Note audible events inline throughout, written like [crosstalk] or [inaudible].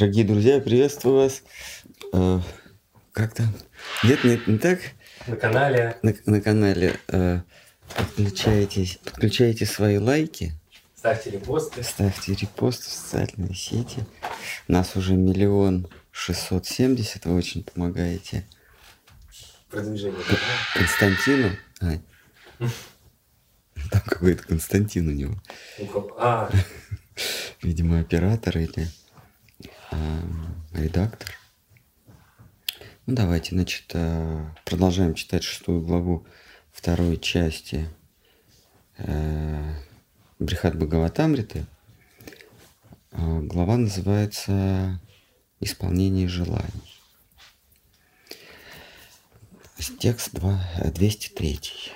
Дорогие друзья, приветствую вас. Э, Как там? Нет, нет, не так. На канале На, на канале э, подключайтесь, подключайте свои лайки, ставьте репосты. ставьте репосты в социальные сети. Нас уже миллион шестьсот семьдесят, вы очень помогаете. Продвижение. Константину, а, там какой-то Константин у него, А, [laughs] видимо, оператор или редактор. Ну, давайте, значит, э, продолжаем читать шестую главу второй части э, Брихат Бхагаватамриты. Э, Глава называется «Исполнение желаний». Текст два- э, 203.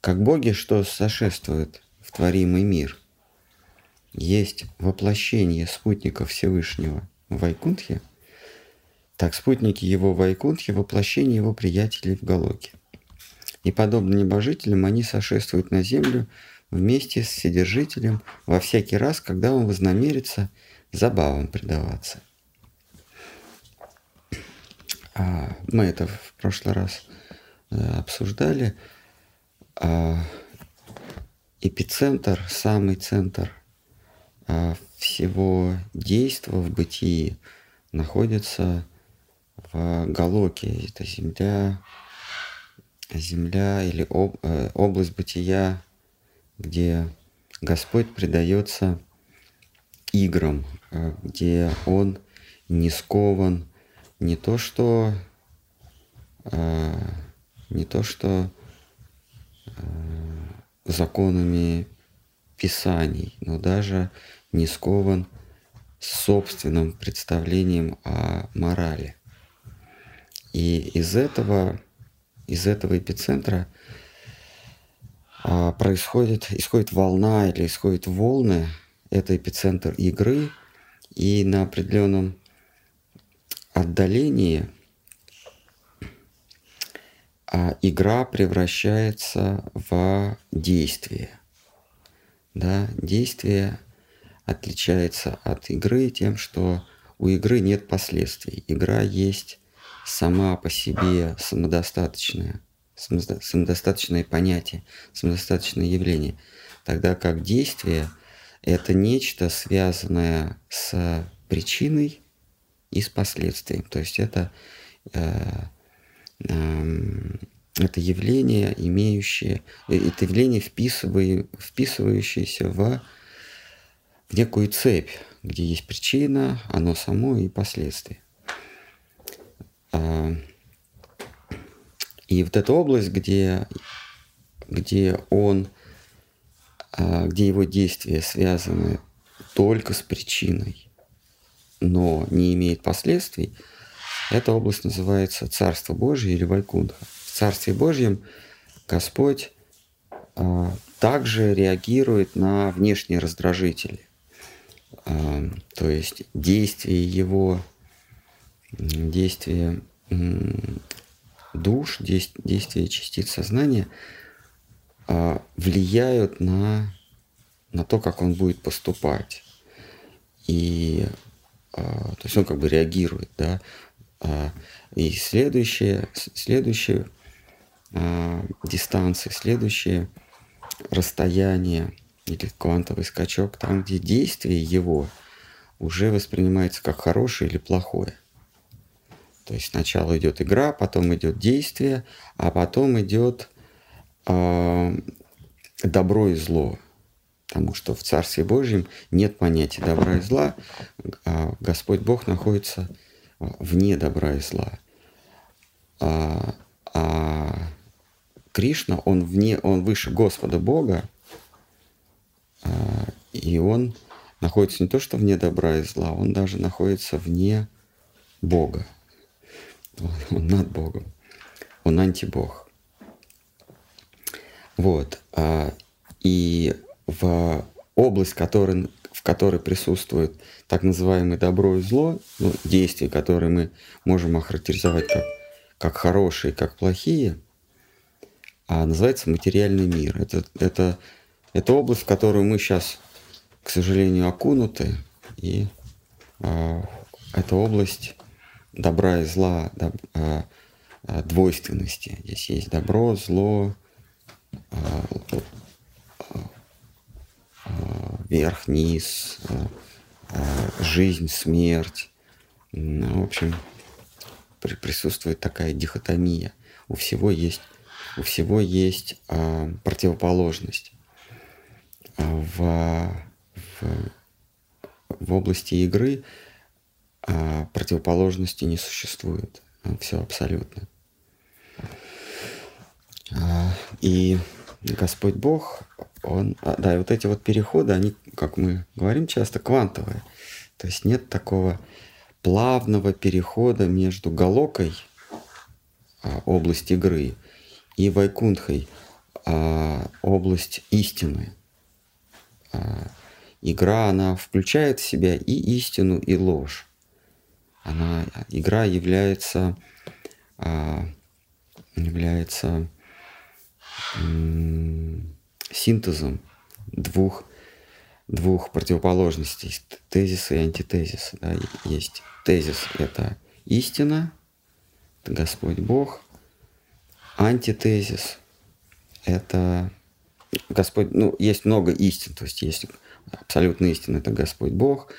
Как боги, что сошествуют в творимый мир, есть воплощение спутников Всевышнего в Вайкунтхе, так спутники его в Вайкунтхе – воплощение его приятелей в Галоке. И подобно небожителям они сошествуют на землю вместе с Вседержителем во всякий раз, когда он вознамерится забавам предаваться. А, мы это в прошлый раз э, обсуждали. А, эпицентр, самый центр всего действа в бытии находится в Галоке. Это земля, земля или об- э, область бытия, где Господь предается играм, э, где Он не скован не то что э, не то что законами писаний, но даже не скован собственным представлением о морали. И из этого, из этого эпицентра а, происходит, исходит волна или исходят волны, это эпицентр игры, и на определенном отдалении а, игра превращается в действие. Да, действие отличается от игры тем, что у игры нет последствий. Игра есть сама по себе самодостаточная, самодоста- самодостаточное понятие, самодостаточное явление. Тогда как действие – это нечто, связанное с причиной и с последствием. То есть это, э, эм, это явление, имеющее, э, это явление, вписывающееся в, в некую цепь, где есть причина, оно само и последствия. А, И вот эта область, где, где он, а, где его действия связаны только с причиной, но не имеет последствий, эта область называется Царство Божье или Вайкунха. В Царстве Божьем Господь а, также реагирует на внешние раздражители. А, то есть действие его, действие душ, действия частиц сознания а, влияют на, на то, как он будет поступать. И а, то есть он как бы реагирует, да. И следующее, с- следующее а, дистанции, следующее расстояние или квантовый скачок, там, где действие его уже воспринимается как хорошее или плохое. То есть сначала идет игра, потом идет действие, а потом идет а, добро и зло. Потому что в Царстве Божьем нет понятия добра и зла. а Господь Бог находится вне добра и зла. А, а Кришна, он вне, он выше Господа Бога, и он находится не то что вне добра и зла, он даже находится вне Бога. Он, он над Богом. Он антибог. Вот. а, И в область, которой, в которой присутствует так называемое добро и зло, ну, действия, которые мы можем охарактеризовать как, как хорошие, как плохие, а называется материальный мир. Это, это, это область, в которую мы сейчас, к сожалению, окунуты, и а, это область добра и зла, доб, а, двойственности. Здесь есть добро, зло, а, а, верх, низ, а, жизнь, смерть. Ну, в общем, при, присутствует такая дихотомия. У всего есть, у всего есть а, противоположность. В, в, в области игры а, противоположности не существует. Все абсолютно. А, и Господь Бог, Он, а, да, и вот эти вот переходы, они, как мы говорим часто, квантовые. То есть нет такого плавного перехода между Галокой, область игры, и Вайкунхой, а, область истины. А, игра, она включает в себя и истину, и ложь. Она, игра является, а, является синтезом двух, двух противоположностей, тезиса и антитезиса. Да, есть тезис – это истина, это Господь Бог. Антитезис – это Господь, ну, есть много истин, то есть есть абсолютная истина – это Господь Бог.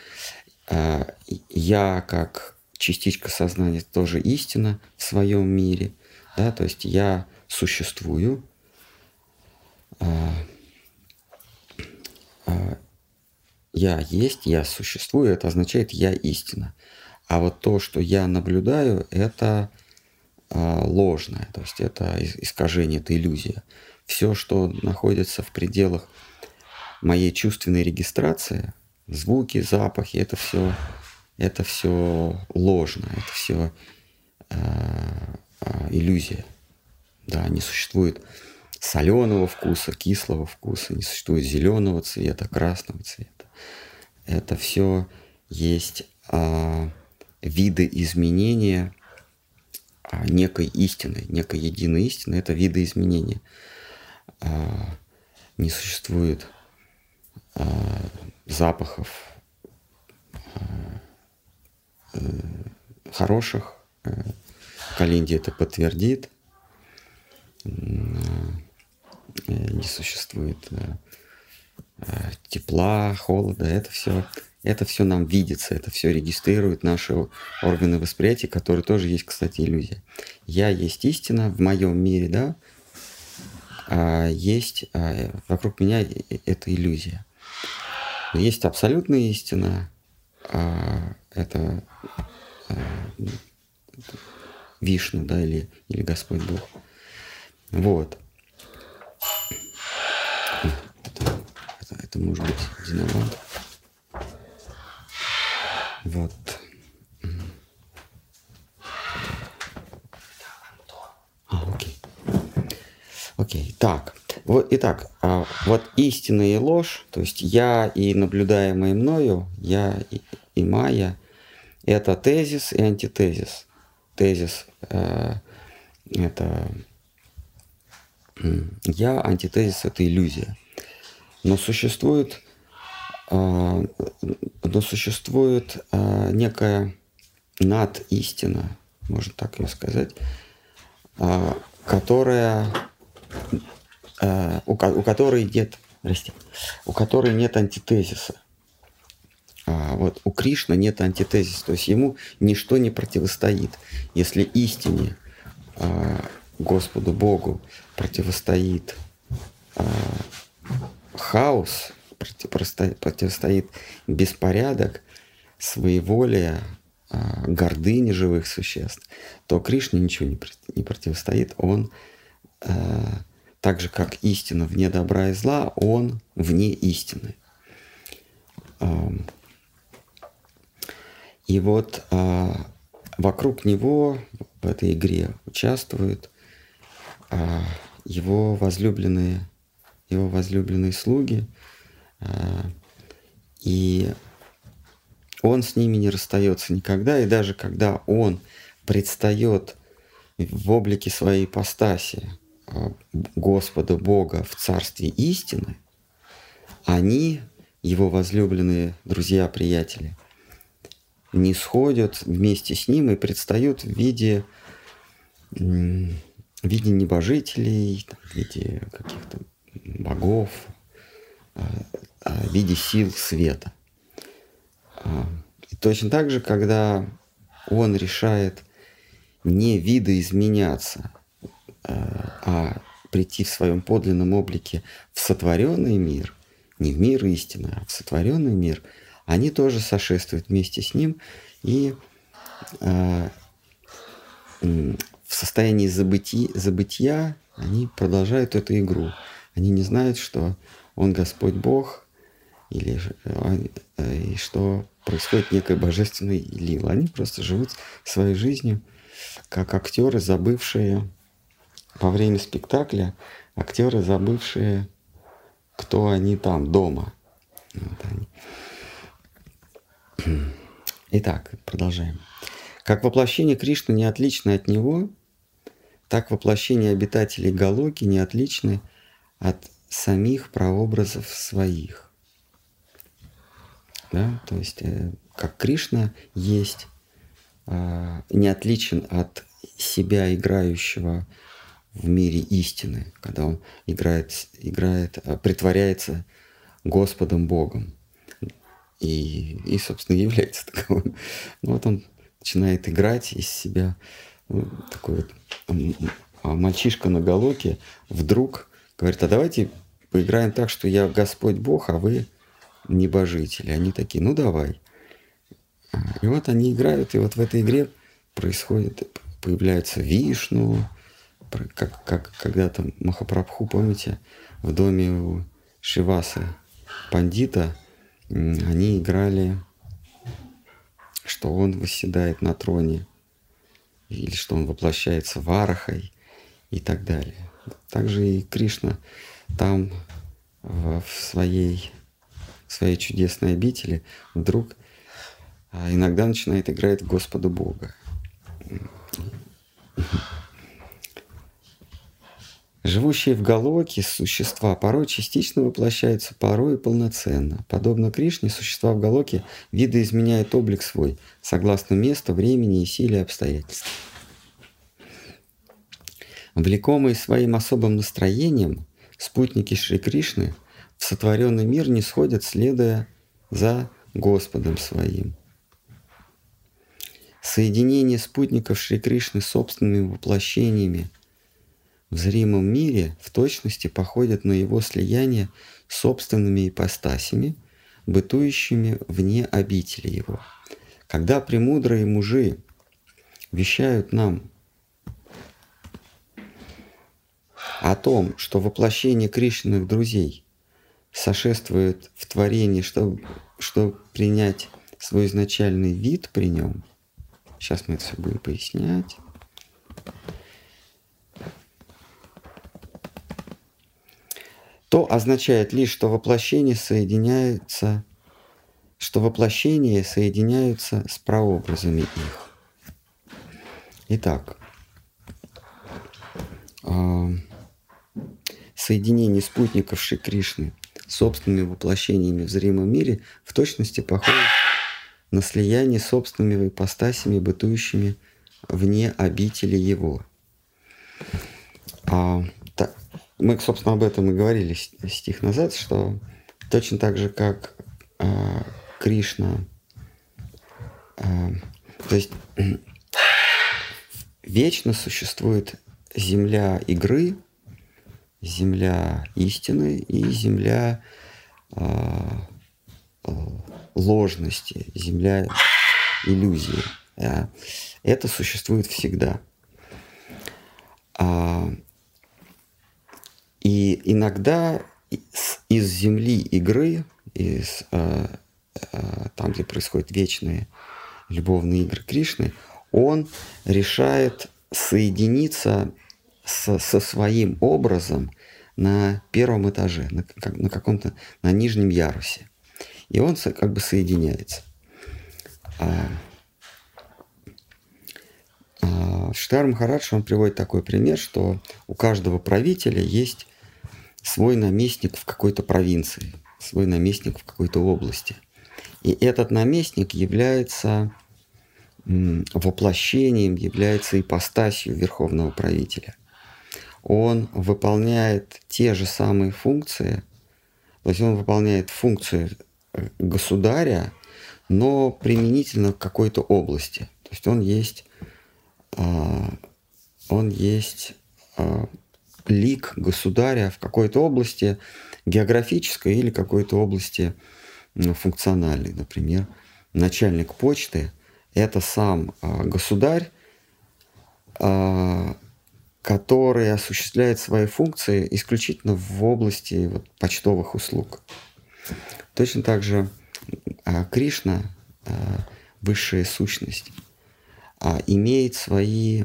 А, я, как частичка сознания, тоже истина в своем мире, да, то есть я существую, а, а, я есть, я существую, это означает я истина. А вот то, что я наблюдаю, это ложное, то есть это искажение, это иллюзия. Все, что находится в пределах моей чувственной регистрации, звуки, запахи, это все, это все ложно, это все э, э, иллюзия. Да, не существует соленого вкуса, кислого вкуса, не существует зеленого цвета, красного цвета. Это все есть а, виды изменения а, некой истины, некой единой истины. Это виды изменения. А, не существует а, запахов э, хороших. Э, Калинди это подтвердит. Э, не существует э, э, тепла, холода, это все, это все нам видится, это все регистрирует наши органы восприятия, которые тоже есть, кстати, иллюзия. Я есть истина в моем мире, да, есть а вокруг меня это иллюзия. Есть абсолютная истина, а это а, Вишну, да, или, или Господь Бог. Вот. Это, это, это может быть Динамат. Вот. А, окей. Окей, так. Вот, итак, а, вот истина и ложь, то есть я и наблюдаемый мною, я и, и Майя, это тезис и антитезис. Тезис э, это я, антитезис – это иллюзия. Но существует, а, но существует а, некая надистина, можно так ее сказать, которая, у, у которой нет, прости, у которой нет антитезиса. Вот у Кришны нет антитезиса, то есть ему ничто не противостоит. Если истине Господу Богу противостоит э, хаос, противостоит беспорядок, своеволие, э, гордыни живых существ, то Кришне ничего не противостоит. Он, э, так же как истина вне добра и зла, он вне истины. Э, и вот э, вокруг него в этой игре участвуют а, его возлюбленные, его возлюбленные слуги, и он с ними не расстается никогда, и даже когда он предстает в облике своей ипостаси Господа Бога в царстве истины, они, его возлюбленные друзья, приятели, не сходят вместе с ним и предстают в виде, в виде небожителей, в виде каких-то богов, а, а, в виде сил света. И точно так же, когда он решает не видоизменяться, а прийти в своем подлинном облике в сотворенный мир, не в мир истины, а в сотворенный мир, они тоже сошествуют вместе с ним и э, в состоянии забыти, забытия они продолжают эту игру. Они не знают, что он Господь Бог, или э, и что происходит некая божественная лила. Они просто живут своей жизнью, как актеры, забывшие во время спектакля, актеры, забывшие, кто они там, дома. Вот они. Итак, продолжаем. Как воплощение Кришны не отлично от него, так воплощение обитателей Галоки не отличны от самих прообразов своих. Да? То есть, э, как Кришна есть, э, не отличен от себя играющего в мире истины, когда он играет, играет, э, притворяется Господом Богом. И, и собственно, является таковым. [laughs] Ну, вот он начинает играть из себя ну, такой вот а мальчишка на галоке вдруг говорит, а давайте поиграем так, что я Господь Бог, а вы небожители. Они такие, ну давай. А, и вот они играют, и вот в этой игре происходит, появляется Вишну, как, как когда-то Махапрабху, помните, в доме у Шивасы Пандита они играли, что он восседает на троне, или что он воплощается варахой и так далее. Также и Кришна там в своей, в своей чудесной обители вдруг а, иногда начинает играть Господа Бога. Живущие в Галоке существа порой частично воплощаются, порой и полноценно. Подобно Кришне, существа в Галоке видоизменяют облик свой, согласно месту, времени и силе обстоятельств. Влекомые своим особым настроением, спутники Шри Кришны в сотворенный мир не сходят, следуя за Господом своим. Соединение спутников Шри Кришны с собственными воплощениями – в зримом мире в точности походят на его слияние с собственными ипостасями, бытующими вне обители его. Когда премудрые мужи вещают нам о том, что воплощение Кришниных друзей сошествует в творении, чтобы, чтобы принять свой изначальный вид при нем, сейчас мы это все будем пояснять, то означает лишь, что воплощение соединяется, что воплощения соединяются с прообразами их. Итак, а, соединение спутников Шри Кришны собственными воплощениями в зримом мире в точности походит на слияние собственными ипостасями, бытующими вне обители его. А, мы, собственно, об этом и говорили стих назад, что точно так же, как э, Кришна, э, то есть [clears throat] вечно существует земля игры, земля истины и земля э, ложности, земля иллюзии. Да? Это существует всегда. А, и иногда из земли игры, из, э, э, там, где происходят вечные любовные игры Кришны, он решает соединиться со, со своим образом на первом этаже, на, на каком-то, на нижнем ярусе. И он как бы соединяется. А, а, Штар Махарадж, он приводит такой пример, что у каждого правителя есть свой наместник в какой-то провинции, свой наместник в какой-то области. И этот наместник является воплощением, является ипостасью верховного правителя. Он выполняет те же самые функции, то есть он выполняет функцию э, государя, но применительно к какой-то области. То есть он есть, а, он есть а, лик государя в какой-то области географической или какой-то области функциональной. Например, начальник почты – это сам а, государь, который осуществляет свои функции исключительно в области вот, почтовых услуг. Точно так же а Кришна, а, высшая сущность, а, имеет свои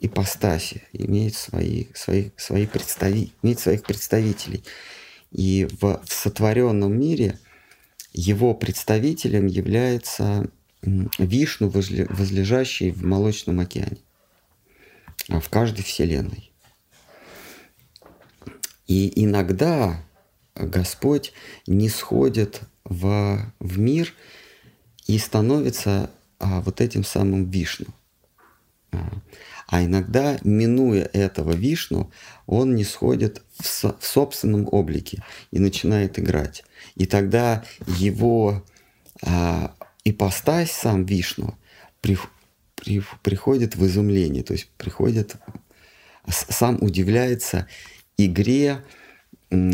ипостаси, имеет свои, свои, свои представи, имеет своих представителей. И в, в сотворенном мире его представителем является Вишну, возлежащий в Молочном океане, в каждой вселенной. И иногда Господь не сходит в, в мир и становится а, вот этим самым Вишну. А, иногда, минуя этого Вишну, он не сходит в, со, в собственном облике и начинает играть. И тогда его а, ипостась, сам Вишну, при, при, приходит в изумление, то есть приходит, сам удивляется игре,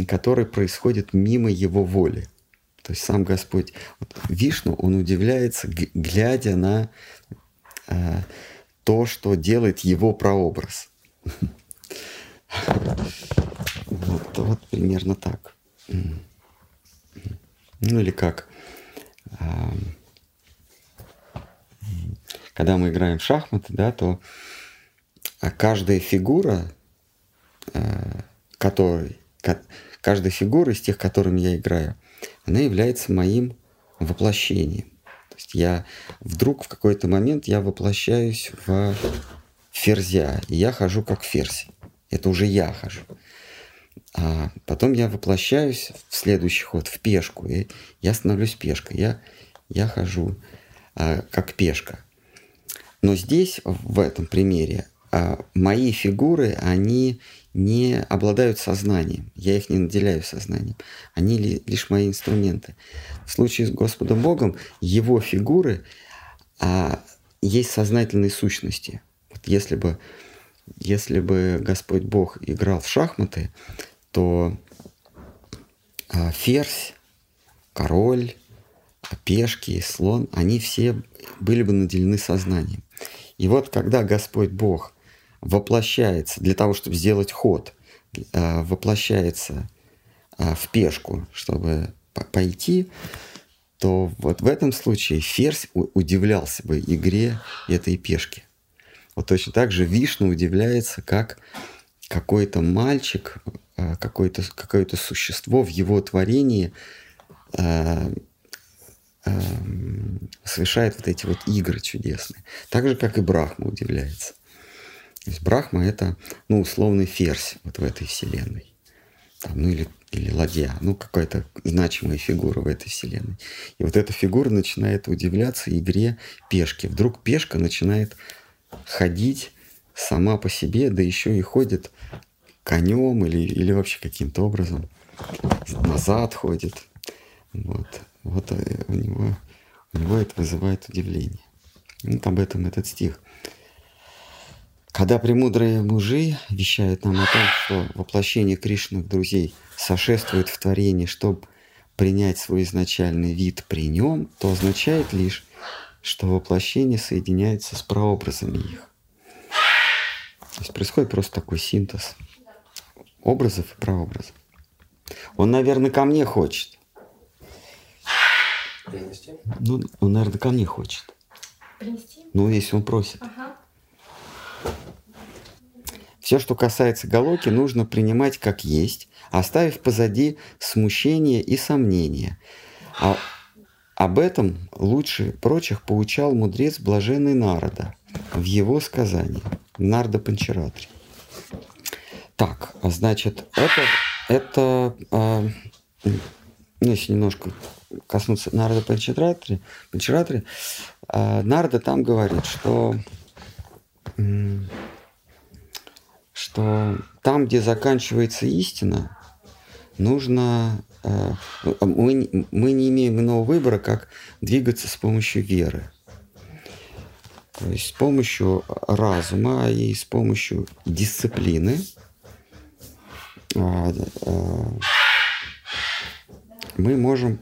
которая происходит мимо его воли. То есть сам Господь, вот Вишну, он удивляется, глядя на э, то, что делает его прообраз. Вот, вот примерно так. Ну или как, э, когда мы играем в шахматы, да, то каждая фигура, э, которой, каждая фигура из тех, которыми я играю, она является моим воплощением. Я вдруг в какой-то момент я воплощаюсь в ферзя, и я хожу как ферзь. Это уже я хожу. А потом я воплощаюсь в следующий ход, в пешку, и я становлюсь пешкой. Я, я хожу а, как пешка. Но здесь, в этом примере, а, мои фигуры, они не обладают сознанием. Я их не наделяю сознанием. Они ли, лишь мои инструменты. В случае с Господом Богом его фигуры а, есть сознательные сущности. Вот если бы, если бы Господь Бог играл в шахматы, то а, ферзь, король, пешки, слон, они все были бы наделены сознанием. И вот когда Господь Бог воплощается для того, чтобы сделать ход, э, воплощается э, в пешку, чтобы пойти, то вот в этом случае ферзь удивлялся бы игре этой пешки. Вот точно так же Вишну удивляется, как какой-то мальчик, э, какое-то какое то существо в его творении совершает вот эти вот игры чудесные. Так же, как и Брахма удивляется. То есть Брахма – это, ну, условный ферзь вот в этой вселенной. Там, ну, или, или ладья, ну, какая-то значимая фигура в этой вселенной. И вот эта фигура начинает удивляться игре пешки. Вдруг пешка начинает ходить сама по себе, да еще и ходит конем или, или вообще каким-то образом назад ходит. Вот, вот э, у него, у него это вызывает удивление. Вот об этом этот стих. Когда премудрые мужи вещают нам о том, что воплощение Кришных друзей сошествует в творении, чтобы принять свой изначальный вид при нем, то означает лишь, что воплощение соединяется с прообразами их. То есть происходит просто такой синтез образов и прообразов. Он, наверное, ко мне хочет. Принести? Ну, он, наверное, ко мне хочет. Принести? Ну, если он просит. Ага. Все, что касается Галоки, нужно принимать как есть, оставив позади смущение и сомнения. А об этом лучше прочих поучал мудрец блаженный Народа в его сказании Нарда Панчаратри. Так, а значит, это, это ну, если немножко коснуться Нарда Панчаратри, Панчаратри, а, Нарда там говорит, что, что там, где заканчивается истина, нужно... А, мы, мы не имеем иного выбора, как двигаться с помощью веры. То есть с помощью разума и с помощью дисциплины а, мы можем,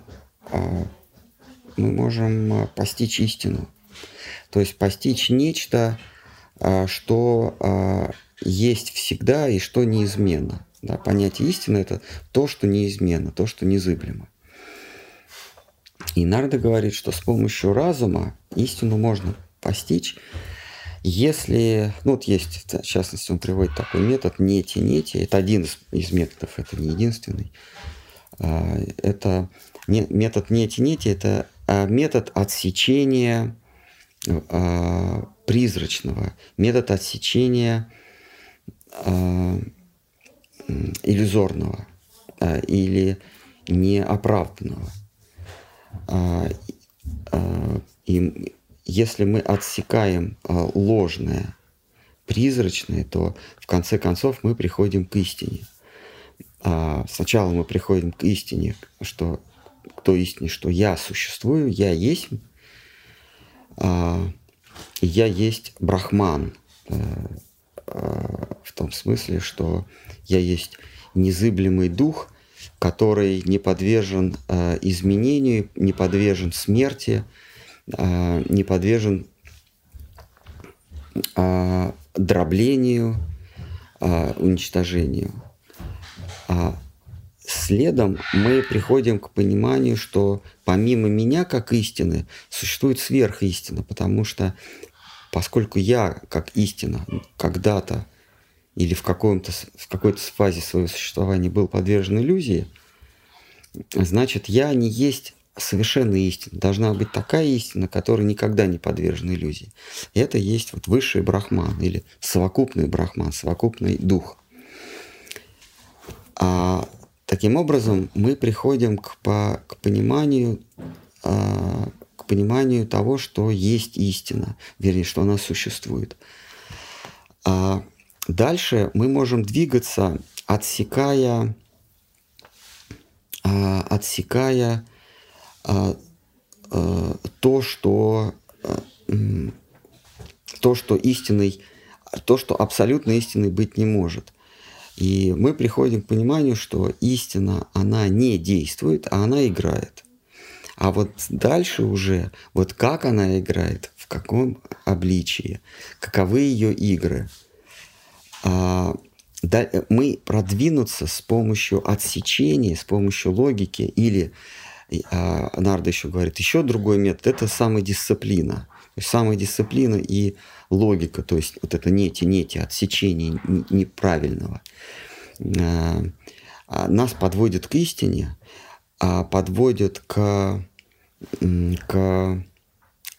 мы можем постичь истину. То есть постичь нечто, что есть всегда и что неизменно. Да, понятие истины – это то, что неизменно, то, что незыблемо. И Нарда говорит, что с помощью разума истину можно постичь, если, ну вот есть, в частности, он приводит такой метод нети-нети, это один из, из методов, это не единственный. А, это метод нети-нети, это а, метод отсечения а, призрачного, метод отсечения иллюзорного или неоправданного. И если мы отсекаем ложное, призрачное, то в конце концов мы приходим к истине – а, сначала мы приходим к истине, что к той истине, что я существую, я есть, а, я есть брахман, э, а, в том смысле, что я есть незыблемый дух, который не подвержен изменению, не подвержен смерти, не подвержен дроблению, уничтожению. А следом мы приходим к пониманию, что помимо меня как истины существует сверхистина, потому что поскольку я как истина когда-то или в, каком-то, в какой-то фазе своего существования был подвержен иллюзии, значит, я не есть совершенная истина. Должна быть такая истина, которая никогда не подвержена иллюзии. Это есть вот высший брахман или совокупный брахман, совокупный дух – а таким образом мы приходим к, по, к пониманию а, пониманию того, что есть истина, вернее, что она существует. А дальше мы можем двигаться, отсекая, а, отсекая а, а, то, что то, что истиной, то, что абсолютно истиной быть не может. И мы приходим к пониманию, что истина, она не действует, а она играет. А вот дальше уже, вот как она играет, в каком обличии, каковы ее игры, а, мы продвинуться с помощью отсечения, с помощью логики или а, Нарда еще говорит, еще другой метод – это самодисциплина. То есть самодисциплина и логика, то есть вот это нети-нети, отсечение неправильного, а, а, нас подводит к истине, а подводит к, к,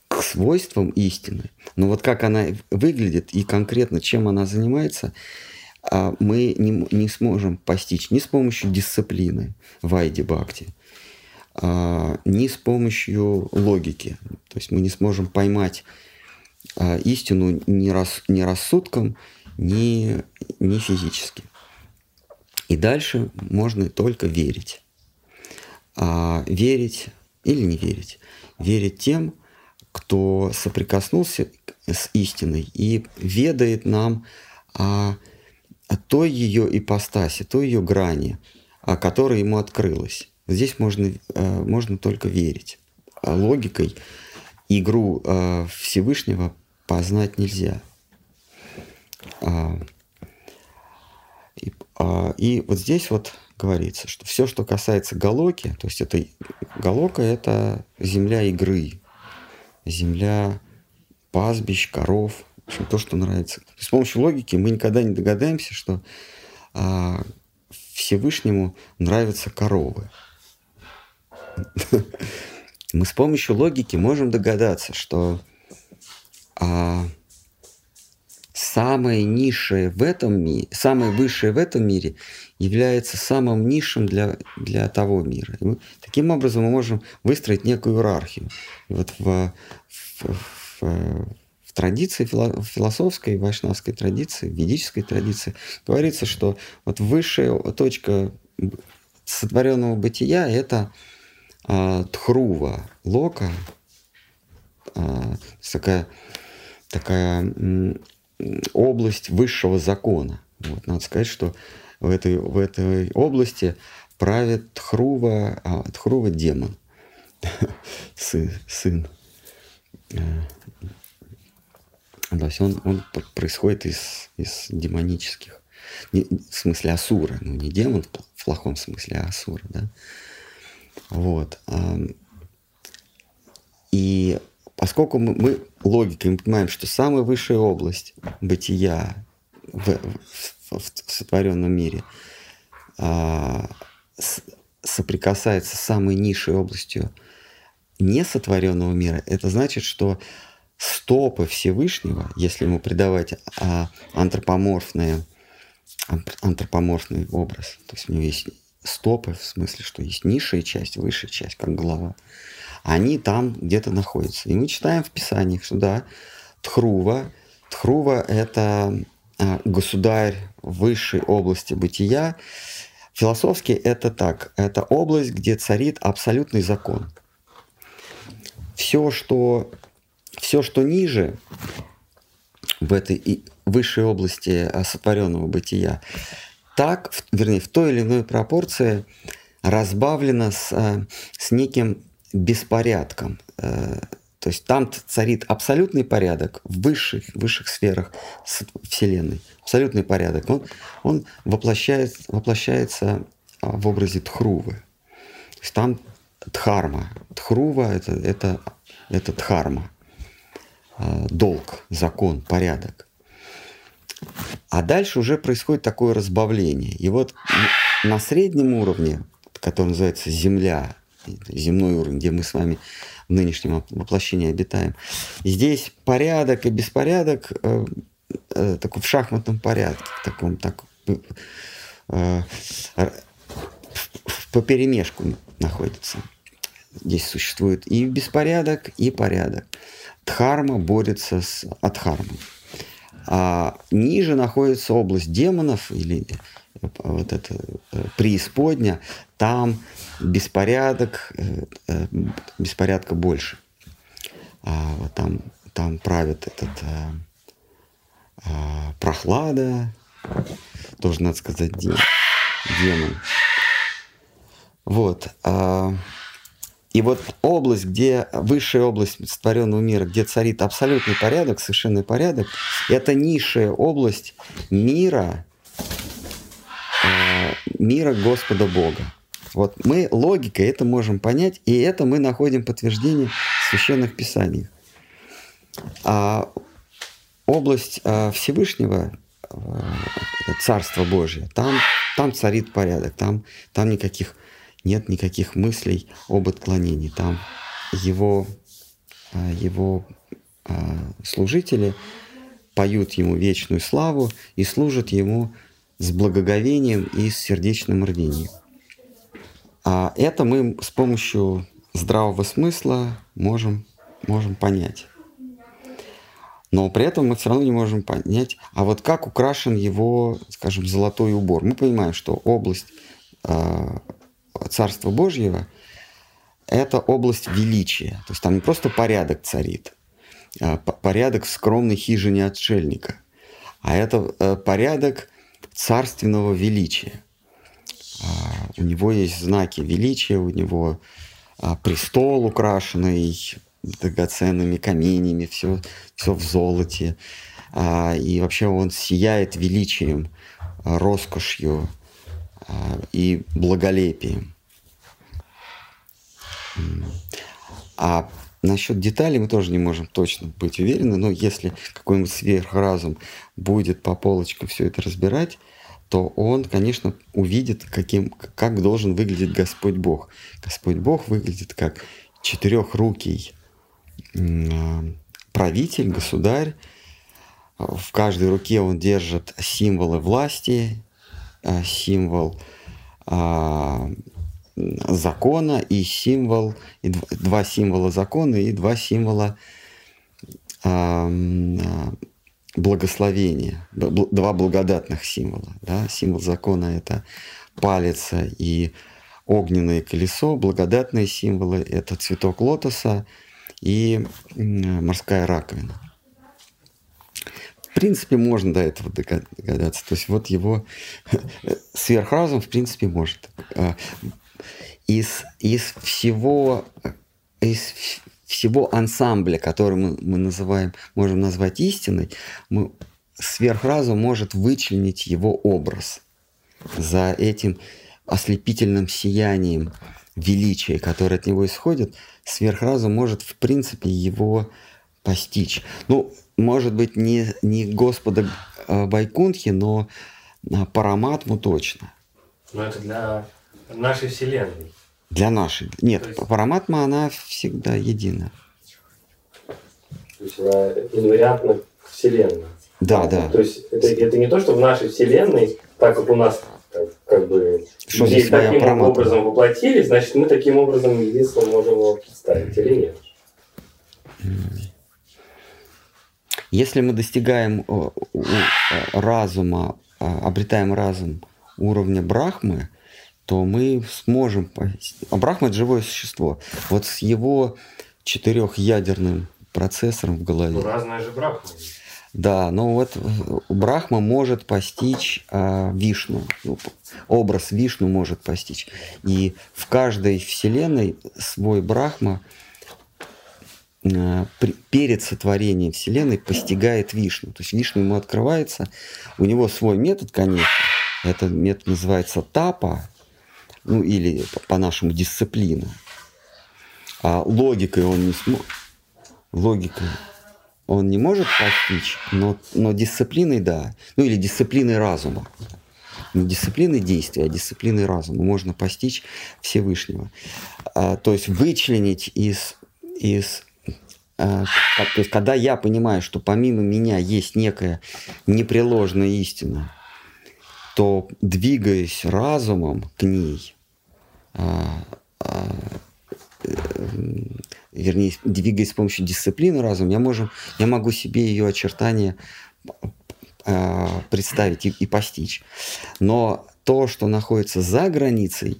к свойствам истины. Но вот как она выглядит и конкретно чем она занимается, а, мы не, не сможем постичь ни с помощью дисциплины в Айде Бхакти, ни с помощью логики. То есть мы не сможем поймать а, истину ни, рас, ни рассудком, ни, ни физически. И дальше можно только верить. А, верить или не верить. Верить тем, кто соприкоснулся с истиной и ведает нам о, о той ее ипостаси, той ее грани, о которой ему открылась. Здесь можно, э, можно только верить. Логикой игру э, Всевышнего познать нельзя. А, и, а, и вот здесь вот говорится, что все, что касается Галоки, то есть это Галока – это земля игры, земля пастбищ, коров, в общем, то, что нравится. С помощью логики мы никогда не догадаемся, что а, Всевышнему нравятся коровы. [laughs] Мы с помощью логики можем догадаться, что а, самое низшее в этом мире, самое высшее в этом мире является самым низшим для, для того мира. Мы, таким образом мы можем выстроить некую иерархию. И вот в, в, в, в традиции философской, вайшнавской традиции, ведической традиции говорится, что вот высшая точка сотворенного бытия – это а, тхрува, лока, а, такая, такая область высшего закона. Вот, надо сказать, что в этой, в этой области правит Тхрува, а, Тхрува демон, [laughs] сын. сын. А, то есть он, он происходит из, из демонических, не, в смысле асура, ну не демон в плохом смысле, а асура, да. Вот. И поскольку мы, мы логикой мы понимаем, что самая высшая область бытия в, в, в сотворенном мире а, с, соприкасается с самой низшей областью несотворенного мира, это значит, что стопы Всевышнего, если ему придавать а, антропоморфное, антропоморфный образ, то есть у него есть стопы, в смысле, что есть низшая часть, высшая часть, как голова, они там где-то находятся. И мы читаем в Писаниях, что да, Тхрува, Тхрува – это а, государь высшей области бытия. Философски это так. Это область, где царит абсолютный закон. Все, что, все, что ниже в этой высшей области а, сотворенного бытия, так, вернее, в той или иной пропорции разбавлено с, а, с неким беспорядком. Э, то есть там царит абсолютный порядок в высших, высших сферах Вселенной. Абсолютный порядок. Он, он воплощается, воплощается а, в образе Тхрувы. То есть там Дхарма. Тхрува это, это, это Дхарма. А, долг, закон, порядок. А дальше уже происходит такое разбавление. И вот на среднем уровне, который называется Земля, земной уровень, где мы с вами в нынешнем воплощении обитаем. здесь порядок и беспорядок э, э, в шахматном порядке, в таком так э, э, по перемешку находится. Здесь существует и беспорядок, и порядок. Дхарма борется с адхармой. А ниже находится область демонов или вот это э, преисподня, там беспорядок, э, э, беспорядка больше. А, вот там, там правит этот а, прохлада, тоже, надо сказать, демон. демон. Вот. А, и вот область, где высшая область сотворенного мира, где царит абсолютный порядок, совершенный порядок, это низшая область мира, мира Господа Бога. Вот мы логикой это можем понять, и это мы находим подтверждение в священных писаниях. А область а, Всевышнего, а, Царство Божье, там, там царит порядок, там, там никаких, нет никаких мыслей об отклонении. Там его, а, его служители поют ему вечную славу и служат ему с благоговением и с сердечным рвением. А это мы с помощью здравого смысла можем, можем понять. Но при этом мы все равно не можем понять, а вот как украшен его, скажем, золотой убор. Мы понимаем, что область э, Царства Божьего – это область величия. То есть там не просто порядок царит, а порядок в скромной хижине отшельника, а это э, порядок царственного величия. А, у него есть знаки величия, у него а, престол украшенный драгоценными каменями, все, все в золоте. А, и вообще он сияет величием, роскошью и благолепием. А насчет деталей мы тоже не можем точно быть уверены, но если какой-нибудь сверхразум будет по полочкам все это разбирать, то он, конечно, увидит, каким, как должен выглядеть Господь Бог. Господь Бог выглядит как четырехрукий правитель, государь, в каждой руке он держит символы власти, э, символ а, закона и символ, и два символа закона и два символа а, благословения, два благодатных символа. Да? Символ закона – это палец и огненное колесо, благодатные символы – это цветок лотоса и морская раковина. В принципе, можно до этого догадаться. То есть вот его [laughs] сверхразум, в принципе, может. А, из, из всего из всего ансамбля, который мы, мы называем, можем назвать истиной, мы, сверхразум может вычленить его образ за этим ослепительным сиянием величия, которое от него исходит, сверхразум может, в принципе, его постичь. Ну, может быть, не, не Господа э, Байкунхи, но э, Параматму точно. Но это для нашей Вселенной. Для нашей. Нет, есть... Параматма, она всегда едина. То есть она инвариантна к Вселенной. Да, да. То есть это, это не то, что в нашей Вселенной, так как у нас как, как бы что здесь таким параматма? образом воплотились, значит мы таким образом единственно можем его представить или нет? Если мы достигаем э, э, разума, э, обретаем разум уровня Брахмы, то мы сможем... А Брахма – это живое существо. Вот с его четырехъядерным процессором в голове. Ну, разная же Брахма. Да, но вот Брахма может постичь а, Вишну, ну, образ Вишну может постичь. И в каждой вселенной свой Брахма а, перед сотворением Вселенной постигает Вишну. То есть Вишну ему открывается, у него свой метод, конечно. Этот метод называется тапа, ну или по-нашему дисциплина. А логикой он не сможет. Логикой он не может постичь, но, но дисциплиной да. Ну или дисциплиной разума. Не дисциплиной действия, а дисциплиной разума можно постичь Всевышнего. А, то есть вычленить из, из а, то есть, когда я понимаю, что помимо меня есть некая непреложная истина, то двигаясь разумом к ней, вернее, двигаясь с помощью дисциплины разума, я, можем, я могу себе ее очертания а, представить и, и постичь. Но то, что находится за границей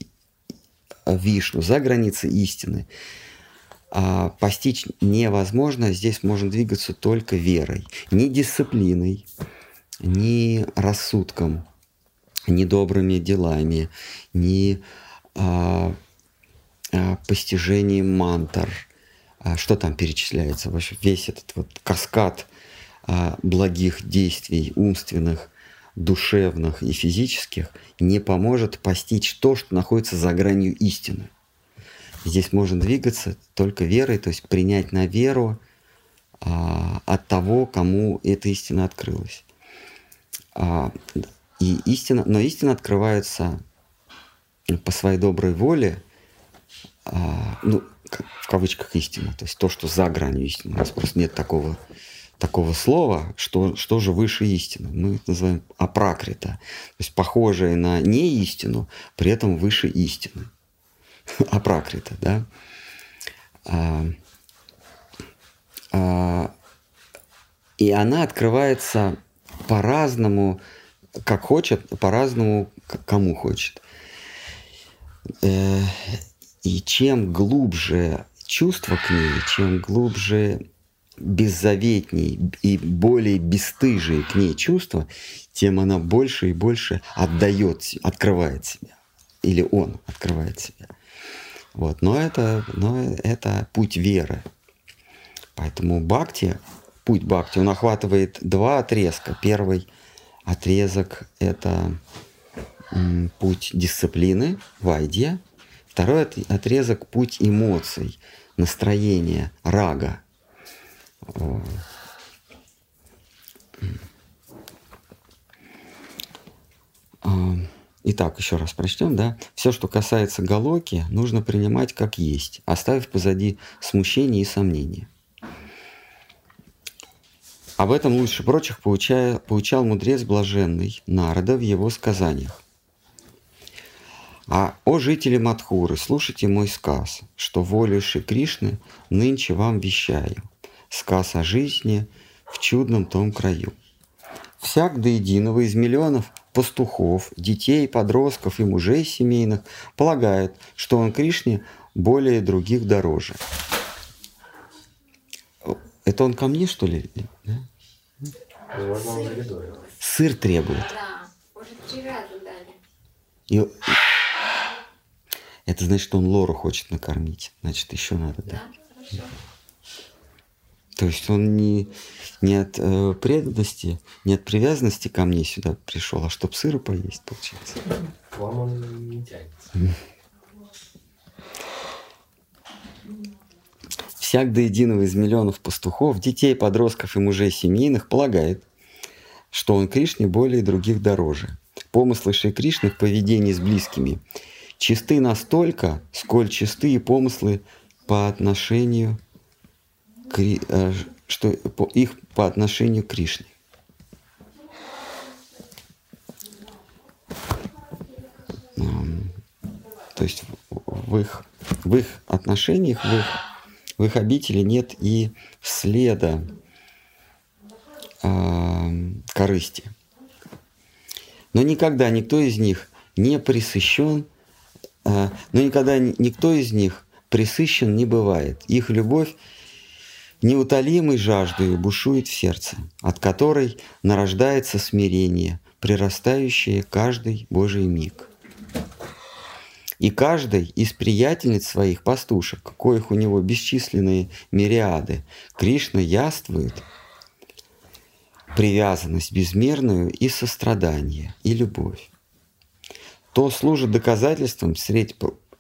Вишну, за границей истины, постичь невозможно. Здесь можно двигаться только верой. Ни дисциплиной, ни рассудком, ни добрыми делами, ни а, а, постижением мантр. А, что там перечисляется? Вообще весь этот вот каскад а, благих действий умственных, душевных и физических не поможет постичь то, что находится за гранью истины. Здесь можно двигаться только верой, то есть принять на веру а, от того, кому эта истина открылась. А, и истина, но истина открывается по своей доброй воле, а, ну, в кавычках истина, то есть то, что за гранью истины. У нас просто нет такого, такого слова, что, что же выше истины. Мы это называем апракрита, то есть похожее на не истину, при этом выше истины. [laughs] апракрита, да. А, а, и она открывается по-разному, как хочет, по-разному, кому хочет. Э, и чем глубже чувство к ней, чем глубже беззаветней и более бесстыжие к ней чувства, тем она больше и больше отдает, открывает себя. Или он открывает себя. Вот. Но, это, но это путь веры. Поэтому бхакти, путь бхакти, он охватывает два отрезка. Первый отрезок – это путь дисциплины, вайдья. Второй отрезок – путь эмоций, настроения, рага. Итак, еще раз прочтем, да. Все, что касается Галоки, нужно принимать как есть, оставив позади смущение и сомнения. Об этом лучше прочих поучая, поучал мудрец блаженный Народа в его сказаниях. А о жители Мадхуры, слушайте мой сказ, что волю Ши Кришны нынче вам вещаю. Сказ о жизни в чудном том краю. Всяк до единого из миллионов пастухов, детей, подростков и мужей семейных полагает, что он Кришне более других дороже. Это он ко мне, что ли? Да? Коридоре. Сыр требует. Да, уже три раза дали. И это значит, что он Лору хочет накормить. Значит, еще надо, да? Да, хорошо. То есть он не, не от э, преданности, не от привязанности ко мне сюда пришел, а чтобы сыра поесть, получается. К вам он не тянется. Всяк до единого из миллионов пастухов, детей, подростков и мужей семейных полагает, что он Кришне более других дороже. Помыслы Шри Кришны в поведении с близкими чисты настолько, сколь чисты и помыслы по отношению к, э, что их по отношению к Кришне. То есть в- их, в их отношениях, в их, в их обители нет и следа ам, корысти. Но никогда никто из них не присыщен, но никогда ни- никто из них присыщен не бывает. Их любовь неутолимой жаждой бушует в сердце, от которой нарождается смирение, прирастающее каждый Божий миг. И каждой из приятельниц своих пастушек, коих у него бесчисленные мириады, Кришна яствует привязанность безмерную и сострадание, и любовь. То служит доказательством средь,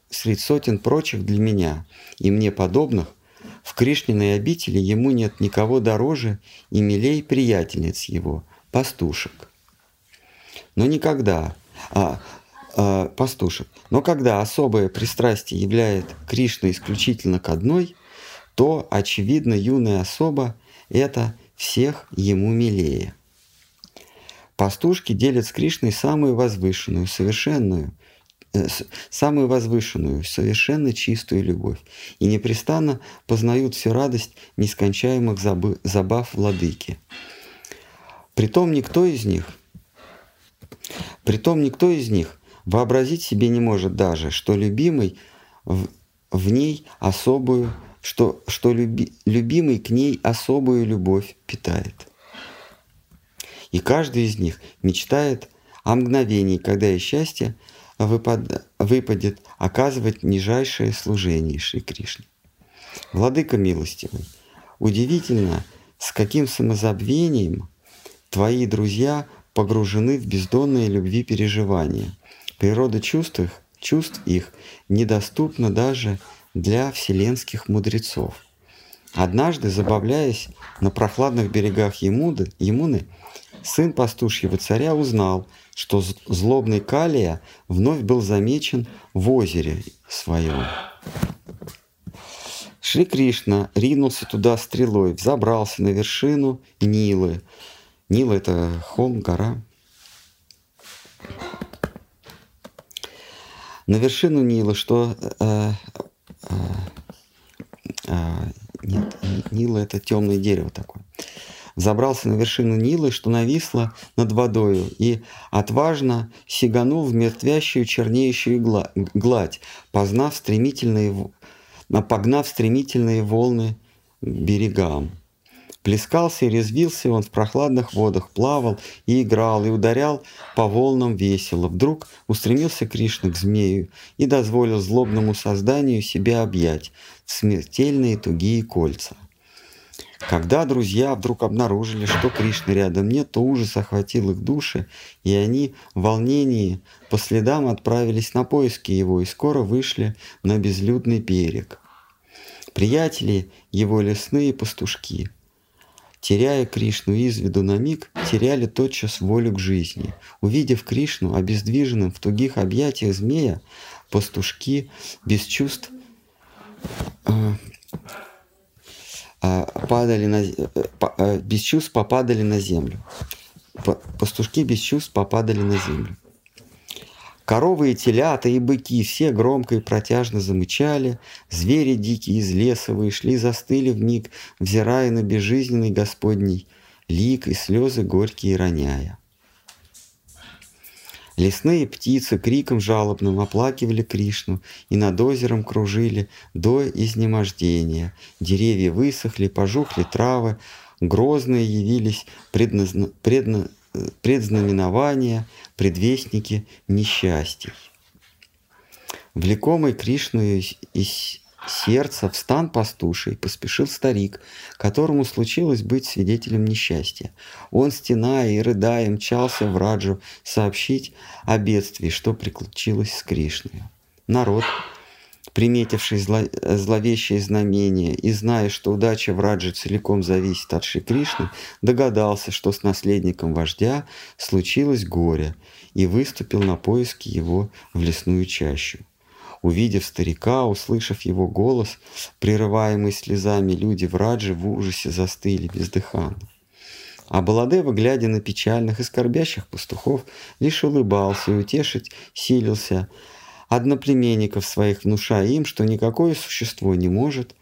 средь сотен прочих для меня и мне подобных, в Кришниной обители ему нет никого дороже и милей приятельниц его, пастушек. Но никогда, а, а, пастушек, но когда особое пристрастие являет Кришну исключительно к одной, то, очевидно, юная особа – это всех ему милее. Пастушки делят с Кришной самую возвышенную, совершенную, э, самую возвышенную, совершенно чистую любовь и непрестанно познают всю радость нескончаемых забы- забав владыки. Притом никто из них, притом никто из них вообразить себе не может даже, что любимый в, в ней особую, что, что люби- любимый к ней особую любовь питает. И каждый из них мечтает о мгновении, когда и счастье выпад- выпадет оказывать нижайшее служение Шри Кришне. Владыка милостивый, удивительно, с каким самозабвением твои друзья погружены в бездонные любви переживания. Природа чувств их, чувств их недоступна даже для вселенских мудрецов. Однажды, забавляясь на прохладных берегах Емуды, Емуны, сын пастушьего царя узнал, что злобный Калия вновь был замечен в озере своем. Шри Кришна ринулся туда стрелой, взобрался на вершину Нилы. Нила – это холм, гора. На вершину Нила, что... э, э, э, нет, Нила – это темное дерево такое. Взобрался на вершину Нилы, что нависло над водою, и отважно сиганул в мертвящую чернеющую гла- гладь, познав стремительные, погнав стремительные волны к берегам. Плескался и резвился он в прохладных водах, плавал и играл, и ударял по волнам весело. Вдруг устремился Кришна к змею и дозволил злобному созданию себя объять в смертельные тугие кольца. Когда друзья вдруг обнаружили, что Кришны рядом нет, то ужас охватил их души, и они в волнении по следам отправились на поиски его и скоро вышли на безлюдный берег. Приятели его лесные пастушки, теряя Кришну из виду на миг, теряли тотчас волю к жизни. Увидев Кришну, обездвиженным в тугих объятиях змея, пастушки без чувств э, падали на, э, э, без чувств попадали на землю. Пастушки без чувств попадали на землю. Коровы и телята, и быки все громко и протяжно замычали, звери дикие из леса вышли застыли в миг, взирая на безжизненный Господний лик и слезы горькие роняя. Лесные птицы криком жалобным оплакивали Кришну и над озером кружили до изнемождения. Деревья высохли, пожухли травы, грозные явились предназна- предна- предзнаменования, предвестники несчастий. Влекомый Кришную из- из сердца в пастуший поспешил старик, которому случилось быть свидетелем несчастья. Он, стеная и рыдая, мчался в Раджу сообщить о бедствии, что приключилось с Кришной. Народ, приметивший зло- зловещее знамение и зная, что удача в Радже целиком зависит от Шри Кришны, догадался, что с наследником вождя случилось горе и выступил на поиски его в лесную чащу. Увидев старика, услышав его голос, прерываемый слезами, люди в Радже в ужасе застыли бездыханно. А Баладева, глядя на печальных и скорбящих пастухов, лишь улыбался и утешить силился одноплеменников своих, внушая им, что никакое существо не может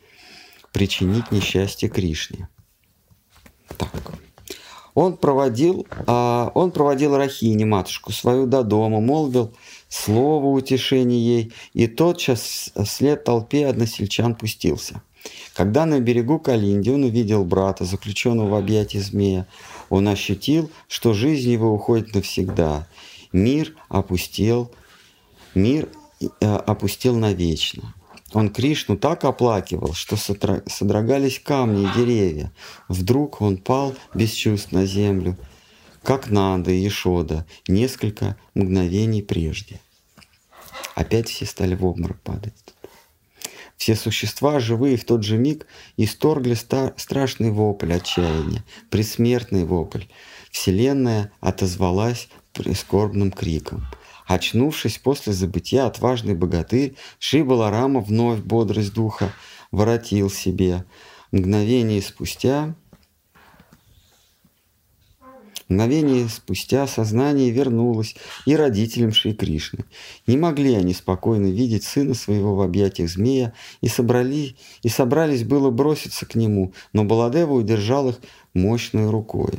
причинить несчастье Кришне. Так. Он проводил, а, он проводил Рахини, матушку свою, до дома, молвил слово утешения ей, и тотчас вслед толпе односельчан пустился. Когда на берегу Калинди он увидел брата, заключенного в объятии змея, он ощутил, что жизнь его уходит навсегда. Мир опустел, мир э, опустел навечно. Он Кришну так оплакивал, что содрогались камни и деревья. Вдруг он пал без чувств на землю, как Нанда и Ешода, несколько мгновений прежде. Опять все стали в обморок падать. Все существа, живые в тот же миг, исторгли ста- страшный вопль отчаяния, предсмертный вопль. Вселенная отозвалась прискорбным криком. Очнувшись после забытия, отважный богатырь Шри Баларама вновь бодрость духа воротил себе. Мгновение спустя Мгновение спустя сознание вернулось и родителям Шри Кришны. Не могли они спокойно видеть сына своего в объятиях змея и, собрали, и собрались было броситься к нему, но Баладева удержал их мощной рукой.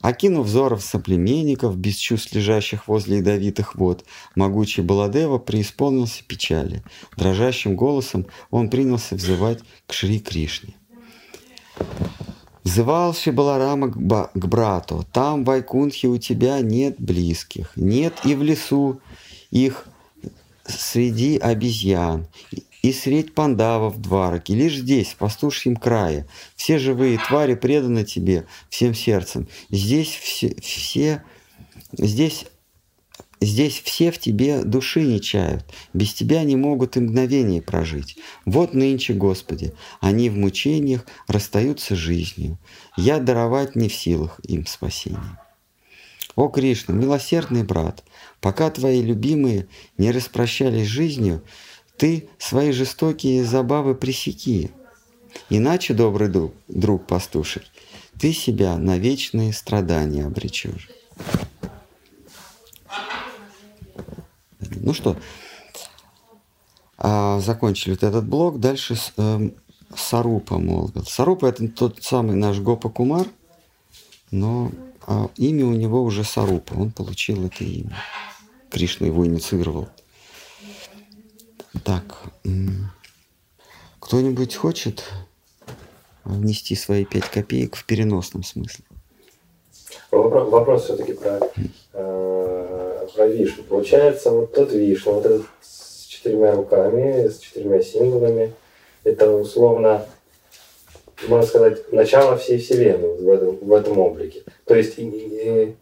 Окинув взоров соплеменников, без чувств лежащих возле ядовитых вод, могучий Баладева преисполнился печали. Дрожащим голосом он принялся взывать к Шри Кришне. Взывал Шибаларама к, брату. Там, в Вайкунхе, у тебя нет близких. Нет и в лесу их среди обезьян. И средь пандавов в Двараке. Лишь здесь, в пастушьем крае. Все живые твари преданы тебе всем сердцем. Здесь все, все здесь Здесь все в тебе души не чают, без тебя не могут и мгновение прожить. Вот нынче, Господи, они в мучениях расстаются жизнью. Я даровать не в силах им спасения. О, Кришна, милосердный брат, пока твои любимые не распрощались жизнью, ты свои жестокие забавы пресеки. Иначе, добрый друг, друг пастуший, ты себя на вечные страдания обречешь. Ну что, а, закончили вот этот блок. Дальше с, эм, Сарупа молвил. Сарупа это тот самый наш Гопа Кумар, но а, имя у него уже Сарупа. Он получил это имя. Кришна его инициировал. Так, кто-нибудь хочет внести свои пять копеек в переносном смысле? Вопрос, вопрос все-таки про, э, про Вишну. Получается, вот тот Вишну, вот этот с четырьмя руками, с четырьмя символами, это условно, можно сказать, начало всей Вселенной в этом, в этом облике. То есть и- и-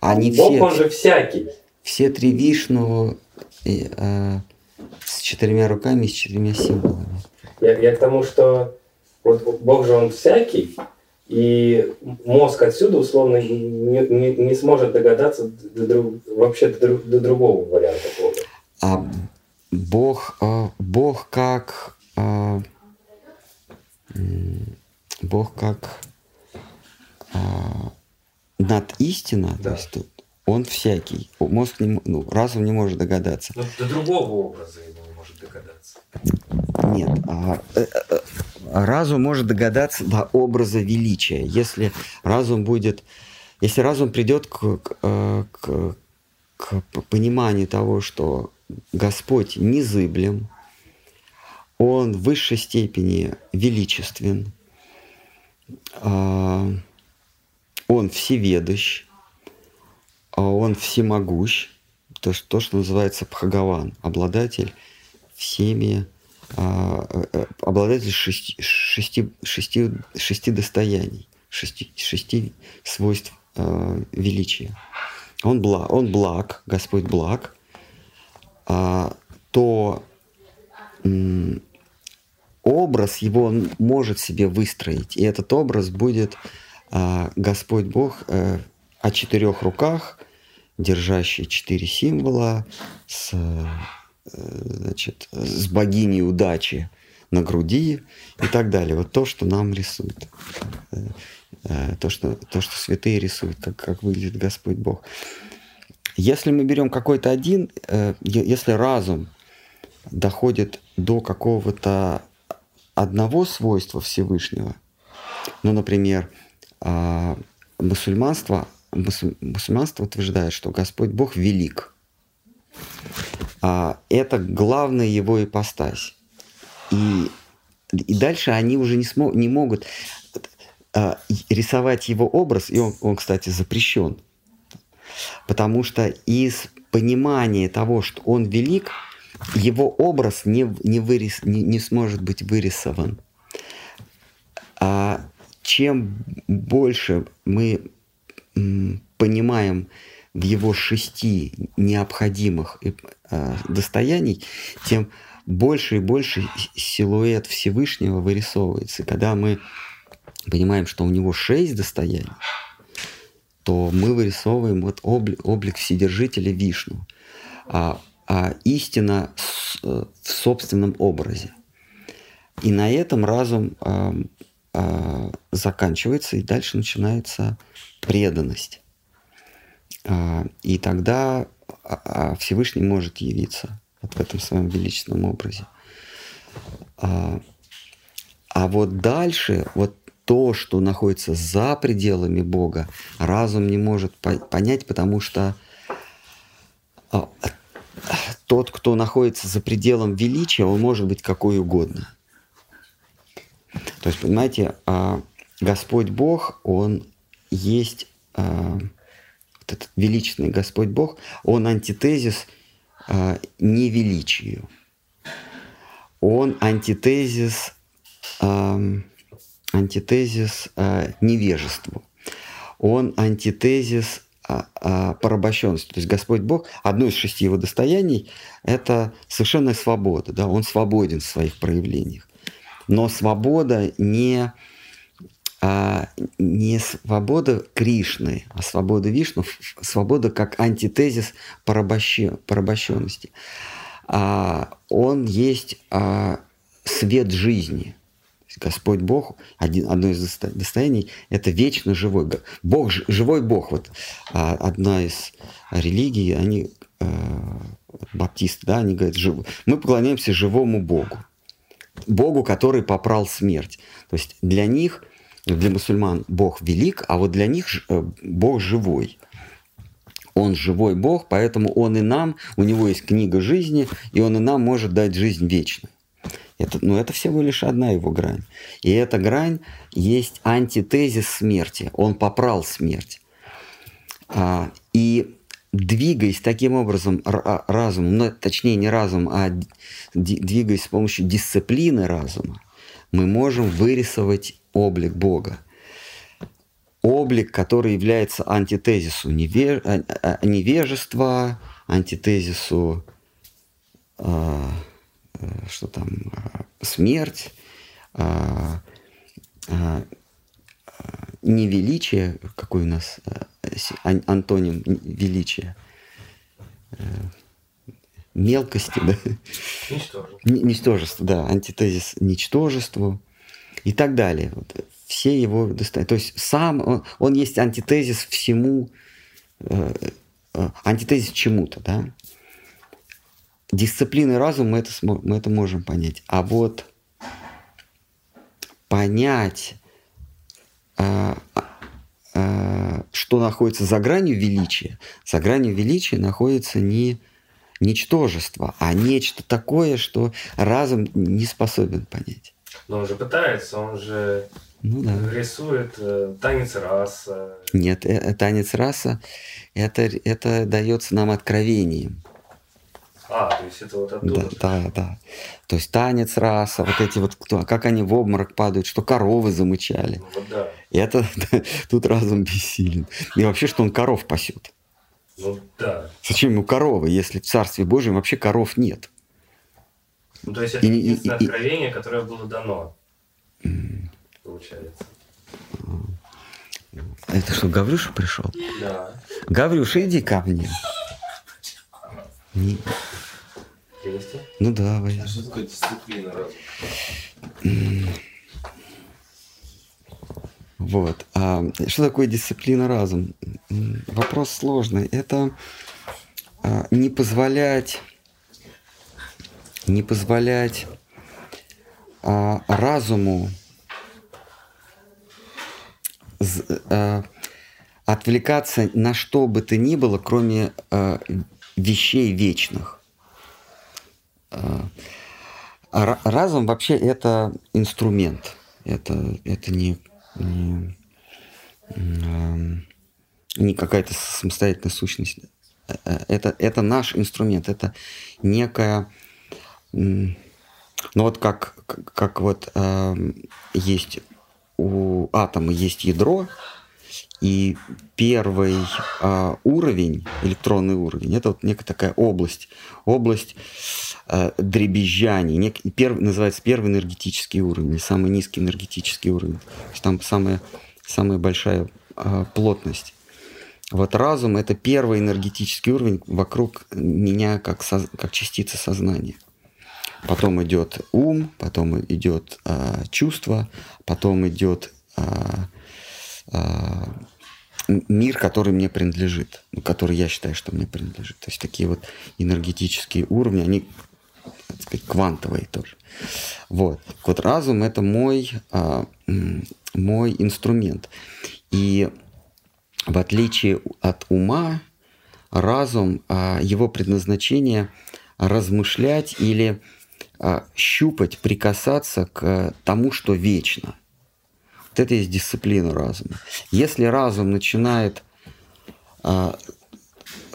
Они Бог, все, он же всякий. все три Вишну э, э, с четырьмя руками и с четырьмя символами. Я, я к тому, что вот Бог же он всякий, и мозг отсюда условно не, не, не сможет догадаться до друг- вообще до, до другого варианта Бога. А Бог, а, Бог как, а, Бог как а, над истина, да. то есть он всякий. Мозг не, ну, разум не может догадаться. Но до другого образа его не может догадаться. Нет, а, разум может догадаться до образа величия. Если разум будет, если разум придет к, к, э, к, к пониманию того, что Господь незыблем, Он в высшей степени величествен, а, Он всеведущ, а Он всемогущ, то, то что называется Пхагаван, обладатель всеми, обладатель шести, шести, шести, шести достояний, шести, шести свойств величия. Он благ, он благ, Господь благ, а, то образ его он может себе выстроить. И этот образ будет а, Господь Бог а, о четырех руках, держащий четыре символа, с, э, значит, с богиней удачи на груди и так далее. Вот то, что нам рисует. Э, то, что, то, что святые рисуют, как, как выглядит Господь Бог. Если мы берем какой-то один, э, если разум доходит до какого-то одного свойства Всевышнего, ну, например, а, мусульманство, мусульманство утверждает, что Господь Бог велик. А, это главная его ипостась. И, и дальше они уже не, смог, не могут а, рисовать его образ, и он, он, кстати, запрещен Потому что из понимания того, что он велик, его образ не, не, вырис, не, не сможет быть вырисован. А чем больше мы понимаем его шести необходимых э, достояний, тем больше и больше силуэт Всевышнего вырисовывается. когда мы понимаем, что у него шесть достояний, то мы вырисовываем вот облик, облик Вседержителя Вишну, а, а истина э, в собственном образе. И на этом разум а, а, заканчивается, и дальше начинается преданность. А, и тогда а, а Всевышний может явиться вот в этом своем величественном образе. А, вот дальше, вот то, что находится за пределами Бога, разум не может понять, потому что тот, кто находится за пределом величия, он может быть какой угодно. То есть, понимаете, Господь Бог, Он есть этот величественный Господь Бог, Он антитезис невеличию. Он антитезис антитезис э, невежеству. Он антитезис э, э, порабощенности. То есть Господь Бог, одно из шести его достояний – это совершенная свобода. Да? Он свободен в своих проявлениях. Но свобода не, а, не свобода Кришны, а свобода Вишну, [laughs] свобода как антитезис порабощенности. А, он есть а, свет жизни – Господь Бог, один, одно из достояний, это вечно живой. Бог, живой Бог. Вот а, одна из религий, они, э, баптисты, да, они говорят, жив, мы поклоняемся живому Богу. Богу, который попрал смерть. То есть для них, для мусульман Бог велик, а вот для них э, Бог живой. Он живой Бог, поэтому Он и нам, у Него есть книга жизни, и Он и нам может дать жизнь вечную. Это, ну, это всего лишь одна его грань. И эта грань есть антитезис смерти. Он попрал смерть. А, и двигаясь таким образом а, разумом, ну, точнее не разум, а двигаясь с помощью дисциплины разума, мы можем вырисовать облик Бога. Облик, который является антитезису невеж... А, невежества, антитезису Э, что там э, смерть, э, невеличие, какой у нас антоним величия, мелкости, да? Ничтожество. Ничтожество, да, антитезис ничтожеству. И так далее. Вот, все его достоинства. То есть сам он, он есть антитезис всему, э, э, антитезис чему-то, да. Дисциплины разума мы это, мы это можем понять. А вот понять, э, э, что находится за гранью величия, за гранью величия находится не ничтожество, а нечто такое, что разум не способен понять. Но он же пытается, он же ну, да. рисует э, танец раса. Нет, э, танец раса это, это дается нам откровением. А, то есть это вот оттуда. Да, да, да. То есть танец раса, вот эти вот, как они в обморок падают, что коровы замычали. Ну, вот да. И это [laughs] тут разум бессилен. И вообще, что он коров пасет. Ну да. Зачем ему коровы, если в Царстве Божьем вообще коров нет? Ну, то есть это и, единственное и, откровение, и, которое было дано. Получается. Это что, Гаврюша пришел? Да. Гаврюша, иди ко мне. Не... Ну давай. А что такое дисциплина Вот. А что такое дисциплина разум? Вопрос сложный. Это а, не позволять, не позволять а, разуму а, отвлекаться на что бы то ни было, кроме а, вещей вечных. А, разум вообще это инструмент. Это, это не не, не какая-то самостоятельная сущность. Это, это наш инструмент, это некая... Ну вот как, как вот э, есть у атома есть ядро, и первый э, уровень, электронный уровень, это вот некая такая область, область э, дребезжания, нек, перв, называется первый энергетический уровень, самый низкий энергетический уровень. То есть там самая, самая большая э, плотность. Вот разум – это первый энергетический уровень вокруг меня как, со, как частица сознания. Потом идет ум, потом идет э, чувство, потом идет э, э, мир, который мне принадлежит, ну, который я считаю, что мне принадлежит. То есть такие вот энергетические уровни, они, так сказать, квантовые тоже. Вот. Вот разум это мой, а, мой инструмент. И в отличие от ума, разум, а, его предназначение размышлять или а, щупать, прикасаться к тому, что вечно – вот это есть дисциплина разума. Если разум начинает а,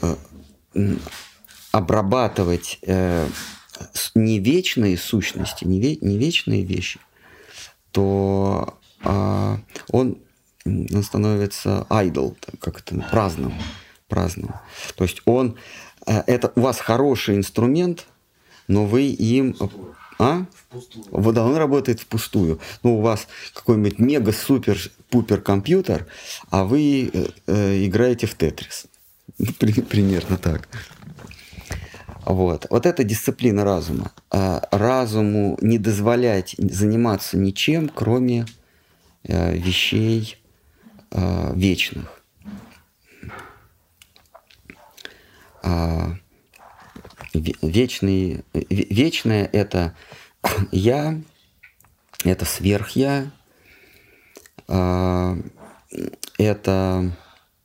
а, обрабатывать а, не вечные сущности, не, ве, не вечные вещи, то а, он, он становится idol, как это, праздным, праздным. То есть он, а, это у вас хороший инструмент, но вы им а? Вот, да, он работает впустую. Ну, у вас какой-нибудь мега-супер-пупер компьютер, а вы э, э, играете в Тетрис. [laughs] Примерно так. Вот. вот это дисциплина разума. А разуму не дозволять заниматься ничем, кроме э, вещей э, вечных. Вечный, вечное это [coughs] я, это сверхя, это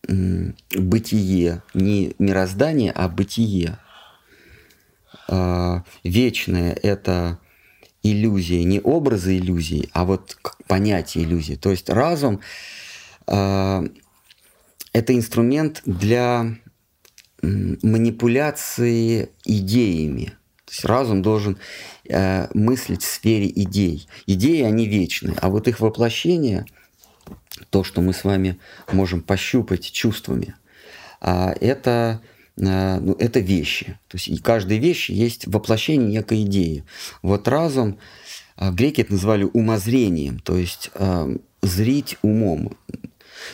бытие, не мироздание, а бытие. Вечное – это иллюзия, не образы иллюзий, а вот понятие иллюзии. То есть разум а, – это инструмент для манипуляции идеями. То есть разум должен э, мыслить в сфере идей. Идеи, они вечны, а вот их воплощение, то, что мы с вами можем пощупать чувствами, э, это, э, ну, это вещи. То есть и каждой вещи есть воплощение некой идеи. Вот разум, э, греки это называли умозрением, то есть э, зрить умом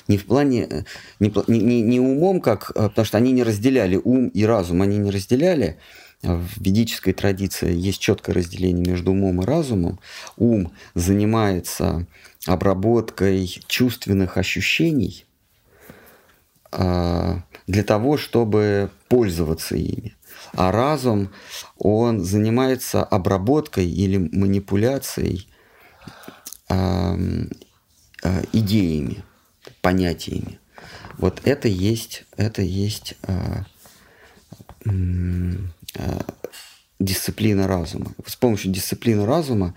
не в плане, э, не, не, не умом, как, э, потому что они не разделяли ум и разум, они не разделяли, в ведической традиции есть четкое разделение между умом и разумом. Ум занимается обработкой чувственных ощущений а, для того, чтобы пользоваться ими. А разум, он занимается обработкой или манипуляцией э, э, идеями, понятиями. Вот это есть, это есть э, э, дисциплина разума. С помощью дисциплины разума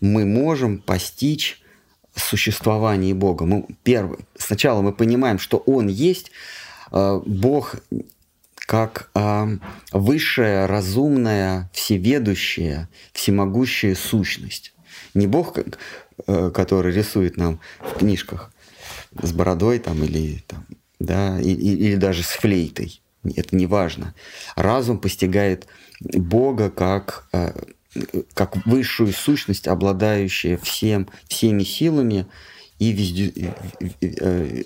мы можем постичь существование Бога. Мы, первый, сначала мы понимаем, что Он есть, э, Бог как э, высшая, разумная, всеведущая, всемогущая сущность. Не Бог, э, который рисует нам в книжках с бородой там или там, да, или, или даже с флейтой. Это не важно. Разум постигает Бога как, э, как высшую сущность, обладающая всем, всеми силами, и везде, э,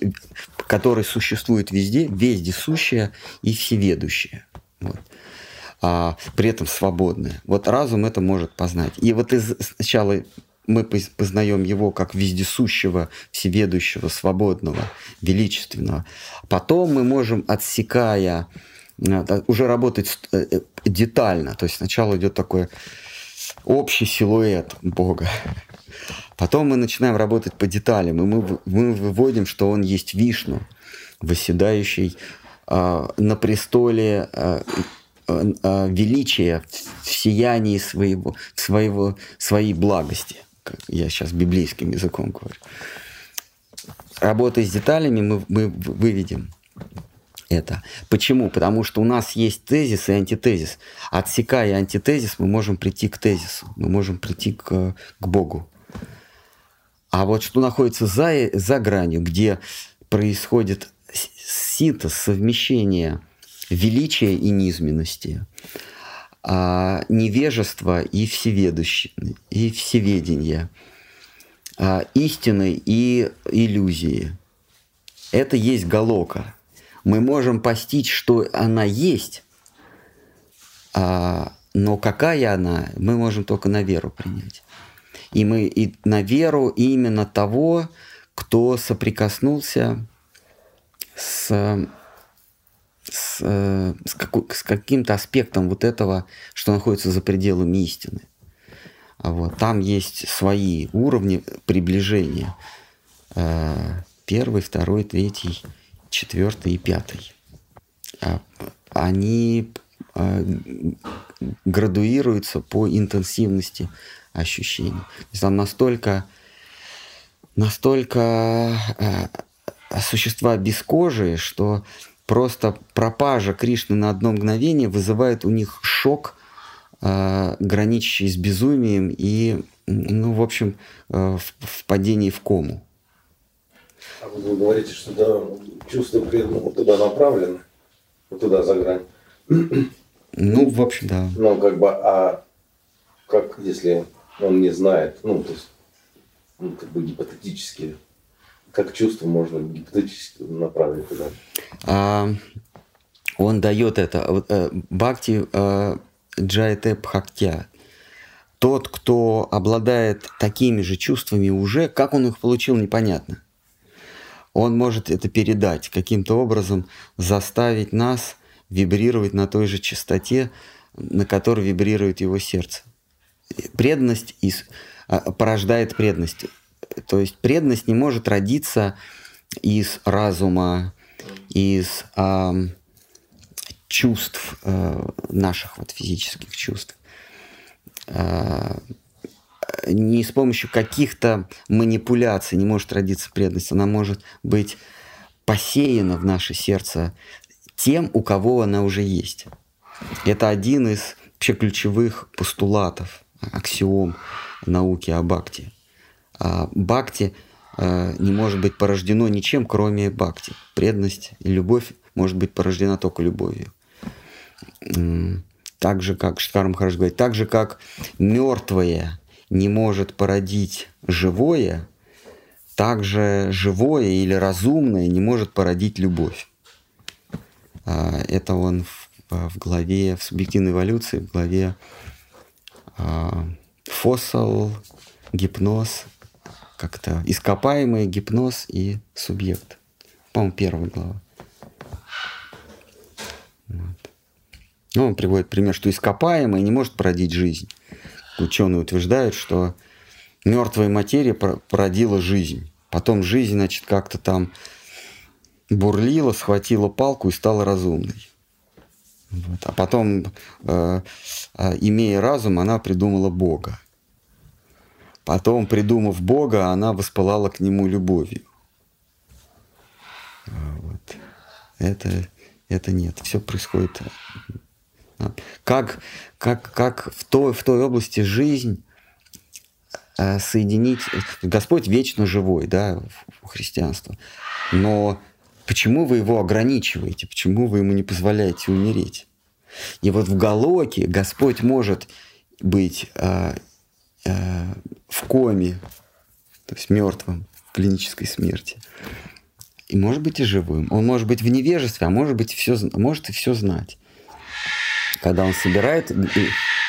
который существует везде, вездесущее и всеведущее. Вот. А при этом свободное. Вот разум это может познать. И вот из, сначала мы познаем его как вездесущего, всеведущего, свободного, величественного. Потом мы можем, отсекая, э, уже работать э, детально. То есть сначала идет такой общий силуэт Бога. Потом мы начинаем работать по деталям, и мы, мы выводим, что он есть Вишну, восседающий э, на престоле э, э, величия в сиянии своего, своего, своей благости. Я сейчас библейским языком говорю. Работая с деталями, мы, мы выведем это. Почему? Потому что у нас есть тезис и антитезис. Отсекая антитезис, мы можем прийти к тезису, мы можем прийти к, к Богу. А вот что находится за, за гранью, где происходит синтез, совмещение величия и низменности, а, невежества и всеведущее, и всеведения, а, истины и иллюзии. Это есть галока. Мы можем постичь, что она есть, а, но какая она, мы можем только на веру принять. И мы и на веру именно того, кто соприкоснулся с, с, с, как, с каким-то аспектом вот этого, что находится за пределами истины. А вот. Там есть свои уровни приближения. Э, первый, второй, третий, четвертый и пятый. А, они э, градуируются по интенсивности ощущений. То есть там настолько, настолько э, существа бескожие, что просто пропажа Кришны на одно мгновение вызывает у них шок, э, граничащий с безумием и, ну, в общем, э, впадение в кому. А вы говорите, что да, чувство преданного туда направлено, туда за грань. Ну, в общем, да. Ну, как бы, а как если он не знает, ну, то есть, ну, как бы гипотетически, как чувство можно гипотетически направить туда? А, он дает это. Э, Бхакти э, Джайте Бхактя. Тот, кто обладает такими же чувствами уже, как он их получил, непонятно. Он может это передать, каким-то образом заставить нас вибрировать на той же частоте, на которой вибрирует его сердце преданность а, порождает преданность. То есть преданность не может родиться из разума, из а, чувств а, наших вот физических чувств. А, не с помощью каких-то манипуляций не может родиться преданность. Она может быть посеяна в наше сердце тем, у кого она уже есть. Это один из вообще ключевых постулатов аксиом науки о бхакти. А бхакти э, не может быть порождено ничем, кроме бхакти. Преданность и любовь может быть порождена только любовью. Так же, как Шткар Махарадж говорит, так же, как мертвое не может породить живое, так же живое или разумное не может породить любовь. А, это он в главе, в субъективной эволюции, в главе а, фосsil, гипноз, как-то ископаемый гипноз и субъект. По-моему, первая глава. Вот. Ну, он приводит пример, что ископаемый не может породить жизнь. Ученые утверждают, что мертвая материя породила жизнь. Потом жизнь, значит, как-то там бурлила, схватила палку и стала разумной. Вот. А потом, э, э, имея разум, она придумала Бога. Потом, придумав Бога, она воспылала к нему любовью. А вот. Это, это нет. Все происходит. А, как, как, как в, той, в той области жизнь э, соединить... Господь вечно живой, да, в христианстве. Но Почему вы его ограничиваете? Почему вы ему не позволяете умереть? И вот в Галоке Господь может быть э, в коме, то есть мертвым, клинической смерти. И может быть и живым. Он может быть в невежестве, а может быть все, может и все знать. Когда он собирает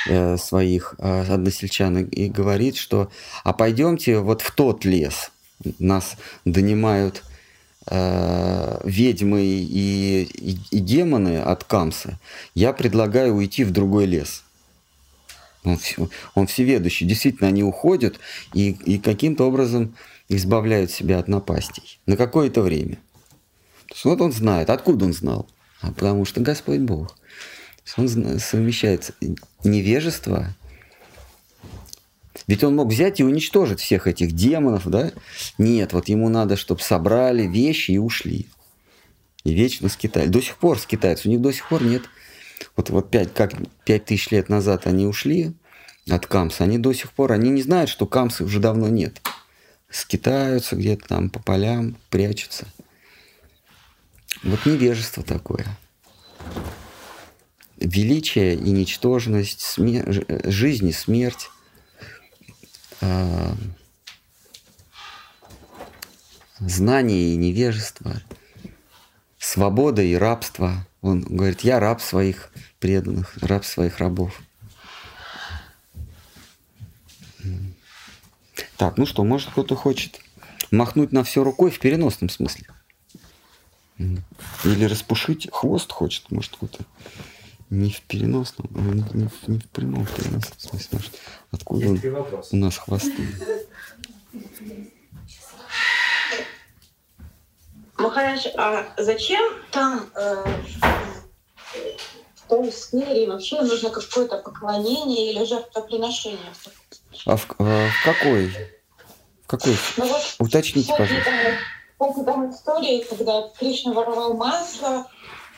э, своих э, односельчан и говорит, что а пойдемте вот в тот лес. Нас донимают ведьмы и, и, и демоны от Камса, я предлагаю уйти в другой лес. Он, он всеведущий. Действительно, они уходят и, и каким-то образом избавляют себя от напастей. На какое-то время. Вот он знает. Откуда он знал? А потому что Господь Бог. Он совмещает невежество ведь он мог взять и уничтожить всех этих демонов, да? Нет, вот ему надо, чтобы собрали вещи и ушли. И вечно скитали. До сих пор скитаются. У них до сих пор нет. Вот, вот пять, как пять тысяч лет назад они ушли от Камса, они до сих пор, они не знают, что Камса уже давно нет. Скитаются где-то там по полям, прячутся. Вот невежество такое. Величие и ничтожность, смер... жизнь и смерть э, знание и невежество, свобода и рабство. Он говорит, я раб своих преданных, раб своих рабов. Так, ну что, может кто-то хочет махнуть на все рукой в переносном смысле? Или распушить хвост хочет, может кто-то. Не в переносном, а не, не, в, не в прямом переносном смысле. Может, откуда он, у нас хвосты? Махарадж, а зачем там э, в той сфере вообще нужно какое-то поклонение или жертвоприношение? А в, а в какой? В какой? Ну, вот, Уточните, пожалуйста. Помните там истории, когда Кришна воровал масло,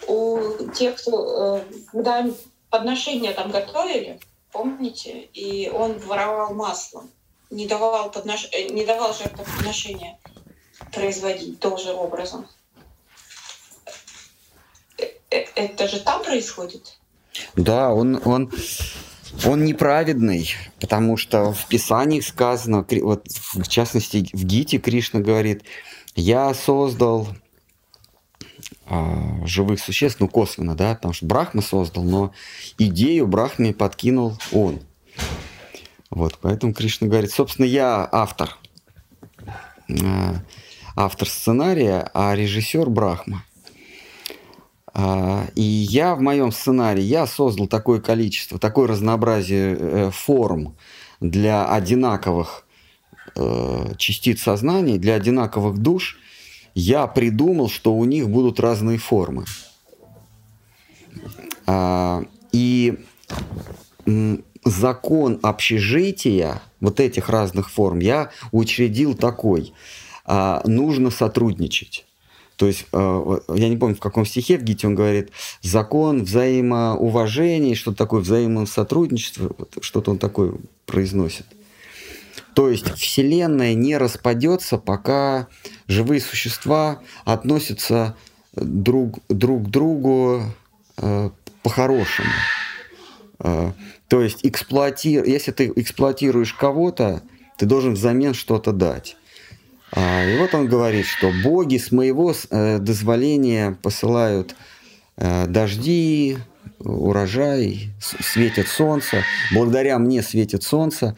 у тех, кто, э, когда подношения там готовили, помните, и он воровал масло, не давал, поднош... Э, не давал жертвоприношения производить тоже образом. Э, это же там происходит? Да, он, он, он неправедный, потому что в Писании сказано, вот в частности в Гите Кришна говорит, я создал а, живых существ, ну косвенно, да, потому что Брахма создал, но идею Брахме подкинул он. Вот, поэтому Кришна говорит, собственно, я автор, а, автор сценария, а режиссер Брахма. А, и я в моем сценарии, я создал такое количество, такое разнообразие э, форм для одинаковых э, частиц сознания, для одинаковых душ, я придумал, что у них будут разные формы. А, и закон общежития вот этих разных форм я учредил такой. А, нужно сотрудничать. То есть, а, я не помню, в каком стихе в Гите он говорит, закон взаимоуважения, что-то такое, взаимосотрудничество, что-то он такое произносит. То есть Вселенная не распадется, пока живые существа относятся друг, друг к другу э, по-хорошему. Э, то есть эксплуатир... если ты эксплуатируешь кого-то, ты должен взамен что-то дать. А, и вот он говорит, что боги с моего э, дозволения посылают э, дожди, урожай, светит солнце, благодаря мне светит солнце,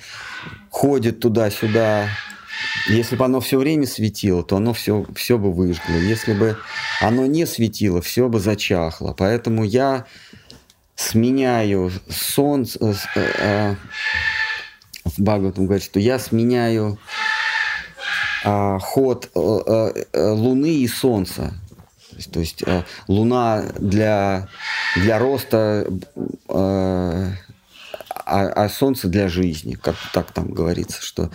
ходит туда-сюда. Если бы оно все время светило, то оно все, все бы выжгло. Если бы оно не светило, все бы зачахло. Поэтому я сменяю солнце... Э, э, в Бхагаватам говорит, что я сменяю э, ход э, э, Луны и Солнца. То есть э, Луна для, для роста, а, а Солнце для жизни, как так там говорится, что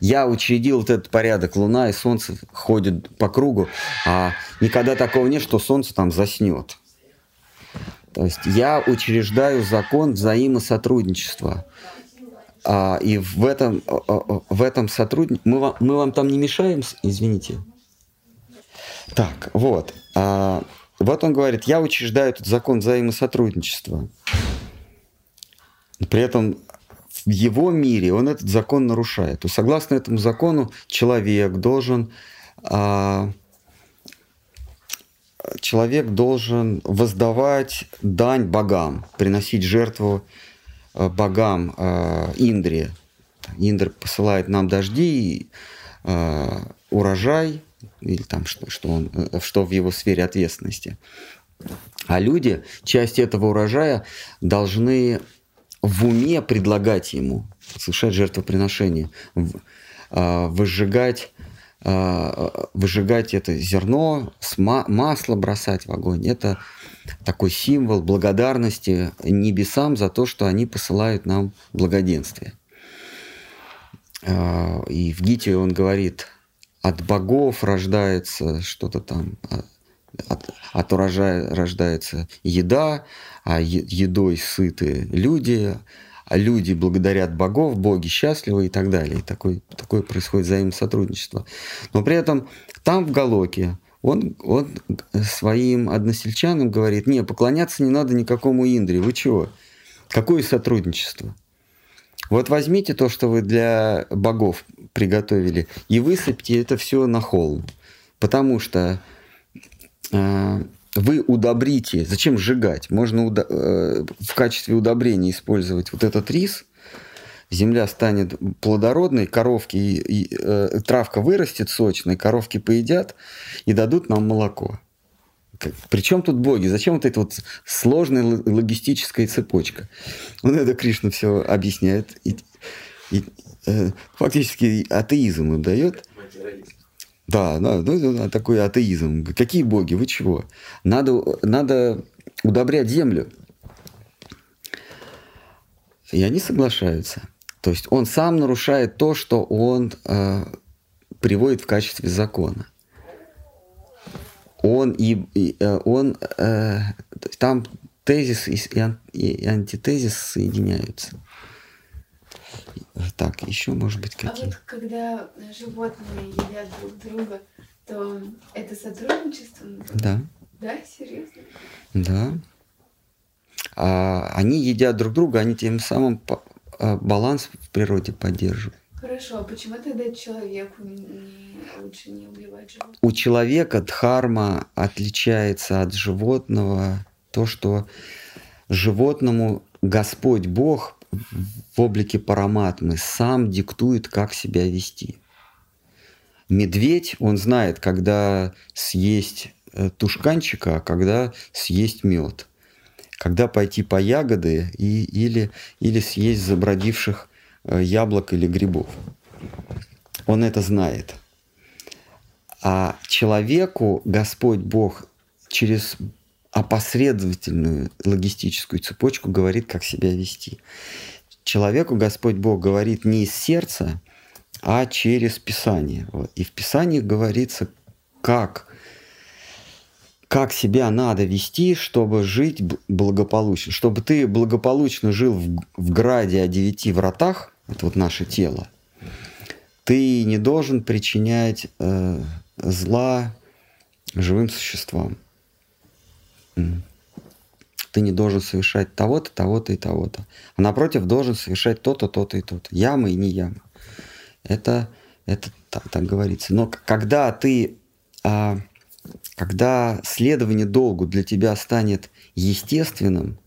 я учредил вот этот порядок, Луна и Солнце ходят по кругу, а никогда такого нет, что Солнце там заснет. То есть я учреждаю закон взаимосотрудничества. А, и в этом, в этом сотрудничестве... Мы вам, мы вам там не мешаем, извините? Так, вот. А, вот он говорит, я учреждаю этот закон взаимосотрудничества. При этом в его мире он этот закон нарушает. То согласно этому закону человек должен а, человек должен воздавать дань богам, приносить жертву богам э, Индре. Индр посылает нам дожди, э, урожай, или там что, что, он, что в его сфере ответственности. А люди часть этого урожая должны в уме предлагать ему, совершать жертвоприношение, выжигать Э, выжигать это зерно, масло бросать в огонь. Это такой символ благодарности небесам за то, что они посылают нам благоденствие. Э, и в Гите он говорит, от богов рождается что-то там, а, от, от урожая рождается еда, а едой сыты люди, а люди благодарят богов, боги счастливы и так далее. И такое, такое происходит взаимосотрудничество. Но при этом там в Галоке он, он своим односельчанам говорит, не, поклоняться не надо никакому Индре, вы чего? Какое сотрудничество? Вот возьмите то, что вы для богов приготовили, и высыпьте это все на холм. Потому что э, вы удобрите, зачем сжигать? Можно удо- э, в качестве удобрения использовать вот этот рис, земля станет плодородной, коровки, и, и, э, травка вырастет сочной, коровки поедят и дадут нам молоко. Причем тут боги? Зачем вот эта вот сложная логистическая цепочка? Он это Кришна все объясняет. И, и, э, фактически атеизм им дает. Да, да, да, такой атеизм. Какие боги? Вы чего? Надо, надо удобрять землю. И они соглашаются. То есть он сам нарушает то, что он э, приводит в качестве закона. Он и, и э, он э, там тезис и, и антитезис соединяются. Так, еще, может быть, какие? А вот когда животные едят друг друга, то это сотрудничество? Да. Да, серьезно? Да. А, они едят друг друга, они тем самым баланс в природе поддерживают. Хорошо, а почему тогда человеку не, лучше не убивать животных? У человека дхарма отличается от животного то, что животному Господь Бог в облике параматмы сам диктует, как себя вести. Медведь, он знает, когда съесть э, тушканчика, а когда съесть мед. Когда пойти по ягоды и, или, или съесть забродивших э, яблок или грибов. Он это знает. А человеку Господь Бог через опосредовательную логистическую цепочку говорит, как себя вести. Человеку Господь Бог говорит не из сердца, а через Писание. И в Писании говорится, как, как себя надо вести, чтобы жить благополучно. Чтобы ты благополучно жил в, в граде о девяти вратах, это вот наше тело, ты не должен причинять э, зла живым существам. Ты не должен совершать того-то, того-то и того-то. А напротив, должен совершать то-то, то-то и то-то. Яма и не яма. Это, это так, так говорится. Но когда ты, а, когда следование долгу для тебя станет естественным,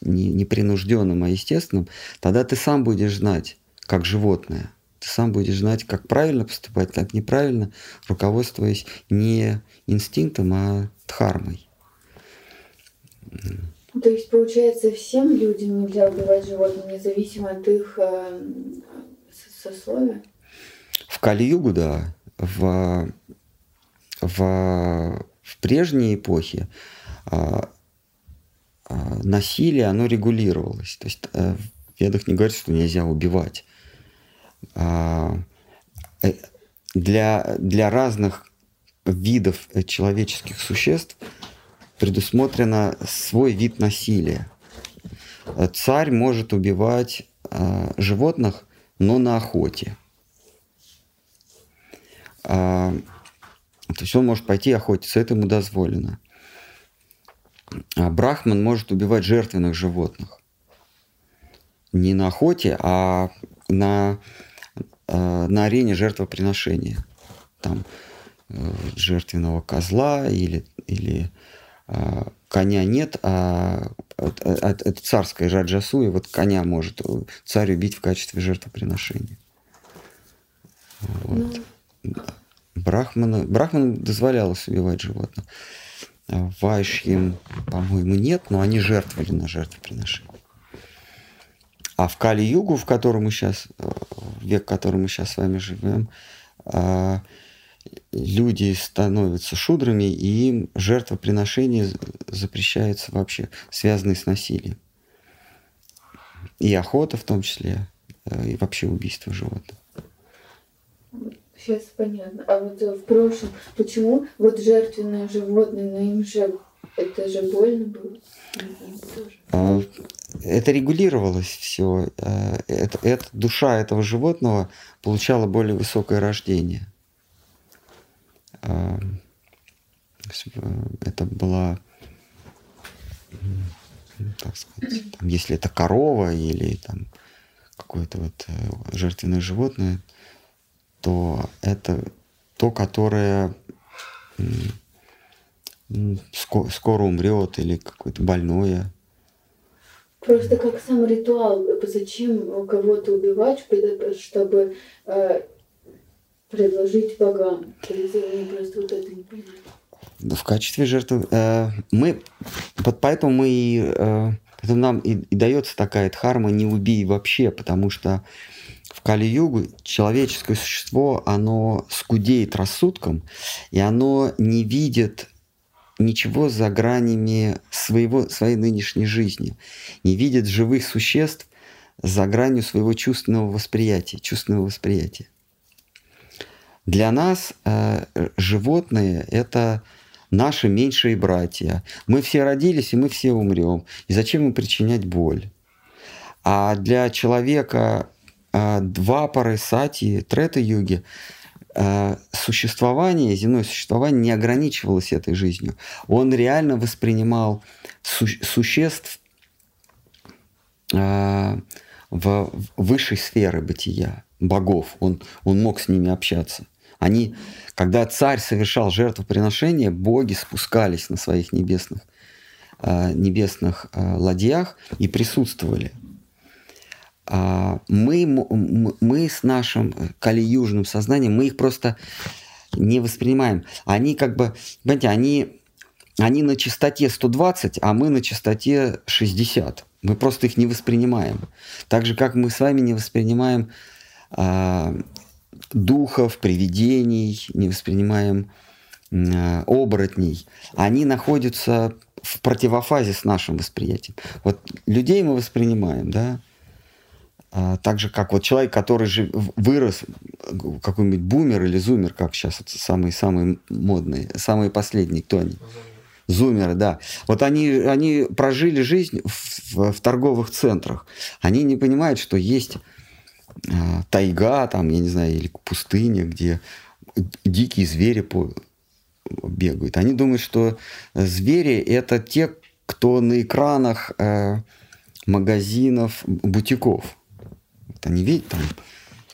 не, непринужденным, а естественным, тогда ты сам будешь знать, как животное. Ты сам будешь знать, как правильно поступать, как неправильно, руководствуясь не инстинктом, а дхармой. То есть, получается, всем людям нельзя убивать животных, независимо от их э, сословия? В Кали-югу, да. В, в, в прежней эпохе а, а, насилие, оно регулировалось. То есть а, в ведах не говорится, что нельзя убивать. А, э, для, для разных видов человеческих существ предусмотрено свой вид насилия. Царь может убивать э, животных, но на охоте. Э, то есть он может пойти охотиться, это ему дозволено. А брахман может убивать жертвенных животных. Не на охоте, а на, э, на арене жертвоприношения. Там э, жертвенного козла или, или э, коня нет, а это царская раджасу, и вот коня может царь убить в качестве жертвоприношения. Вот. Ну... Брахмана, Брахман дозволялось убивать животных. Вайшьим, по-моему, нет, но они жертвовали на жертвоприношение. А в Кали-Югу, в котором мы сейчас, век, в котором мы сейчас с вами живем, а, люди становятся шудрами, и им жертвоприношение запрещается вообще, связанные с насилием. И охота в том числе, э, и вообще убийство животных. Сейчас понятно. А вот э, в прошлом, почему вот жертвенное животное, но им же это же больно было? А, это регулировалось все. Э, это, это, душа этого животного получала более высокое рождение. А, э, это была, так сказать, там, если это корова или там какое-то вот жертвенное животное, то это то, которое скоро умрет или какое-то больное. Просто как сам ритуал, зачем кого-то убивать, чтобы э, предложить богам? просто вот это не В качестве жертвы э, мы, вот поэтому мы и, э, поэтому нам и, и дается такая дхарма не убей вообще, потому что Кали-югу человеческое существо, оно скудеет рассудком, и оно не видит ничего за гранями своего, своей нынешней жизни, не видит живых существ за гранью своего чувственного восприятия, чувственного восприятия. Для нас э, животные — это наши меньшие братья. Мы все родились, и мы все умрем. И зачем им причинять боль? А для человека два пары сати, трета-юги, а, существование, земное существование не ограничивалось этой жизнью. Он реально воспринимал су существ э, в высшей сферы бытия, богов. Он, он мог с ними общаться. Они, когда царь совершал жертвоприношение, боги спускались на своих небесных, небесных ладьях и присутствовали. А, мы, мы с нашим э, кали-южным сознанием, мы их просто не воспринимаем. Они как бы, понимаете, они, они на частоте 120, а мы на частоте 60. Мы просто их не воспринимаем. Так же, как мы с вами не воспринимаем а, духов, привидений, не воспринимаем а, оборотней. Они находятся в противофазе с нашим восприятием. Вот людей мы воспринимаем, да, так же, как вот человек, который же вырос, какой-нибудь бумер или зумер, как сейчас самые-самые модные, самые последние, кто они? Зумеры, да. Вот они, они прожили жизнь в, в, в торговых центрах. Они не понимают, что есть э, тайга, там, я не знаю, или пустыня, где дикие звери по, бегают. Они думают, что звери это те, кто на экранах э, магазинов, бутиков. Они видят там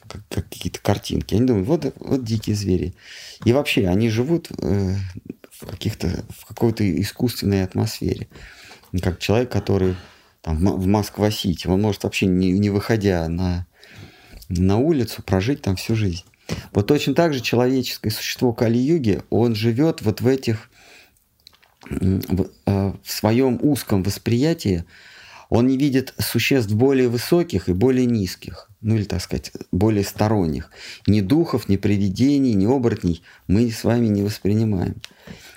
как, как какие-то картинки. Они думают, вот, вот дикие звери. И вообще, они живут э, в каких-то в какой-то искусственной атмосфере. Как человек, который там, в Москва-Сити. Он может вообще не, не выходя на, на улицу прожить там всю жизнь. Вот точно так же человеческое существо Кали-юги, он живет вот в этих, в, э, в своем узком восприятии, он не видит существ более высоких и более низких, ну или, так сказать, более сторонних. Ни духов, ни привидений, ни оборотней мы с вами не воспринимаем.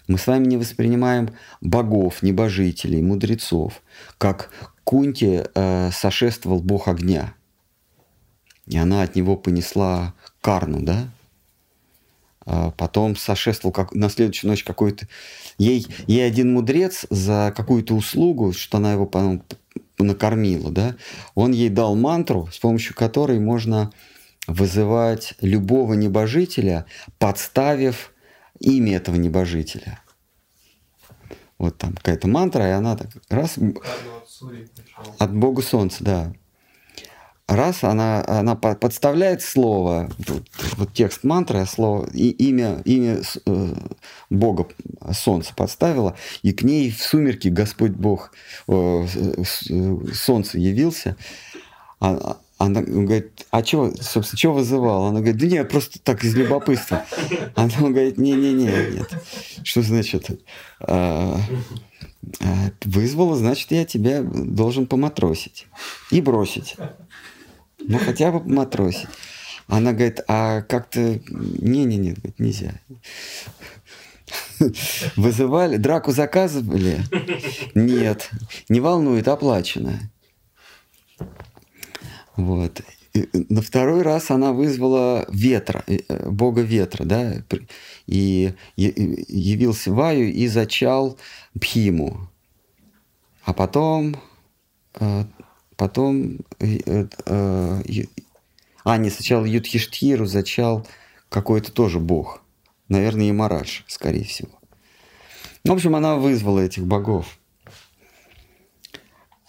Мы с вами не воспринимаем богов, небожителей, мудрецов, как Кунте э, сошествовал бог огня, и она от него понесла Карну, да? А потом сошествовал как, на следующую ночь какой-то... Ей, ей один мудрец за какую-то услугу, что она его по накормила, да, он ей дал мантру, с помощью которой можно вызывать любого небожителя, подставив имя этого небожителя. Вот там какая-то мантра, и она так раз... От Бога Солнца, да раз она, она подставляет слово, вот, вот текст мантры, а слово, и имя, имя э, Бога Солнца подставила, и к ней в сумерки Господь Бог, э, Солнце явился, а, она говорит, а что, собственно, что вызывал? Она говорит, да нет, просто так из любопытства. Она говорит, не-не-не, нет. Что значит? А, а, вызвала, значит, я тебя должен поматросить и бросить. Ну, хотя бы матросить. Она говорит, а как-то... Не-не-не, нельзя. Вызывали? Драку заказывали? Нет. Не волнует, оплачено. Вот. И на второй раз она вызвала ветра, э, бога ветра, да, и явился Ваю и зачал Пхиму. А потом э, Потом... Э, э, а, не, сначала Юдхиштхиру зачал какой-то тоже бог. Наверное, Ямарадж, скорее всего. Ну, в общем, она вызвала этих богов.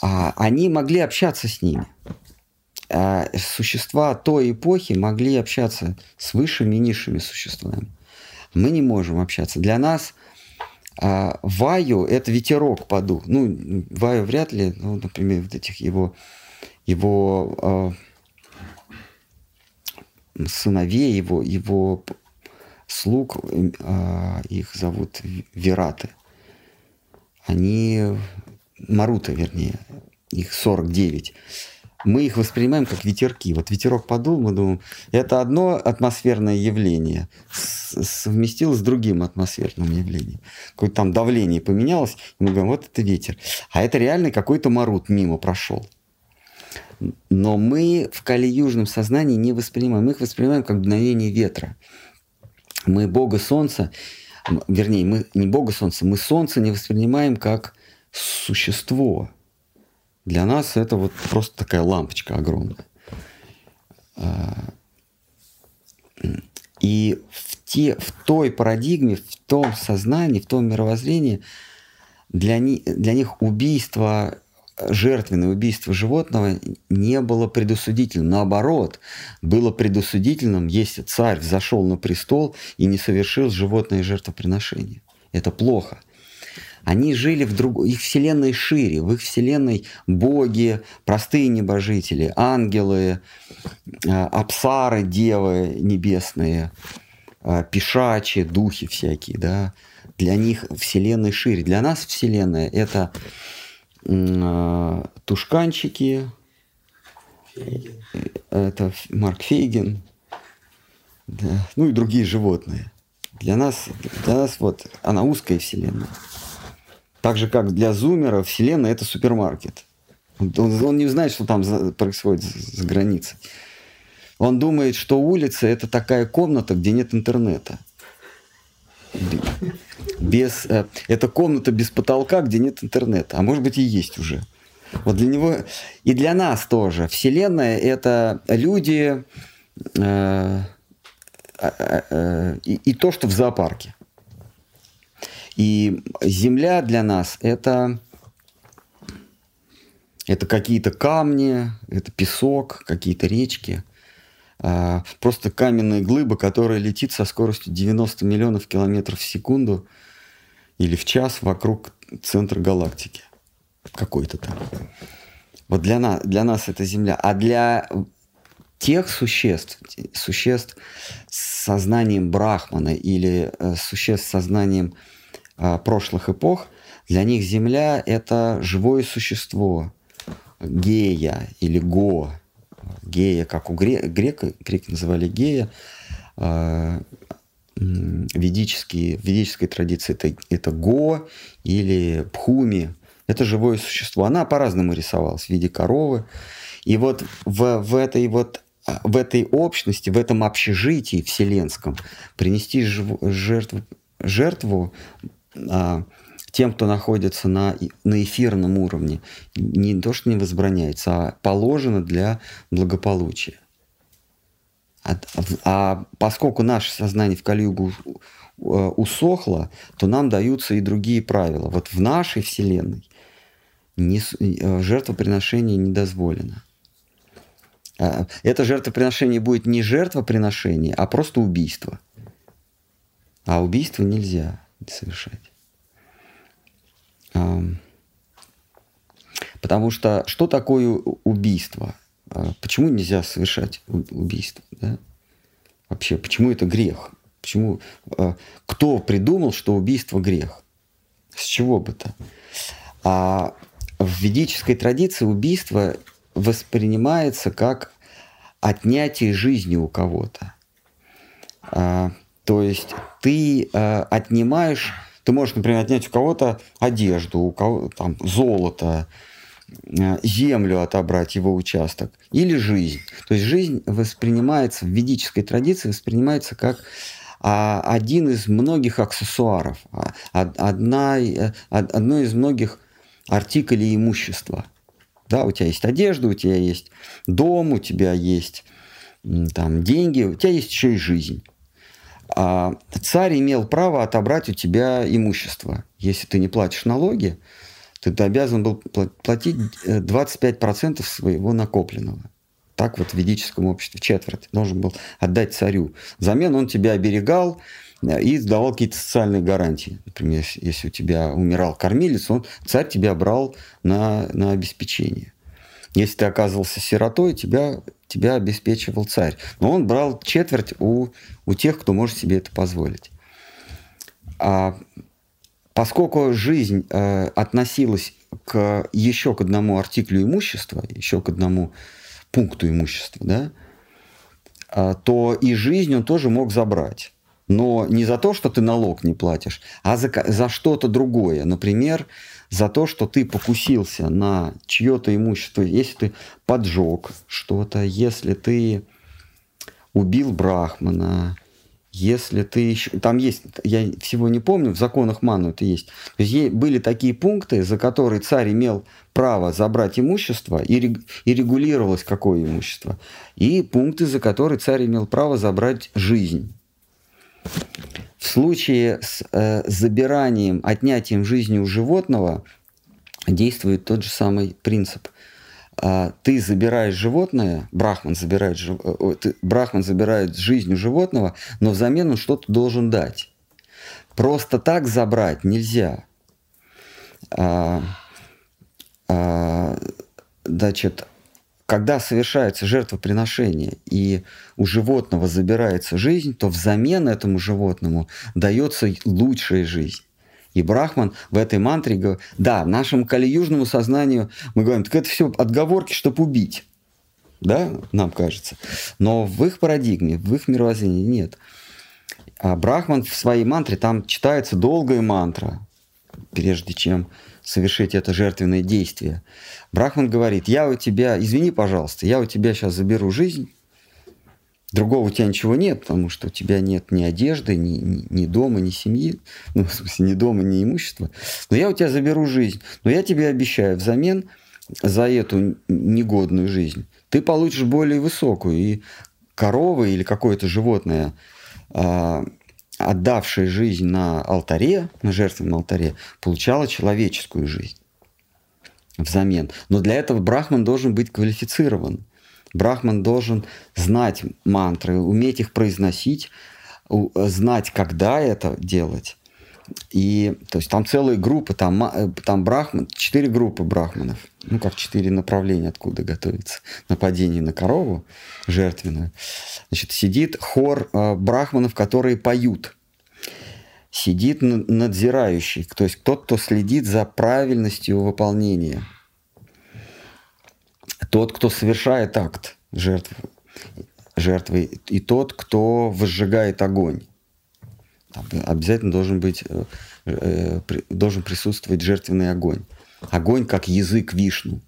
А, они могли общаться с ними. А существа той эпохи могли общаться с высшими и низшими существами. Мы не можем общаться. Для нас – а Ваю – это ветерок подул. Ну, Ваю вряд ли, ну, например, вот этих его, его э, сыновей, его, его слуг, э, их зовут Вераты. Они, Марута, вернее, их 49 мы их воспринимаем как ветерки. Вот ветерок подул, мы думаем, это одно атмосферное явление совместилось с другим атмосферным явлением. Какое-то там давление поменялось, и мы говорим, вот это ветер. А это реально какой-то марут мимо прошел. Но мы в кали-южном сознании не воспринимаем. Мы их воспринимаем как мгновение ветра. Мы Бога Солнца, вернее, мы не Бога Солнца, мы Солнце не воспринимаем как существо, для нас это вот просто такая лампочка огромная. А, и в, те, в той парадигме, в том сознании, в том мировоззрении для, ни, для них убийство жертвенное убийство животного не было предусудительным. Наоборот, было предусудительным, если царь взошел на престол и не совершил животное жертвоприношение. Это плохо. Они жили в другой, их вселенной шире, в их вселенной боги, простые небожители, ангелы, э, апсары, девы небесные, э, пешачи, духи всякие, да. Для них вселенной шире. Для нас вселенная это э, тушканчики, Фейгин. это Марк Фейген, да, ну и другие животные. Для нас, для нас вот она узкая вселенная. Так же, как для зумера Вселенная – это супермаркет. Он, он не знает, что там происходит за, за границей. Он думает, что улица – это такая комната, где нет интернета. Без, э, это комната без потолка, где нет интернета. А может быть и есть уже. Вот для него и для нас тоже. Вселенная – это люди э, э, э, и, и то, что в зоопарке. И земля для нас это, это какие-то камни, это песок, какие-то речки. А, просто каменная глыба, которая летит со скоростью 90 миллионов километров в секунду или в час вокруг центра галактики. Какой-то там. Вот для нас, для нас это земля. А для тех существ, существ с сознанием брахмана или э, существ с сознанием э, прошлых эпох, для них Земля – это живое существо, гея или го. Гея, как у грека, греки называли гея, э, ведические, в ведической традиции это, это го или пхуми. Это живое существо. Она по-разному рисовалась в виде коровы. И вот в, в этой вот в этой общности, в этом общежитии вселенском принести жертву, жертву а, тем, кто находится на, на эфирном уровне, не то, что не возбраняется, а положено для благополучия. А, а поскольку наше сознание в Калиюгу э, усохло, то нам даются и другие правила. Вот в нашей Вселенной не, э, жертвоприношение не дозволено. А, это жертвоприношение будет не жертвоприношение, а просто убийство. А убийство нельзя совершать. Потому что что такое убийство? А, почему нельзя совершать убийство? Да? Вообще, почему это грех? Почему? А, кто придумал, что убийство грех? С чего бы то? А в ведической традиции убийство воспринимается как отнятие жизни у кого-то. А, то есть ты а, отнимаешь, ты можешь, например, отнять у кого-то одежду, у кого там золото, а, землю отобрать его участок или жизнь. То есть жизнь воспринимается в ведической традиции воспринимается как а, один из многих аксессуаров, а, одна, э, одно из многих артиклей имущества – да, у тебя есть одежда, у тебя есть дом, у тебя есть там деньги, у тебя есть еще и жизнь. А царь имел право отобрать у тебя имущество. Если ты не платишь налоги, ты обязан был платить 25% э, своего накопленного. Так вот в ведическом обществе четверть должен был отдать царю. Взамен он тебя оберегал, и давал какие-то социальные гарантии. Например, если у тебя умирал кормилец, он, царь тебя брал на, на обеспечение. Если ты оказывался сиротой, тебя, тебя обеспечивал царь. Но он брал четверть у, у тех, кто может себе это позволить. А поскольку жизнь э, относилась к еще к одному артиклю имущества, еще к одному пункту имущества, да, э, то и жизнь он тоже мог забрать но не за то, что ты налог не платишь, а за, за что-то другое. Например, за то, что ты покусился на чье-то имущество, если ты поджег что-то, если ты убил брахмана, если ты еще... Там есть, я всего не помню, в законах Ману это есть. То есть были такие пункты, за которые царь имел право забрать имущество и, и регулировалось какое имущество. И пункты, за которые царь имел право забрать жизнь. В случае с э, забиранием, отнятием жизни у животного действует тот же самый принцип. А, ты забираешь животное, брахман забирает, э, ты, брахман забирает жизнь у животного, но взамен он что-то должен дать. Просто так забрать нельзя. А, а, значит, когда совершается жертвоприношение и у животного забирается жизнь, то взамен этому животному дается лучшая жизнь. И Брахман в этой мантре говорит, да, нашему калиюжному сознанию мы говорим, так это все отговорки, чтобы убить. Да, нам кажется. Но в их парадигме, в их мировоззрении нет. А Брахман в своей мантре, там читается долгая мантра, прежде чем совершить это жертвенное действие. Брахман говорит, я у тебя, извини, пожалуйста, я у тебя сейчас заберу жизнь, другого у тебя ничего нет, потому что у тебя нет ни одежды, ни, ни, ни дома, ни семьи, [laughs] ну, в смысле, ни дома, ни имущества, но я у тебя заберу жизнь, но я тебе обещаю, взамен за эту негодную жизнь ты получишь более высокую, и корова или какое-то животное, а, отдавшая жизнь на алтаре, на жертвенном алтаре, получала человеческую жизнь взамен. Но для этого брахман должен быть квалифицирован. Брахман должен знать мантры, уметь их произносить, знать, когда это делать, И, то есть там целые группы, там, э, там брахман, четыре группы брахманов, ну, как четыре направления, откуда готовится нападение на корову жертвенную. Значит, сидит хор э, брахманов, которые поют. Сидит надзирающий, то есть тот, кто следит за правильностью выполнения. Тот, кто совершает акт жертвы, жертвы и тот, кто возжигает огонь. Там обязательно должен быть, э, э, должен присутствовать жертвенный огонь. Огонь как язык вишну.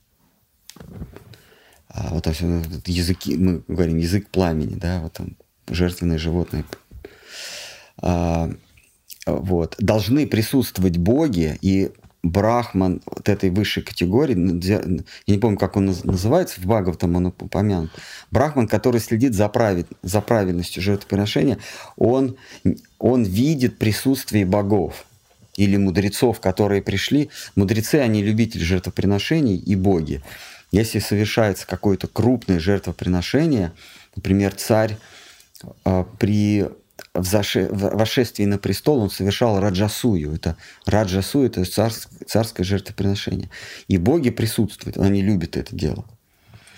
А вот языки, мы говорим язык пламени, да, вот там жертвенное животное. А, вот. Должны присутствовать боги, и брахман вот этой высшей категории, я не помню, как он называется, в Бхагаватам он упомянут, брахман, который следит за, прави, за правильностью жертвоприношения, он, он видит присутствие богов или мудрецов, которые пришли. Мудрецы, они любители жертвоприношений и боги. Если совершается какое-то крупное жертвоприношение, например, царь э, при в заше... вошествии на престол он совершал раджасую. Это раджасую, это царск... царское жертвоприношение. И боги присутствуют, они любят это дело.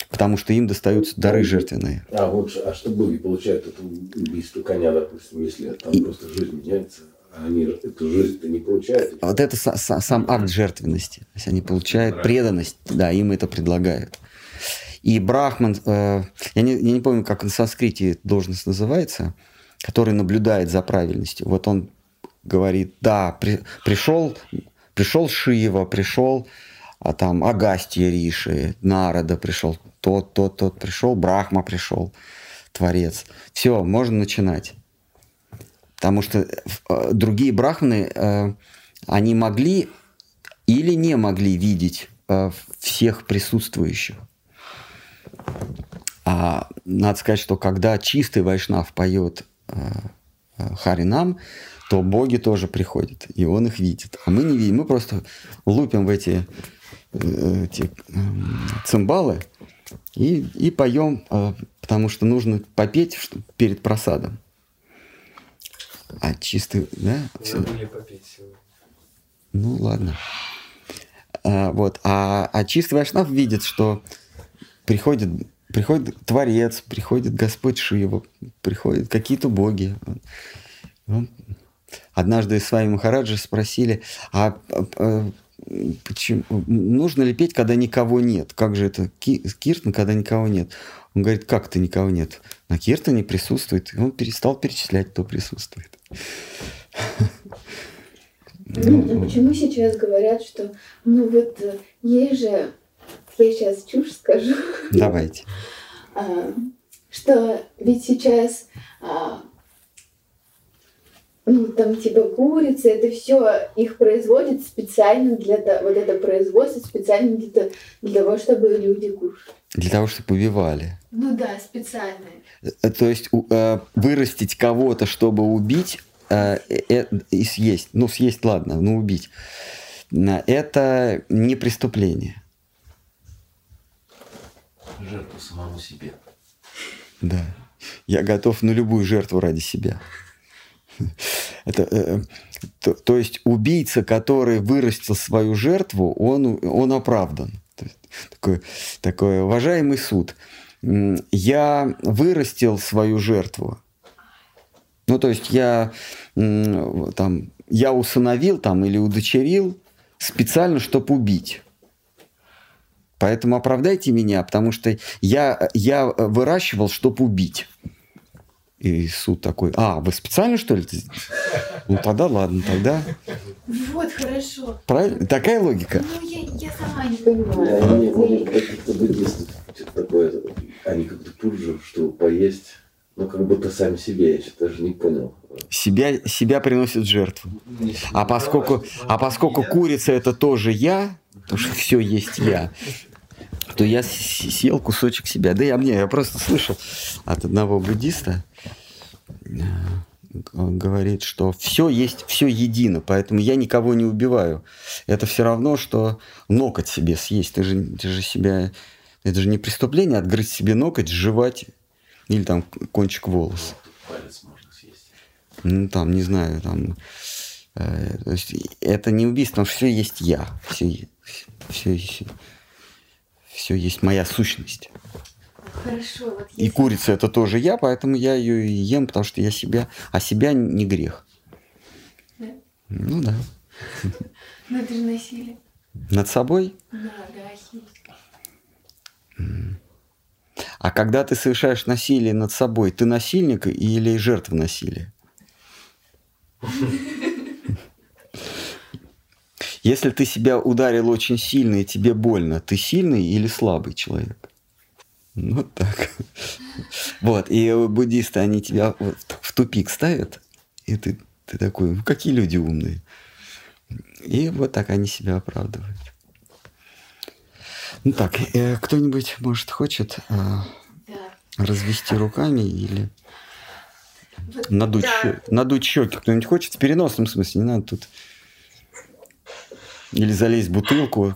Потому что им достаются дары жертвенные. А вот а что боги получают от убийства коня, допустим, если там и... просто жизнь меняется? А они эту жизнь-то не получают. Вот это сам акт жертвенности. То есть они получают Правильно. преданность, да, им это предлагают. И Брахман, э, я, не, я не помню, как на санскрите должность называется, который наблюдает за правильностью. Вот он говорит, да, при, пришел, пришел Шива, пришел а там Агастия Риши, Народа пришел, тот, тот, тот пришел, Брахма пришел, Творец. Все, можно начинать. Потому что э, другие брахманы, э, они могли или не могли видеть э, всех присутствующих. А надо сказать, что когда чистый вайшнав поет Э, э, Харинам, то боги тоже приходят, и он их видит. А мы не видим, мы просто лупим в эти, э, эти цимбалы и, и поем, потому что нужно попеть перед просадом. А чистый, да? Все. попеть сегодня. Ну ладно. А, вот. А, а чистый вайшнав видит, что приходит приходит Творец, приходит Господь Шива, приходят какие-то боги. Однажды с вами Махараджи спросили, а, а, почему, нужно ли петь, когда никого нет? Как же это киртан, когда никого нет? Он говорит, как то никого нет? На киртане присутствует. И он перестал перечислять, кто присутствует. Ну, а почему сейчас говорят, что ну вот э, есть же я сейчас чушь скажу. Давайте. [laughs] А, что ведь сейчас а, ну, там типа курицы, это все их производят специально для того, вот это производство специально для, для того, чтобы люди кушали. Для того, чтобы убивали. Ну да, специально. Э, то есть э, вырастить кого-то, чтобы убить э, и съесть. Ну, съесть, ладно, но убить. Это не преступление жертву самому себе. Да. Я готов на любую жертву ради себя. Это, э, то, то есть убийца, который вырастил свою жертву, он, он оправдан. Такой, такой уважаемый суд. Я вырастил свою жертву. Ну, то есть я там, я усыновил там или удочерил специально, чтобы убить. Поэтому оправдайте меня, потому что я, я выращивал, чтобы убить. И суд такой, а, вы специально, что ли? Ну, тогда ладно, тогда... Вот, хорошо. Правильно? Такая логика? Ну, я, я сама не понимаю. Они, может, каких-то буддистов, что-то такое, они как-то пуржу, что поесть, ну, как будто сами себе, я что-то даже не понял. Себя, себя приносят жертву. А поскольку, а поскольку курица это тоже я, потому что все есть я, то я съел кусочек себя. Да я мне, я просто слышал от одного буддиста, э, он говорит, что все есть, все едино, поэтому я никого не убиваю. Это все равно, что ноготь себе съесть. Ты же, ты же себя... Это же не преступление отгрызть себе ноготь, жевать или там кончик волоса. Палец можно съесть. Ну, там, не знаю, там Э, то есть это не убийство, потому что все есть я. Все, все, все, все есть моя сущность. Хорошо, вот И если- курица это тоже я, поэтому я ее и ем, потому что я себя, а себя не грех. Да? Ну да. [laughs] Ну это же насилие. Над собой. Да, да, хит. А когда ты совершаешь насилие над собой, ты насильник или жертва насилия? Если ты себя ударил очень сильно и тебе больно, ты сильный или слабый человек? Вот так. Вот. И буддисты, они тебя в тупик ставят, и ты, ты такой, ну какие люди умные. И вот так они себя оправдывают. Ну так, э, кто-нибудь, может, хочет э, Да. развести руками или Вот надуть, Да. щё- надуть щеки? Кто-нибудь хочет? В переносном смысле, не надо тут. Или залезть в бутылку.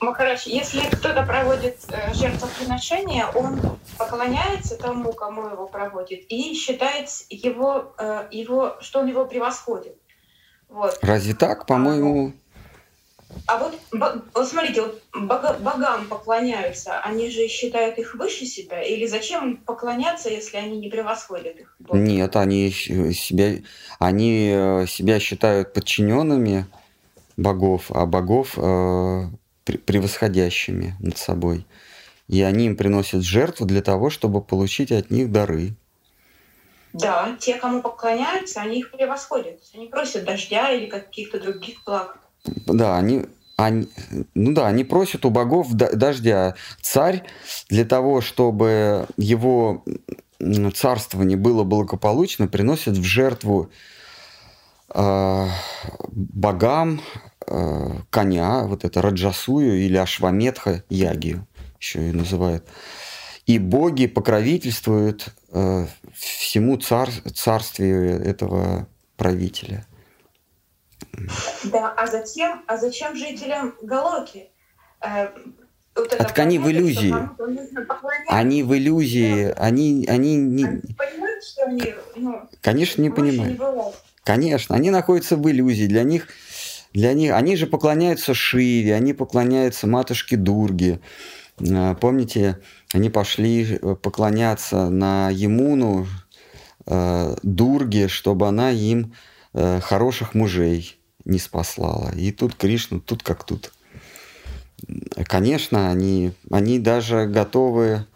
Махараш, если кто-то проводит э, жертвоприношение, он поклоняется тому, кому его проводит, и считает его, его, что он его превосходит. Вот. Разве так? По-моему, А вот, вот смотрите, вот бога- богам поклоняются, они же считают их выше себя, или зачем им поклоняться, если они не превосходят их? Нет, они себя, они э, себя считают подчиненными богов, а богов э, пре- превосходящими над собой. И они им приносят жертву для того, чтобы получить от них дары. Да, те, кому поклоняются, они их превосходят. Они просят дождя или каких-то других благ. Да, они, они, ну да, они просят у богов дождя. Царь для того, чтобы его м, царствование было благополучно, приносит в жертву э, богам э, коня, вот это Раджасую или Ашваметха Ягию, еще ее называют. И боги покровительствуют э, всему цар, царствию этого правителя. Да, а затем, а зачем жителям Галоки? Э, вот Так они в иллюзии. Они в иллюзии, они, они не, Они понимают, что они, ну, конечно, не не понимают. бывают. Конечно, они находятся в иллюзии. Для них, для них, они же поклоняются Шиве, они поклоняются матушке Дурге. А, Помните, они пошли э, поклоняться на Емуну э, Дурге, чтобы она им э, хороших мужей не спаслала. И тут Кришна, тут как тут. Конечно, они, они даже готовы,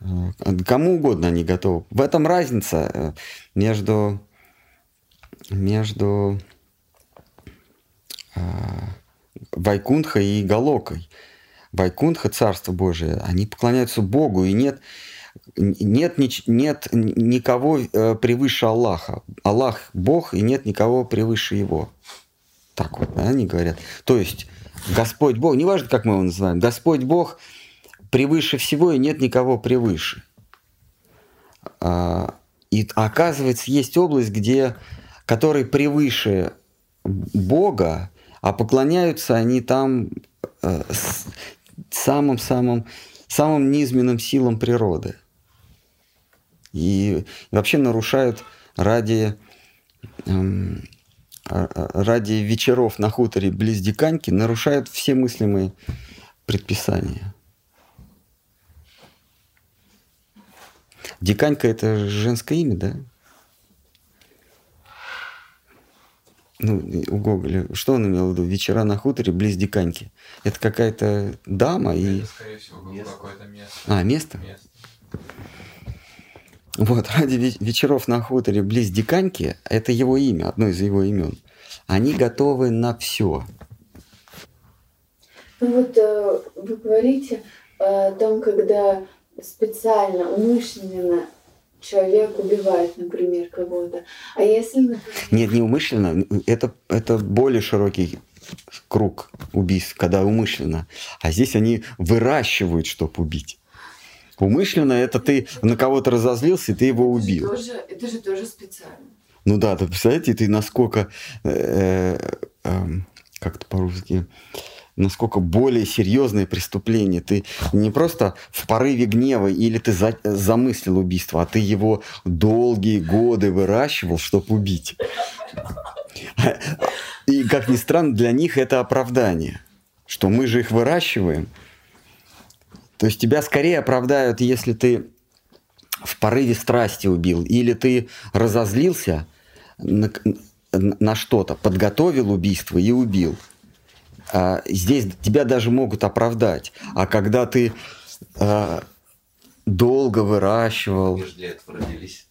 э, кому угодно они готовы. В этом разница э, между, между э, Вайкунтхой и Галокой. Вайкунтха, Царство Божие, они поклоняются Богу, и нет, нет, нич- нет никого э, превыше Аллаха. Аллах – Бог, и нет никого превыше Его. Так вот, да, они говорят. То есть Господь Бог, неважно, как мы его называем, Господь Бог превыше всего, и нет никого превыше. А, И оказывается, есть область, где, который превыше Бога, а поклоняются они там э, самым-самым самым низменным силам природы. И вообще нарушают ради, эм, а- а- ради вечеров на хуторе близ Диканьки, нарушают все мыслимые предписания. Диканька это женское имя, да? Ну, у Гоголя. Что он имел в виду? Вечера на хуторе близ Диканьки. Это какая-то дама и... Это, скорее всего, было Место. какое-то место. А, место? Место. Вот, ради ве- вечеров на хуторе близ Диканьки, это его имя, одно из его имен. Они готовы на все. Ну вот э, вы говорите о том, когда специально, умышленно человек убивает, например, кого-то. А если, например, Нет, не умышленно, это, это более широкий круг убийств, когда умышленно. А здесь они выращивают, чтобы убить. Умышленно это ты на кого-то разозлился, и ты его это же убил. тоже, это же тоже специально. Ну да, ты представляете, ты насколько, э, эм, как-то по-русски, насколько более серьезное преступление. Ты не просто в порыве гнева или ты за, замыслил убийство, а ты его долгие годы выращивал, чтобы убить. И, как ни странно, для них это оправдание, что мы же их выращиваем. То есть тебя скорее оправдают, если ты в порыве страсти убил, или ты разозлился на, на что-то, подготовил убийство и убил. А здесь тебя даже могут оправдать. А когда ты а, долго выращивал... Они же для этого родились.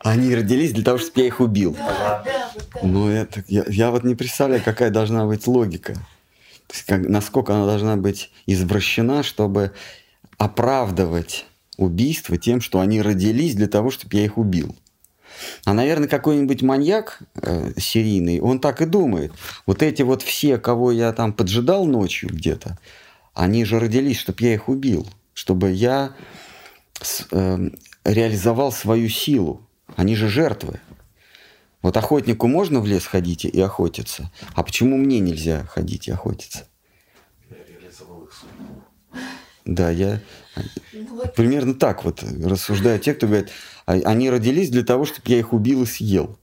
Они родились для того, чтобы я их убил. Да, так. Ну, это, я, я вот не представляю, какая должна быть логика. То есть, как, насколько она должна быть извращена, чтобы оправдывать убийство тем, что они родились для того, чтобы я их убил. А, наверное, какой-нибудь маньяк э, серийный, он так и думает. Вот эти вот все, кого я там поджидал ночью где-то, они же родились, чтобы я их убил, чтобы я с, э, реализовал свою силу. Они же жертвы. Вот охотнику можно в лес ходить и охотиться, а почему мне нельзя ходить и охотиться? Я реализовал их судьбу. Да, я примерно так вот рассуждают те, кто говорит, «А- они родились для того, чтобы я их убил и съел.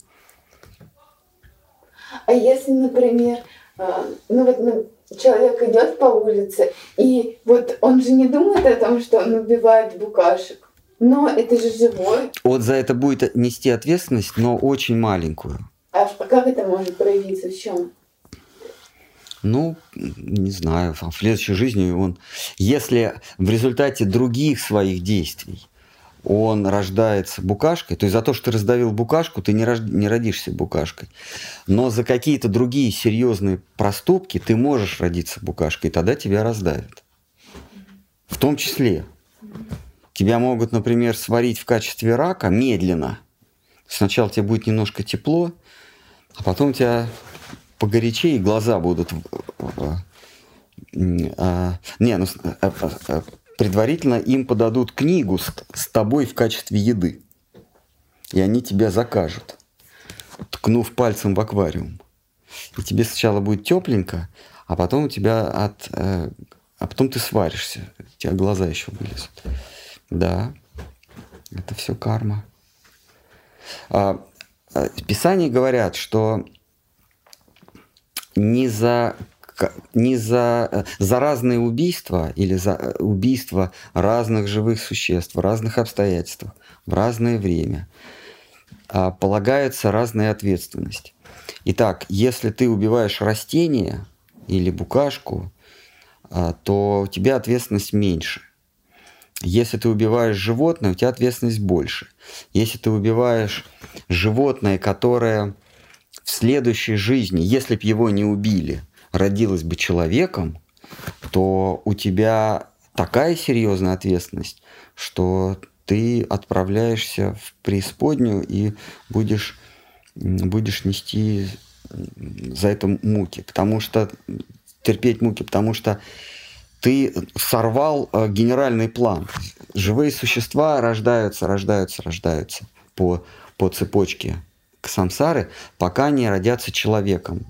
А если, например, а, ну вот ну, человек идет по улице, и вот он же не думает о том, что он убивает букашек. Но это же живой. Вот за это будет нести ответственность, но очень маленькую. А как это может проявиться? В чем? Ну, не знаю, в следующей жизни он, если в результате других своих действий он рождается букашкой, то есть за то, что ты раздавил букашку, ты не, рож- не родишься букашкой. Но за какие-то другие серьезные проступки ты можешь родиться букашкой, и тогда тебя раздавят. В том числе. Тебя могут, например, сварить в качестве рака медленно. Сначала тебе будет немножко тепло, а потом тебя погорячее, и глаза будут... а, Не, ну, а, а, а, предварительно им подадут книгу с, с тобой в качестве еды. И они тебя закажут, ткнув пальцем в аквариум. И тебе сначала будет тепленько, а потом у тебя от... э, А потом ты сваришься. У тебя глаза еще вылезут. Да, это все карма. А, Писании говорят, что не за не за, э, за разные убийства или за э, убийства разных живых существ в разных обстоятельствах в разное время а, полагается разная ответственность. Итак, если ты убиваешь растение или букашку, а, то у тебя ответственность меньше. Если ты убиваешь животное, у тебя ответственность больше. Если ты убиваешь животное, которое в следующей жизни, если бы его не убили, родилось бы человеком, то у тебя такая серьезная ответственность, что ты отправляешься в преисподнюю и будешь, будешь нести за это муки, потому что терпеть муки, потому что ты сорвал э, генеральный план. Живые существа рождаются, рождаются, рождаются по, по цепочке к самсары, пока не родятся человеком.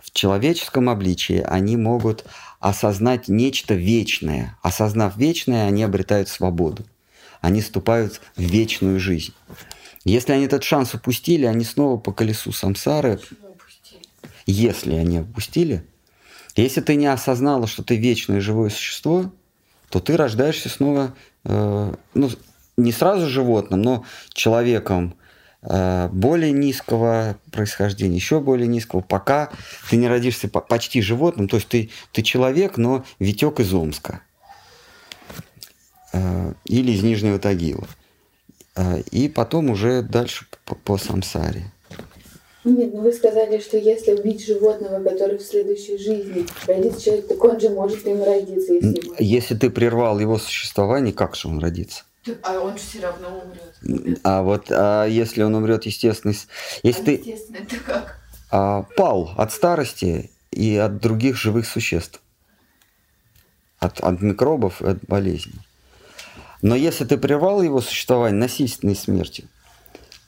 В человеческом обличии они могут осознать нечто вечное. Осознав вечное, они обретают свободу. Они вступают в вечную жизнь. Если они этот шанс упустили, они снова по колесу самсары. Если они упустили, если ты не осознала, что ты вечное живое существо, то ты рождаешься снова, э, ну, не сразу животным, но человеком более низкого происхождения, еще более низкого, пока ты не родишься по- почти животным, то есть ты, ты человек, но Витек из Омска э, или из Нижнего Тагила. Э, и потом уже дальше по, по самсаре. Нет, ну вы сказали, что если убить животного, который в следующей жизни родится человек, так он же может им родиться, если Если ты прервал его существование, как же он родится? А он же все равно умрет. А вот а если он умрет естественно, если ты Естественно, это как? а, пал от старости и от других живых существ, от, от микробов и от болезней. Но если ты прервал его существование насильственной смертью,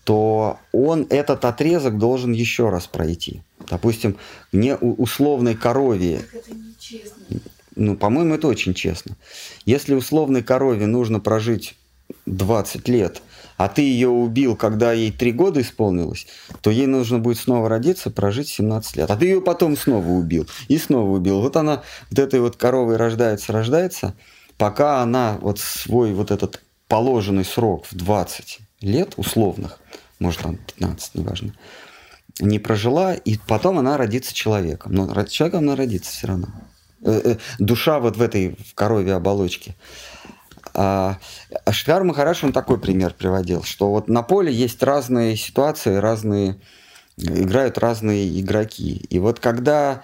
то он этот отрезок должен еще раз пройти. Допустим, не у условной корове, Так это нечестно. ну, по-моему, это очень честно. Если условной корове нужно прожить 20 лет, а ты ее убил, когда ей 3 года исполнилось, то ей нужно будет снова родиться, прожить 17 лет. А ты ее потом снова убил и снова убил. Вот она вот этой вот коровой рождается, рождается, пока она вот свой вот этот положенный срок в 20 лет условных, может там 15, неважно, не прожила, и потом она родится человеком. Но человеком она родится все равно. Э, э, Душа вот в этой в корове оболочке. А а Шридхар Махараш, он такой пример приводил, что вот на поле есть разные ситуации, разные играют разные игроки. И вот когда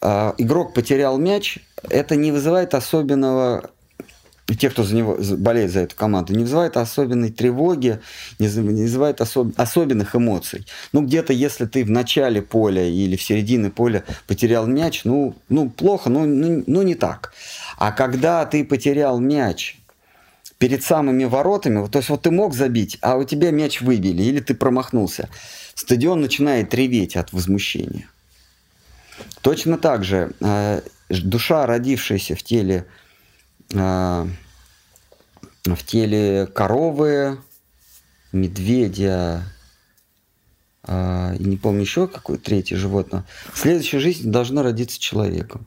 а, игрок потерял мяч, это не вызывает особенного те, кто за него болеет за эту команду, не вызывает особенной тревоги, не вызывает особ- особенных эмоций. Ну, где-то, если ты в начале поля или в середине поля потерял мяч, ну, ну плохо, ну, ну, ну, не так. А когда ты потерял мяч перед самыми воротами, то есть вот ты мог забить, а у тебя мяч выбили, или ты промахнулся, стадион начинает реветь от возмущения. Точно так же э, душа, родившаяся в теле, э, в теле коровы, медведя, э, и не помню еще какое третье животное, в следующей жизни должно родиться человеком.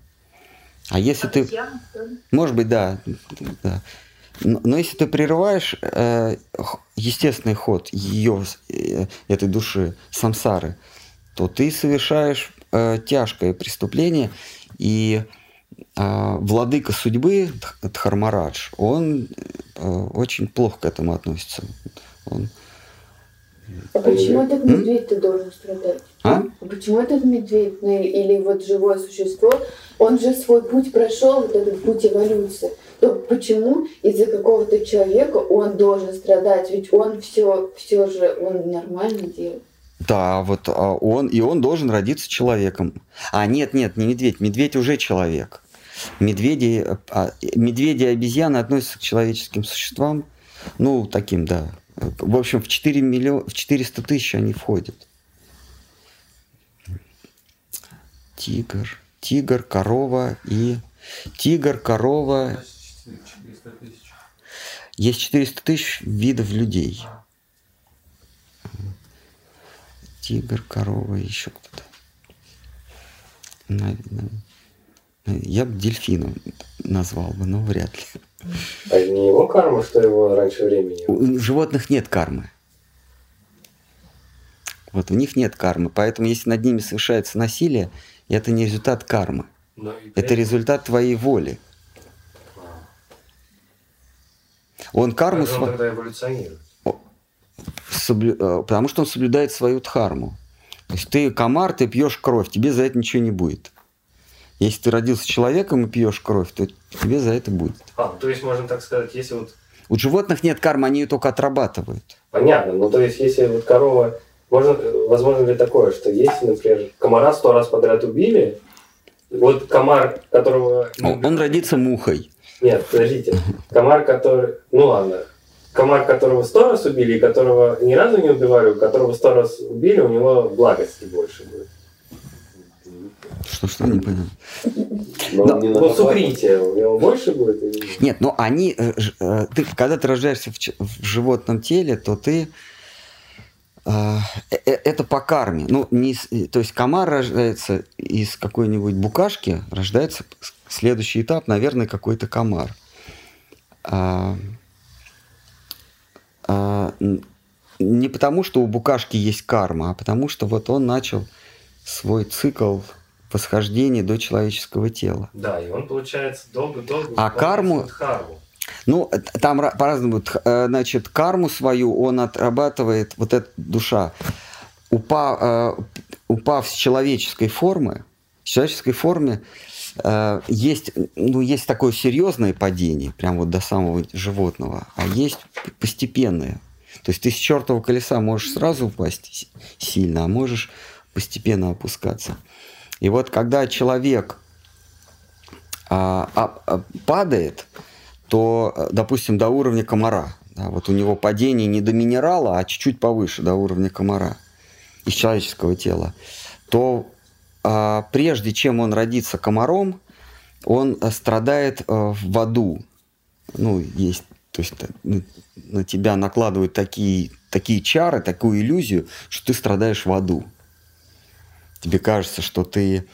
А если ты... Может быть, да. да. Но, если ты прерываешь э, естественный ход ее, э, этой души, самсары, то ты совершаешь э, тяжкое преступление, и э, владыка судьбы Дх- Дхармарадж, он э, очень плохо к этому относится. Он, А почему этот медведь-то должен страдать? а? А почему этот медведь, ну или, вот живое существо, он же свой путь прошел, вот этот путь эволюции. То почему из-за какого-то человека он должен страдать? Ведь он все, все же, он нормально делает. Да, вот а, он, и он должен родиться человеком. А нет, нет, не медведь, медведь уже человек. Медведи, а, медведи и обезьяны относятся к человеческим существам, ну, таким, да. В общем, в, 4 миллион, в 400 тысяч они входят. Тигр, тигр, корова и... Тигр, корова... Есть 400 тысяч видов людей. Тигр, корова, еще кто-то. Я бы дельфином назвал бы, но вряд ли. А не его карма, что его раньше времени? У животных нет кармы. Вот у них нет кармы, поэтому если над ними совершается насилие, это не результат кармы, это результат твоей воли. Он карму Поэтому сва- тогда эволюционирует. соблю- э, потому что он соблюдает свою дхарму. То есть ты комар, ты пьешь кровь, тебе за это ничего не будет. Если ты родился человеком и пьешь кровь, то тебе за это будет. А, то есть, можно так сказать, если вот... У животных нет кармы, они ее только отрабатывают. Понятно, ну то есть, если вот корова... Можно, возможно ли такое, что если, например, комара сто раз подряд убили, вот комар, которого... Он, он родится мухой. Нет, подождите. Комар, который... Ну ладно. Комар, которого сто раз убили, которого ни разу не убивали, которого сто раз убили, у него благости больше будет. Что, что, не понял. Но Да. не надо сукритие у него больше будет или нет? Нет, но они, э, э, ты, когда ты рождаешься в, в животном теле, то ты э, это по карме. Ну, не, то есть комар рождается из какой-нибудь букашки, рождается следующий этап, наверное, какой-то комар. А, а, не потому, что у букашки есть карма, а потому что вот он начал свой цикл восхождения до человеческого тела. Да, и он, получается, долго-долго... А карму- Дхарму. Ну, э, там ра- по-разному. Э, Значит, карму свою он отрабатывает, вот эта душа, упа- э, упав с человеческой формы, в человеческой форме есть, ну, есть такое серьезное падение, прям вот до самого животного, а есть постепенное. То есть ты с чертового колеса можешь сразу упасть сильно, а можешь постепенно опускаться. И вот когда человек а, а, а, падает, то, э, допустим, до уровня комара, да, вот у него падение не до минерала, а чуть-чуть повыше, до уровня комара из человеческого тела, то а, прежде чем он родится комаром, он а, страдает а, в аду. Ну, есть, то есть на тебя накладывают такие, такие чары, такую иллюзию, что ты страдаешь в аду. Тебе кажется, что ты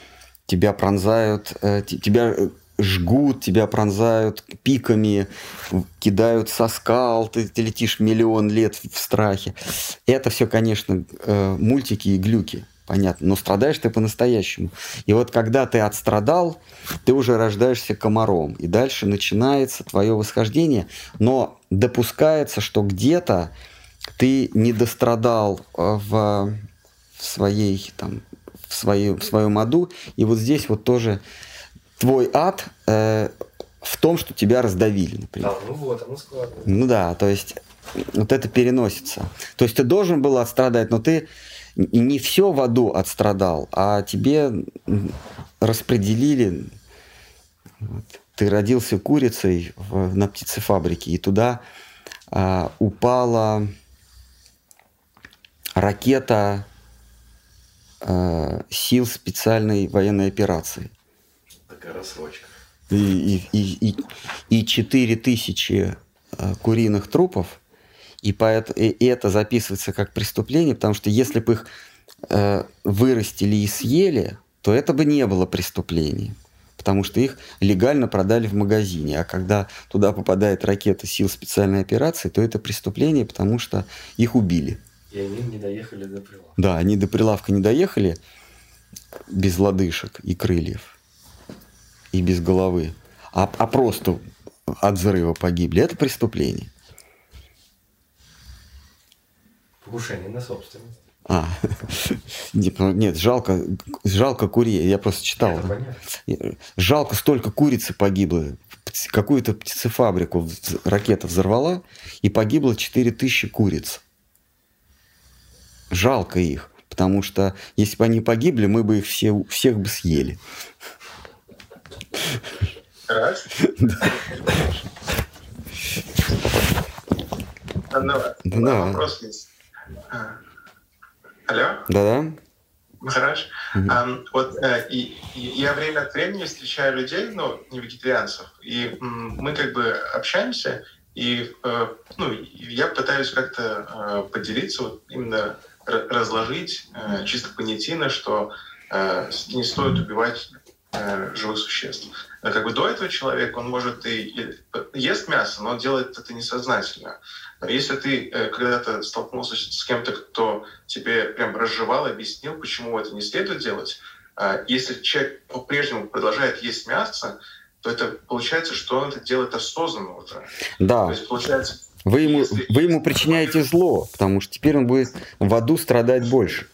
тебя пронзают, э, тебя э, жгут, тебя пронзают пиками, кидают со скал, ты, ты летишь миллион лет в страхе. Это все, конечно, э, мультики и глюки, понятно, но страдаешь ты по-настоящему. И вот когда ты отстрадал, ты уже рождаешься комаром, и дальше начинается твое восхождение, но допускается, что где-то ты не дострадал в, в своей там в, своей, в своем аду, и вот здесь вот тоже твой ад э, в том, что тебя раздавили, например. А, ну вот, оно складывается. Ну да, то есть вот это переносится. То есть ты должен был отстрадать, но ты не все в аду отстрадал, а тебе распределили. Вот. Ты родился курицей в, на птицефабрике, и туда а, упала ракета а, сил специальной военной операции такая рассрочка. И, и, и, и 4 тысячи э, куриных трупов, и, поэт, и это записывается как преступление, потому что если бы их э, вырастили и съели, то это бы не было преступлением, потому что их легально продали в магазине. А когда туда попадает ракета сил специальной операции, то это преступление, потому что их убили. И они не доехали до прилавка. Да, они до прилавка не доехали без лодыжек и крыльев и без головы, а, а просто от взрыва погибли, это преступление. Покушение на собственность. А, нет, жалко, жалко курей, я просто читал. Это понятно. Жалко, столько курицы погибло. Какую-то птицефабрику ракета взорвала, и погибло 4000 куриц. Жалко их, потому что если бы они погибли, мы бы их все, всех бы съели. Раз. Давай. Да. Вопрос есть. Алло? Да-да. Махараш, вот э, и, и я время от времени встречаю людей, ну, не вегетарианцев, и м, мы как бы общаемся, и э, ну, я пытаюсь как-то э, поделиться, вот именно разложить э, чисто понятийно, что э, не стоит убивать э, живых существ. Как бы до этого человек, он может и, ест мясо, но делает это несознательно. Но если ты когда-то столкнулся с, кем-то, кто тебе прям разжевал, объяснил, почему это не следует делать, если человек по-прежнему продолжает есть мясо, то это получается, что он это делает осознанно уже. То Да, есть получается, вы ему, вы ему причиняете зло, потому что теперь он будет в аду страдать больше.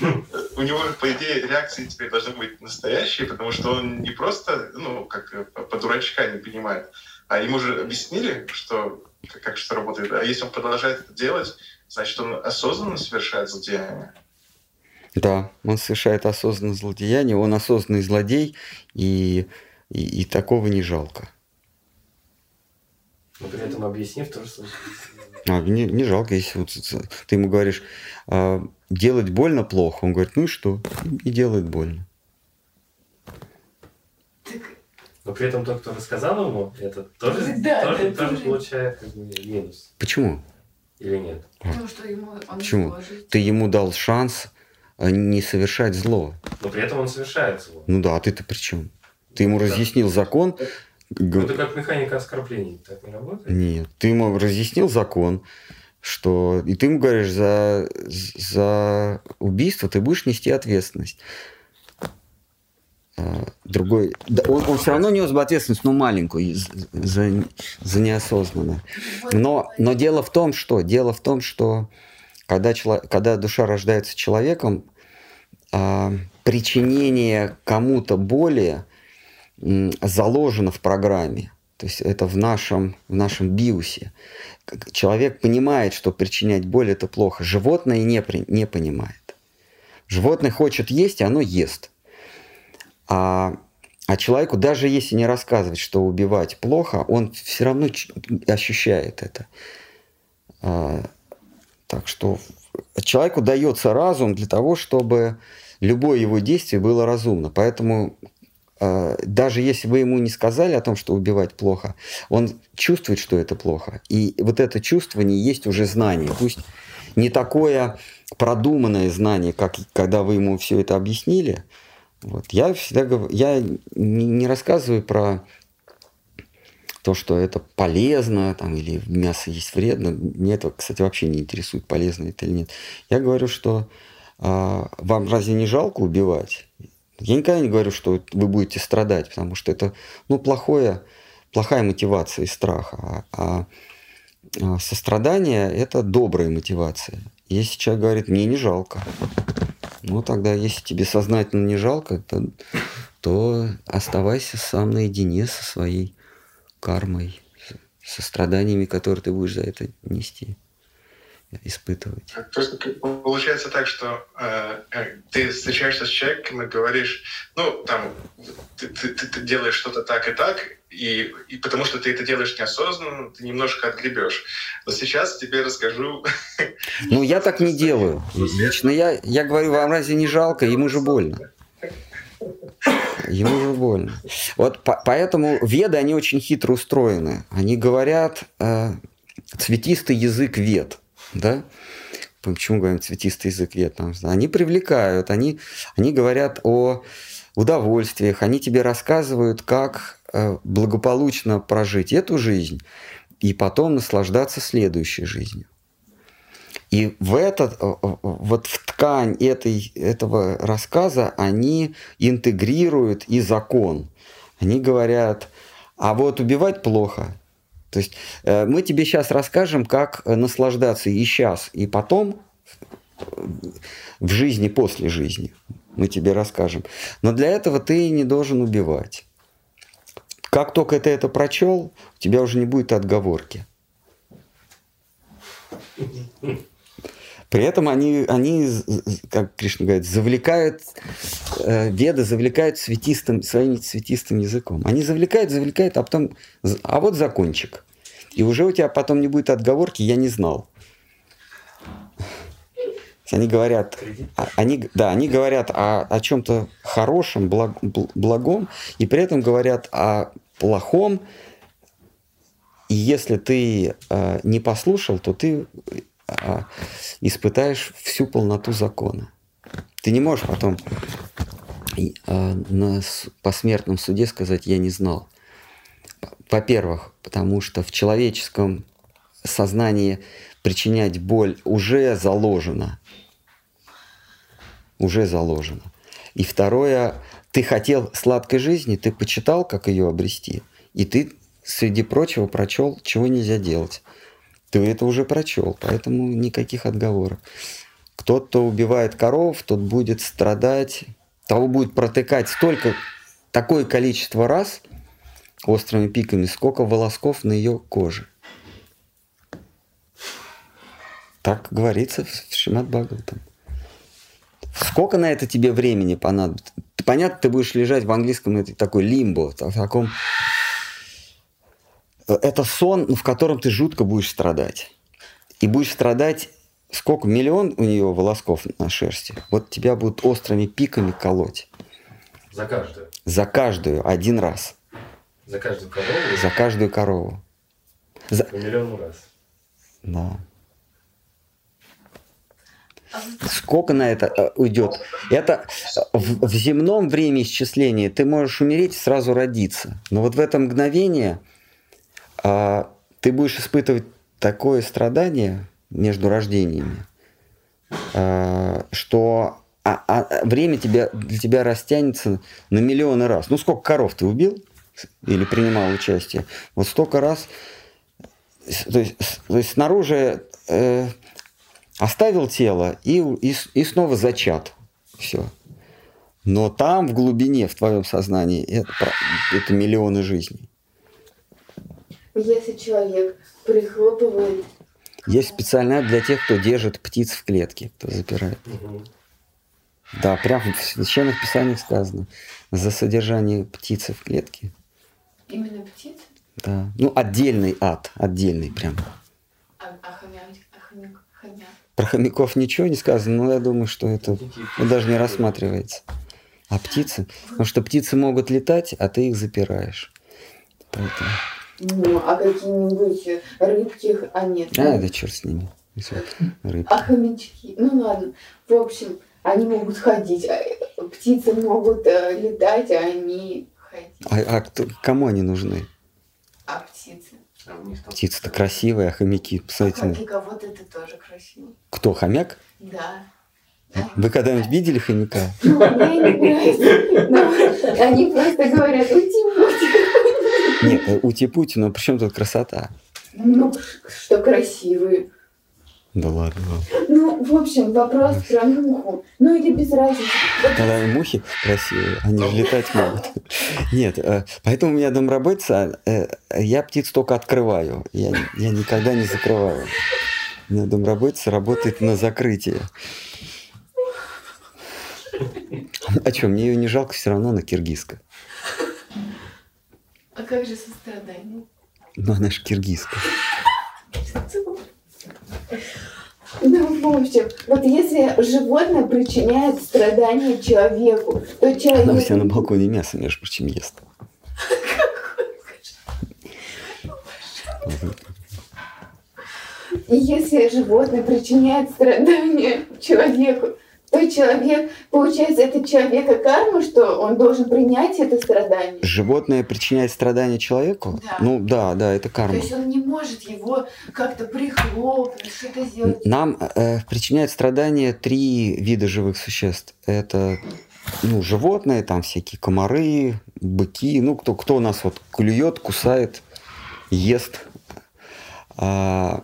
ну, у него, по идее, реакции теперь должны быть настоящие, потому что он не просто, ну, как э, по дурачка не понимает, а ему же объяснили, что как, как что работает. А если он продолжает это делать, значит, он осознанно совершает злодеяние. Да, он совершает осознанное злодеяние, он осознанный злодей, и, и, и такого не жалко. Но при этом объяснив тоже случай. А, не, не жалко, если вот ты ему говоришь, «А, делать больно плохо, он говорит, ну и что, и делает больно. Но при этом тот, кто рассказал ему, это тоже, Да, тоже, это тоже тоже. получает как бы минус. Почему? Или нет? Потому что ему он Почему? Ты ему дал шанс а, не совершать зло. Но при этом он совершает зло. Ну да, а ты-то при чем? Ты ему Да. разъяснил закон. Это как механика оскорблений. Так не работает? Нет, ты ему разъяснил закон, что и ты ему говоришь, за, за убийство ты будешь нести ответственность. А, Другой, да, он, он все равно нес бы ответственность, но маленькую, и з- за, за неосознанное. Но, но дело в том, что дело в том, что когда, чело- когда душа рождается человеком, а, причинение кому-то боли заложено в программе. То есть это в нашем, в нашем биусе. Человек понимает, что причинять боль это плохо. Животное не, не понимает. Животное хочет есть, и оно ест. А, А человеку, даже если не рассказывать, что убивать плохо, он все равно ощущает это. А, так что человеку дается разум для того, чтобы любое его действие было разумно. Поэтому даже если вы ему не сказали о том, что убивать плохо, он чувствует, что это плохо. И вот это чувствование есть уже знание. Пусть не такое продуманное знание, как когда вы ему все это объяснили. Вот. Я всегда говорю, я не, не рассказываю про то, что это полезно, там, или мясо есть вредно. Мне это, кстати, вообще не интересует, полезно это или нет. Я говорю, что а, вам разве не жалко убивать? Я никогда не говорю, что вы будете страдать, потому что это ну, плохое, плохая мотивация и страха. А, а сострадание – это добрая мотивация. Если человек говорит, мне не жалко, ну тогда, если тебе сознательно не жалко, то, то оставайся сам наедине со своей кармой, со страданиями, которые ты будешь за это нести испытывать. Просто получается так, что э, э, ты встречаешься с человеком и говоришь, ну, там, ты, ты, ты делаешь что-то так и так, и, и потому что ты это делаешь неосознанно, ты немножко отгребешь. Но сейчас тебе расскажу. Ну, я так не делаю. Лично я, я говорю, вам разве не жалко? Ему же больно. Ему же больно. Вот по, поэтому веды, они очень хитро устроены. Они говорят э, цветистый язык вед да, почему говорим цветистый язык вьетнам, они привлекают, они, они говорят о удовольствиях, они тебе рассказывают, как э, благополучно прожить эту жизнь и потом наслаждаться следующей жизнью. И в этот, э, э, вот в ткань этой, этого рассказа они интегрируют и закон. Они говорят, а вот убивать плохо, то есть э, мы тебе сейчас расскажем, как э, наслаждаться и сейчас, и потом э, в жизни после жизни. Мы тебе расскажем. Но для этого ты не должен убивать. Как только ты это прочел, у тебя уже не будет отговорки. При этом они, они как Кришна говорит, завлекают, э, веды завлекают светистым, своим цветистым языком. Они завлекают, завлекают, а потом, а вот закончик. И уже у тебя потом не будет отговорки, я не знал. Они говорят, а, они, да, они говорят о, о чем-то хорошем, благ, благом, и при этом говорят о плохом. И если ты э, не послушал, то ты испытаешь всю полноту закона. Ты не можешь потом а, на посмертном суде сказать «я не знал». Во-первых, потому что в человеческом сознании причинять боль уже заложено. Уже заложено. И второе, ты хотел сладкой жизни, ты почитал, как ее обрести, и ты, среди прочего, прочел, чего нельзя делать. Ты это уже прочел, поэтому никаких отговорок. Тот, кто убивает коров, тот будет страдать, того будет протыкать столько, такое количество раз острыми пиками, сколько волосков на ее коже. Так говорится в Шимат Бхагаватам. Сколько на это тебе времени понадобится? Понятно, ты будешь лежать в английском это такой лимбо, в таком это сон, в котором ты жутко будешь страдать. И будешь страдать сколько? Миллион у нее волосков на шерсти. Вот тебя будут острыми пиками колоть. За каждую? За каждую, один раз. За каждую корову? За каждую корову. За... По миллиону раз. Да. Сколько на это э, уйдет? Это в, в земном времени исчисления ты можешь умереть и сразу родиться. Но вот в это мгновение а, ты будешь испытывать такое страдание между рождениями, а, что а, а, время тебя, для тебя растянется на миллионы раз. Ну, сколько коров ты убил или принимал участие? Вот столько раз. То есть, то есть снаружи э, оставил тело и, и, и снова зачат. Все. Но там, в глубине, в твоем сознании, это, это миллионы жизней. Если человек прихлопывает... Есть специально для тех, кто держит птиц в клетке, кто запирает. Да, прям в священных писаниях сказано. За содержание птицы в клетке. Именно птицы? Да. Ну, отдельный ад, отдельный прям. А, а хомяк? А хомяк? хомяк? Про хомяков ничего не сказано, но я думаю, что это ну, даже не рассматривается. А птицы? Потому что птицы могут летать, а ты их запираешь. Поэтому... Ну, а какие-нибудь рыбки, а нет. А, да черт с ними. Рыбки. А хомячки? Ну ладно. В общем, они могут ходить, а птицы могут э, летать, а они ходить. А, а кто, кому они нужны? А птицы? Птицы-то красивые, а хомяки, А посмотрите. для кого-то это тоже красиво. Кто, хомяк? Да. Вы когда-нибудь видели хомяка? Ну, мне не нравится. Но они просто говорят, уйди, уйди. Нет, э, ути-пути, но при чем тут красота? Ну, что красивые. Да ладно. Ну, в общем, вопрос про муху. Ну или без разницы. Вот Когда мухи красивые, они же летать могут. Нет, э, поэтому у меня домработица, э, я птиц только открываю, я, я никогда не закрываю. У меня домработица работает на закрытие. А что, мне ее не жалко, все равно она киргизка. А как же сострадание? Но она же киргизка. Ну, в общем, вот если животное причиняет страдания человеку, то Она у человек... себя на балконе мясо, между прочим, ест. И если животное причиняет страдания человеку, то человек, получается, это человека карма, что он должен принять это страдание. Животное причиняет страдания человеку? Да. Ну да, да, это То карма. есть он не может его как-то прихлопнуть, что-то сделать. Нам э, причиняют страдания три вида живых существ. Это ну, животные, там всякие комары, быки, ну, кто, кто нас вот клюет, кусает, ест. А,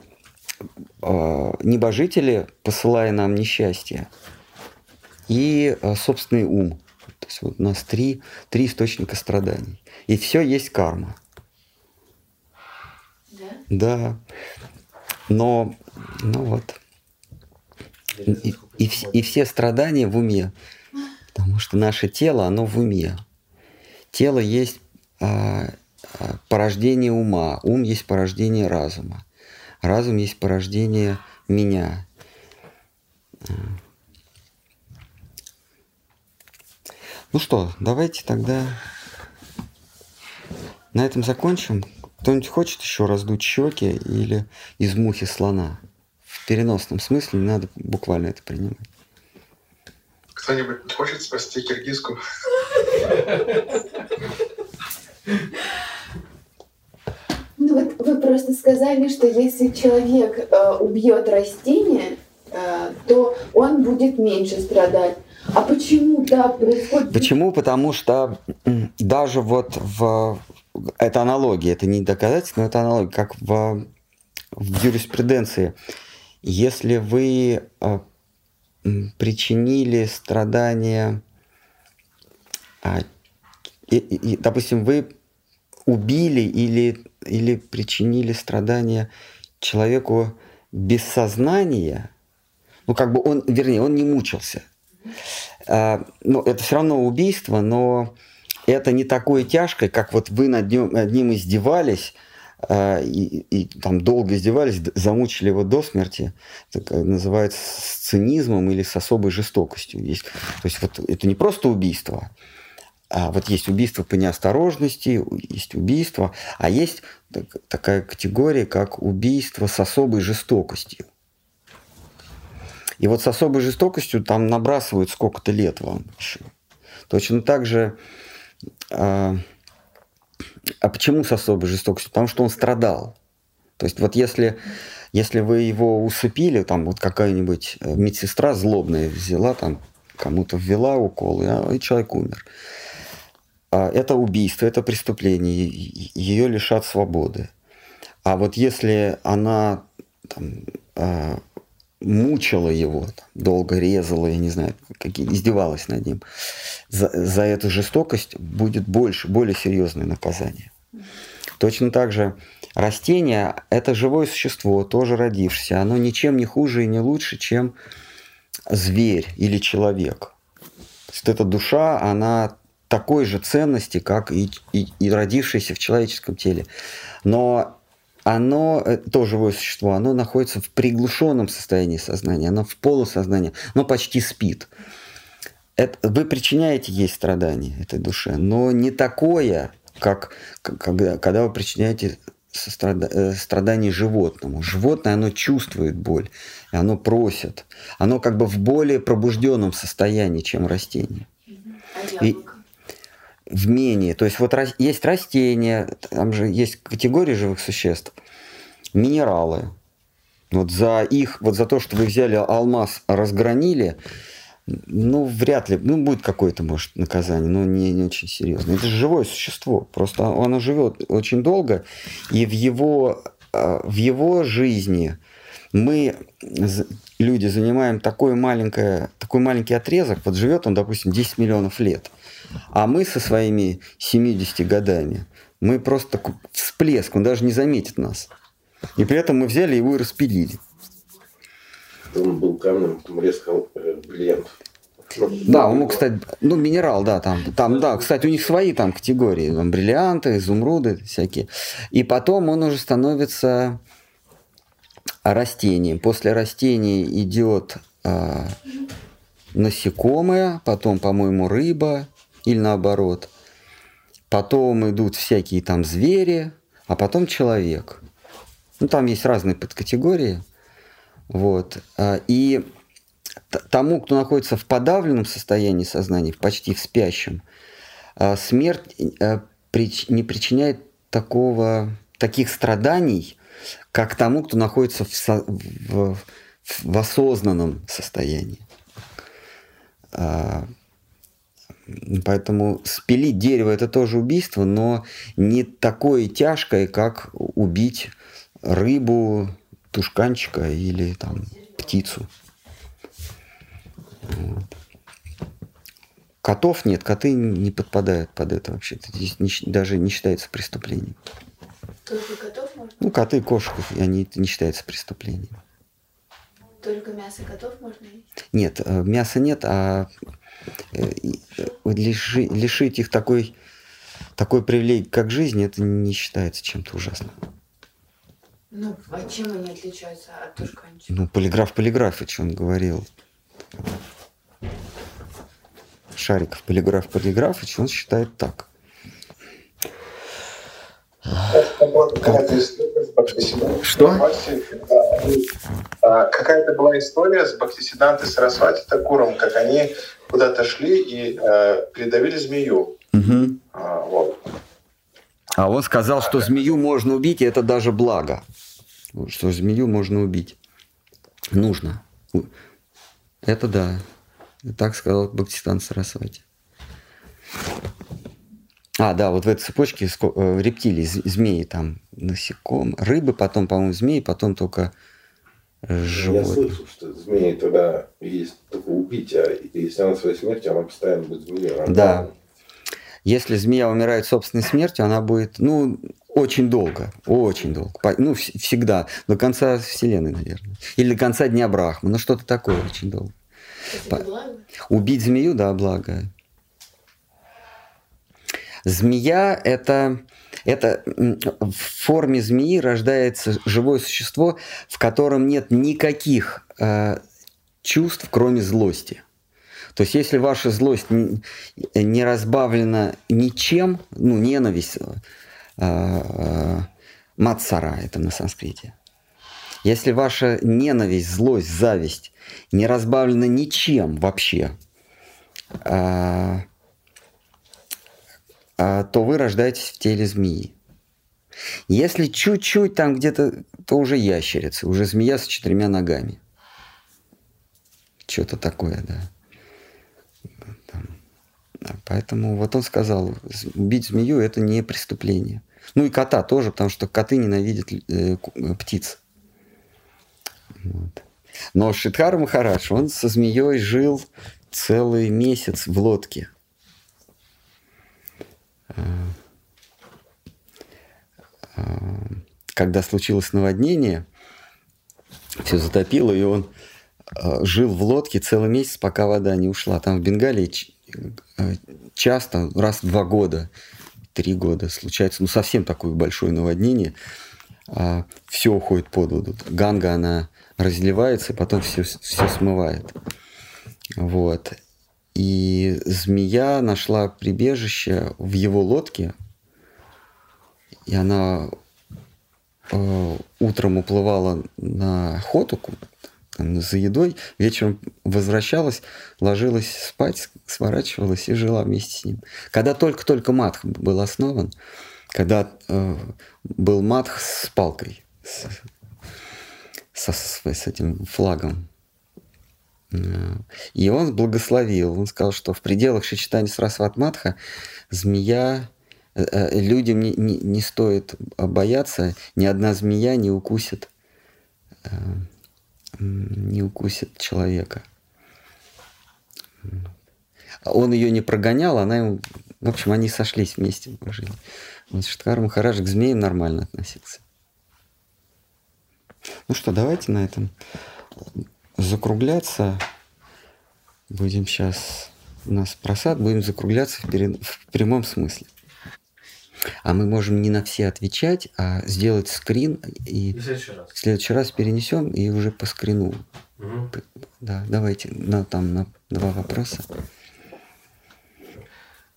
а, небожители, посылая нам несчастье. И а, собственный ум. То есть вот у нас три, три источника страданий. И все есть карма. Да? Да. Но, ну вот. И, и, и все страдания в уме. Потому что наше тело, оно в уме. Тело есть а, порождение ума, ум есть порождение разума. Разум есть порождение меня. А. Ну что, давайте тогда на этом закончим. Кто-нибудь хочет еще раздуть щеки или из мухи слона? В переносном смысле не надо буквально это принимать. Кто-нибудь хочет спасти киргизку? Ну вот вы просто сказали, что если человек э, убьет растение, э, то он будет меньше страдать. А почему так происходит? Почему? Потому что даже вот в... Это аналогия, это не доказательство, но это аналогия, как в, в юриспруденции. Если вы э, причинили страдания, а, и, и- допустим, вы убили или, или причинили страдания человеку без сознания, ну как бы он, вернее, он не мучился, ну, это все равно убийство, но это не такое тяжкое, как вот вы над ним, над ним издевались, а, и, и там долго издевались, замучили его до смерти. Это как называется с цинизмом или с особой жестокостью. Есть, то есть вот это не просто убийство, а вот есть убийство по неосторожности, есть убийство, а есть так- такая категория, как убийство с особой жестокостью. И вот с особой жестокостью там набрасывают сколько-то лет вам. Точно так же... А, а почему с особой жестокостью? Потому что он страдал. То есть вот если, если вы его усыпили, там вот какая-нибудь э, медсестра злобная взяла, там кому-то ввела укол, и, а, и человек умер. А, Это убийство, это преступление, ее лишат свободы. А вот если она там, а, мучила его, долго резала, я не знаю, какие, издевалась над ним, за, за эту жестокость будет больше, более серьезное наказание. Точно так же растение – это живое существо, тоже родившееся. Оно ничем не хуже и не лучше, чем зверь или человек. Что эта душа, она такой же ценности, как и, и, и родившаяся в человеческом теле. Но оно, э, то живое существо, оно находится в приглушенном состоянии сознания, оно в полусознании, оно почти спит. Это, вы причиняете ей страдания этой душе, но не такое, как когда, когда вы причиняете сострада, э, страдание животному. Животное, оно чувствует боль, и оно просит. Оно как бы в более пробужденном состоянии, чем растение. А И в менее. То есть вот есть растения, там же есть категории живых существ, минералы. Вот за их, вот за то, что вы взяли алмаз, разгранили, ну, вряд ли, ну, будет какое-то, может, наказание, но не, не очень серьезное. Это же живое существо, просто оно живет очень долго, и в его, э, в его жизни мы, люди, занимаем такой, маленькое, такой маленький отрезок, вот живет он, допустим, 10 миллионов лет, а мы со своими 70 годами, мы просто всплеск, он даже не заметит нас. И при этом мы взяли его и распилили. Он был камнем, там резко э, бриллиант. Да, он мог стать, ну, минерал, да, там, там, да, кстати, у них свои там категории, там, бриллианты, изумруды всякие. И потом он уже становится растением. После растения идет а, насекомое, потом, по-моему, рыба или наоборот. Потом идут всякие там звери, а потом человек. Ну, там есть разные подкатегории. Вот. А, И тому, кто находится в подавленном состоянии сознания, почти в спящем, а, смерть э, не причиняет такого, таких страданий, как тому, кто находится в, в- в осознанном состоянии. Поэтому спилить дерево это тоже убийство, но не такое тяжкое, как убить рыбу, тушканчика или там птицу. Вот. Котов нет, коты не подпадают под это вообще-то. Здесь не даже не считается преступлением. Только котов можно? Ну, коты кошек, они это не считаются преступлением. Только мясо котов можно есть? Нет, э, мяса нет, а э, э, лиши- лишить их такой, такой привилегии, как жизнь, это не считается чем-то ужасным. Ну, а чем они отличаются от тушканчика? Ну, полиграф Полиграфыч, он говорил. Шариков полиграф Полиграфыч, он считает так. Какая-то история с Бхактисидантой Что? А, Какая-то была история с Бхактисидантой Сарасвати Такуром, как они куда-то шли и э, придавили змею. Мгм. А, вот. А он сказал, что змею можно убить, и это даже благо. Что змею можно убить. Нужно. Это да. Так сказал Бхактистан Сарасвати. А, да, вот в этой цепочке э, рептилии, змеи там, насекомые, рыбы, потом, по-моему, змеи, потом только э, Я животные. слышал, что змеи тогда есть только убить, а если она своей смертью, она постоянно будет змеей. Она- Да. Если змея умирает собственной смертью, она будет, ну, очень долго, очень долго. Ну, вс- всегда. До конца Вселенной, наверное. Или до конца Дня Брахмы. Ну, что-то такое очень долго. Это По- благо? Убить змею, да, благо. Змея это, это в форме змеи рождается живое существо, в котором нет никаких э, чувств, кроме злости. То есть, если ваша злость н- не разбавлена ничем, ну, ненависть, э, э, мацара это на санскрите. Если ваша ненависть, злость, зависть не разбавлена ничем вообще, а, то вы рождаетесь в теле змеи. Если чуть-чуть там где-то, то уже ящерица, уже змея с четырьмя ногами. Что-то такое, да. Поэтому вот он сказал, убить змею это не преступление. Ну и кота тоже, потому что коты ненавидят э, э, птиц. Вот. Но Шидхар Махарадж, он со змеей жил целый месяц в лодке. Когда случилось наводнение, все затопило, и он а, жил в лодке целый месяц, пока вода не ушла. Там в Бенгалии э, часто, раз в два года, три года случается, ну, совсем такое большое наводнение, а, все уходит под воду. Ганга, она разливается, и потом все, все смывает. Вот. И змея нашла прибежище в его лодке, и она э, утром уплывала на охоту там, за едой, вечером возвращалась, ложилась спать, сворачивалась и жила вместе с ним. Когда только-только Матх был основан, когда э, был Матх с палкой, с, с, с этим флагом, и он благословил. Он сказал, что в пределах Шичитани Сарасват Матха змея э, э, людям не, не, не стоит бояться, ни одна змея не укусит, э, не укусит человека. Он ее не прогонял, она ему... В общем, они сошлись вместе в жизни. Шиткар Махарадж к змеям нормально относился. Ну что, давайте на этом закругляться. Будем сейчас... У нас просад, будем закругляться в, пере... в прямом смысле. А мы можем не на все отвечать, а сделать скрин и, И в следующий раз. в следующий раз перенесем и уже по скрину. Мгм. Да, давайте на, там на два вопроса.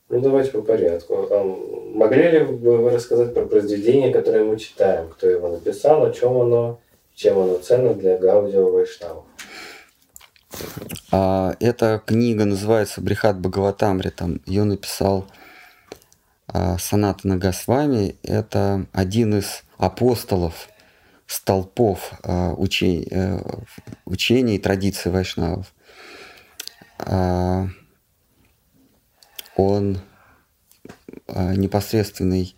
Ну, давайте по порядку. А Могли ли бы вы рассказать про произведение, которое мы читаем? Кто его написал, о чем оно, чем оно ценно для Гаудио Вайшнавов? А, эта книга называется Брихат Бхагаватамритам. Ее написал а, Санатана Госвами. Это один из апостолов, столпов а, э, учений и традиций вайшнавов. А, он а, непосредственный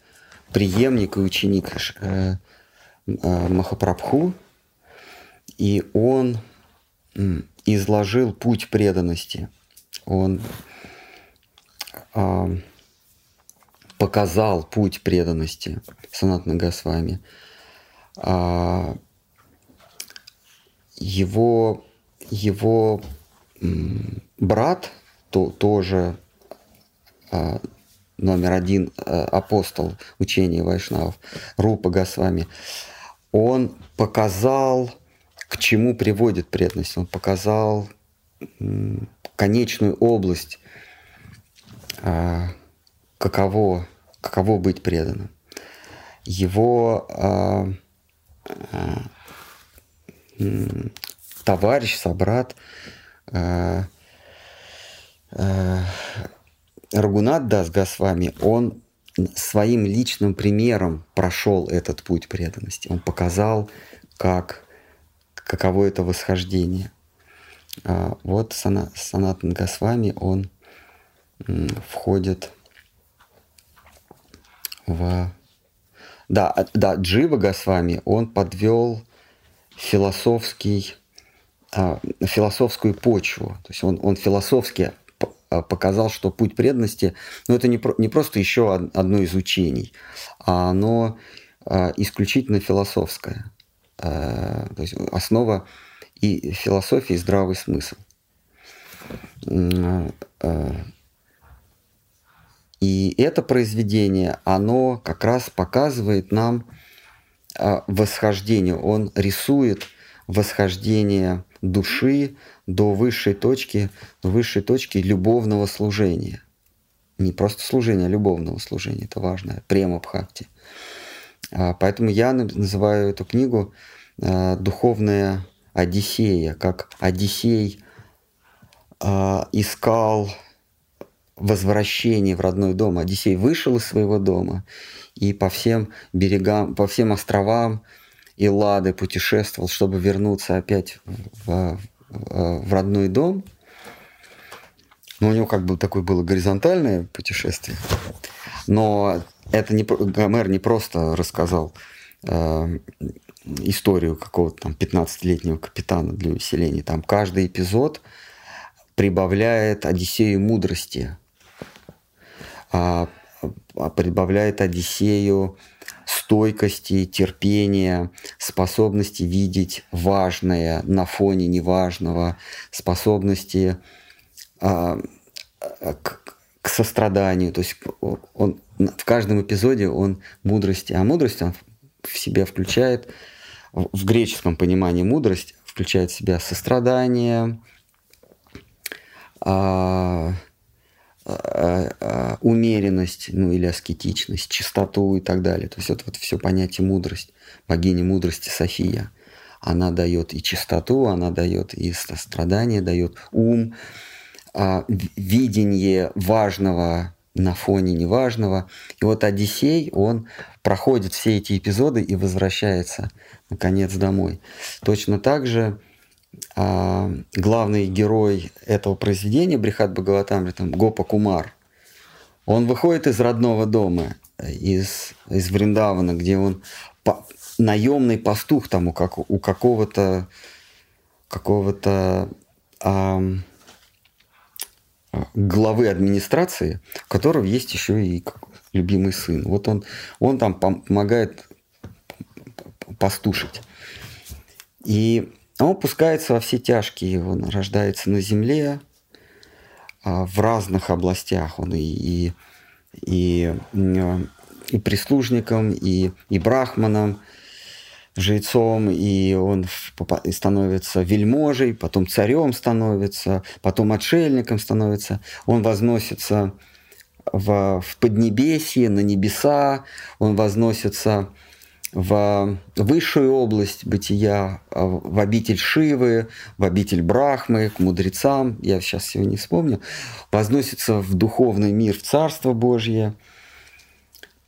преемник и ученик э, а, Махапрабху, и он изложил путь преданности. Он а, показал путь преданности Санатна Госвами. А, его, его брат, то, тоже а, номер один апостол учения Вайшнавов, Рупа Госвами, он показал, к чему приводит преданность. Он показал конечную область, а, каково, каково быть преданным. Его а, а, товарищ, собрат Рагунат Дас Госвами, он своим личным примером прошел этот путь преданности. Он показал, как, каково это восхождение. А вот Сана, Санатан Госвами, он входит в... Да, а- да, Джива Госвами, он подвел философский, а, философскую почву. То есть он, он философски показал, что путь преданности, ну это не, про- не просто еще од- одно из учений, а оно исключительно философское. А, то есть основа и философии, и здравый смысл. А, И это произведение, оно как раз показывает нам а, восхождение. Он рисует восхождение души до высшей точки, высшей точки любовного служения. Не просто служения, а любовного служения. Это важно. Према Бхакти. А, Поэтому я на- называю эту книгу «Духовная Одиссея», как Одиссей а, искал возвращение в родной дом. Одиссей вышел из своего дома и по всем берегам, по всем островам Эллады путешествовал, чтобы вернуться опять в, в- родной дом. Но у него как бы такое было горизонтальное путешествие. Но это не, Гомер не просто рассказал э, историю какого-то там 15-летнего капитана для усиления. Там каждый эпизод прибавляет Одиссею мудрости, а, а, прибавляет Одиссею стойкости, терпения, способности видеть важное на фоне неважного, способности а, к, к состраданию. То есть он, в каждом эпизоде он мудрость, а мудрость он в себя включает, в греческом понимании мудрость включает в себя сострадание, а, а, а, умеренность, ну или аскетичность, чистоту и так далее. То есть это вот все понятие мудрость, богиня мудрости София. Она дает и чистоту, она дает и страдание, дает ум, видение важного на фоне неважного. И вот Одиссей, он проходит все эти эпизоды и возвращается, наконец, домой. Точно так же а, главный герой этого произведения, Брихат Бхагаватамритам, Гопа Кумар, он выходит из родного дома, из, из Вриндавана, где он по, наемный пастух там у, как, у какого-то какого-то а, главы администрации, у которого есть еще и любимый сын. Вот он, он там помогает пастушить. И он опускается во все тяжкие, он рождается на земле а, в разных областях. Он и, и, и, и прислужником, и, и брахманом, жрецом, и он становится вельможей, потом царем становится, потом отшельником становится. Он возносится в, в Поднебесье, на небеса, он возносится в высшую область бытия, а, в обитель Шивы, в обитель Брахмы, к мудрецам, я сейчас сегодня не вспомню, возносится в духовный мир, в Царство Божье,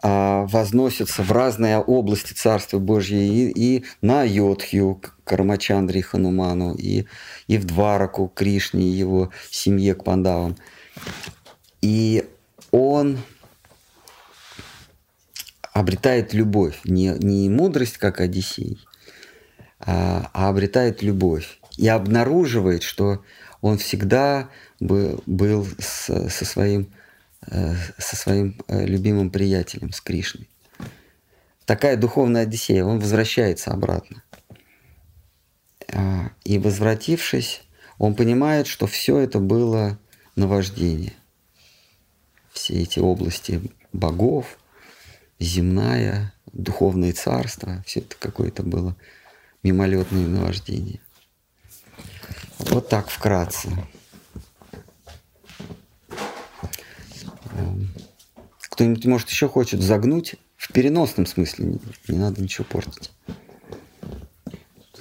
а, возносится в разные области Царства Божьего. И, и на Йодхью, Кармачандре Хануману, и, и в Двараку, Кришне и его семье, к Пандавам. И он обретает любовь, не, не мудрость, как Одиссей, а, а обретает любовь. И обнаруживает, что он всегда был, был с, со, своим, со своим э, любимым приятелем, с Кришной. Такая духовная Одиссея, он возвращается обратно. А, и возвратившись, он понимает, что все это было наваждение. Все эти области богов – земная, духовное царство, все это какое-то было мимолетное наваждение. Вот так вкратце. Кто-нибудь, может, еще хочет загнуть в переносном смысле, не, не надо ничего портить.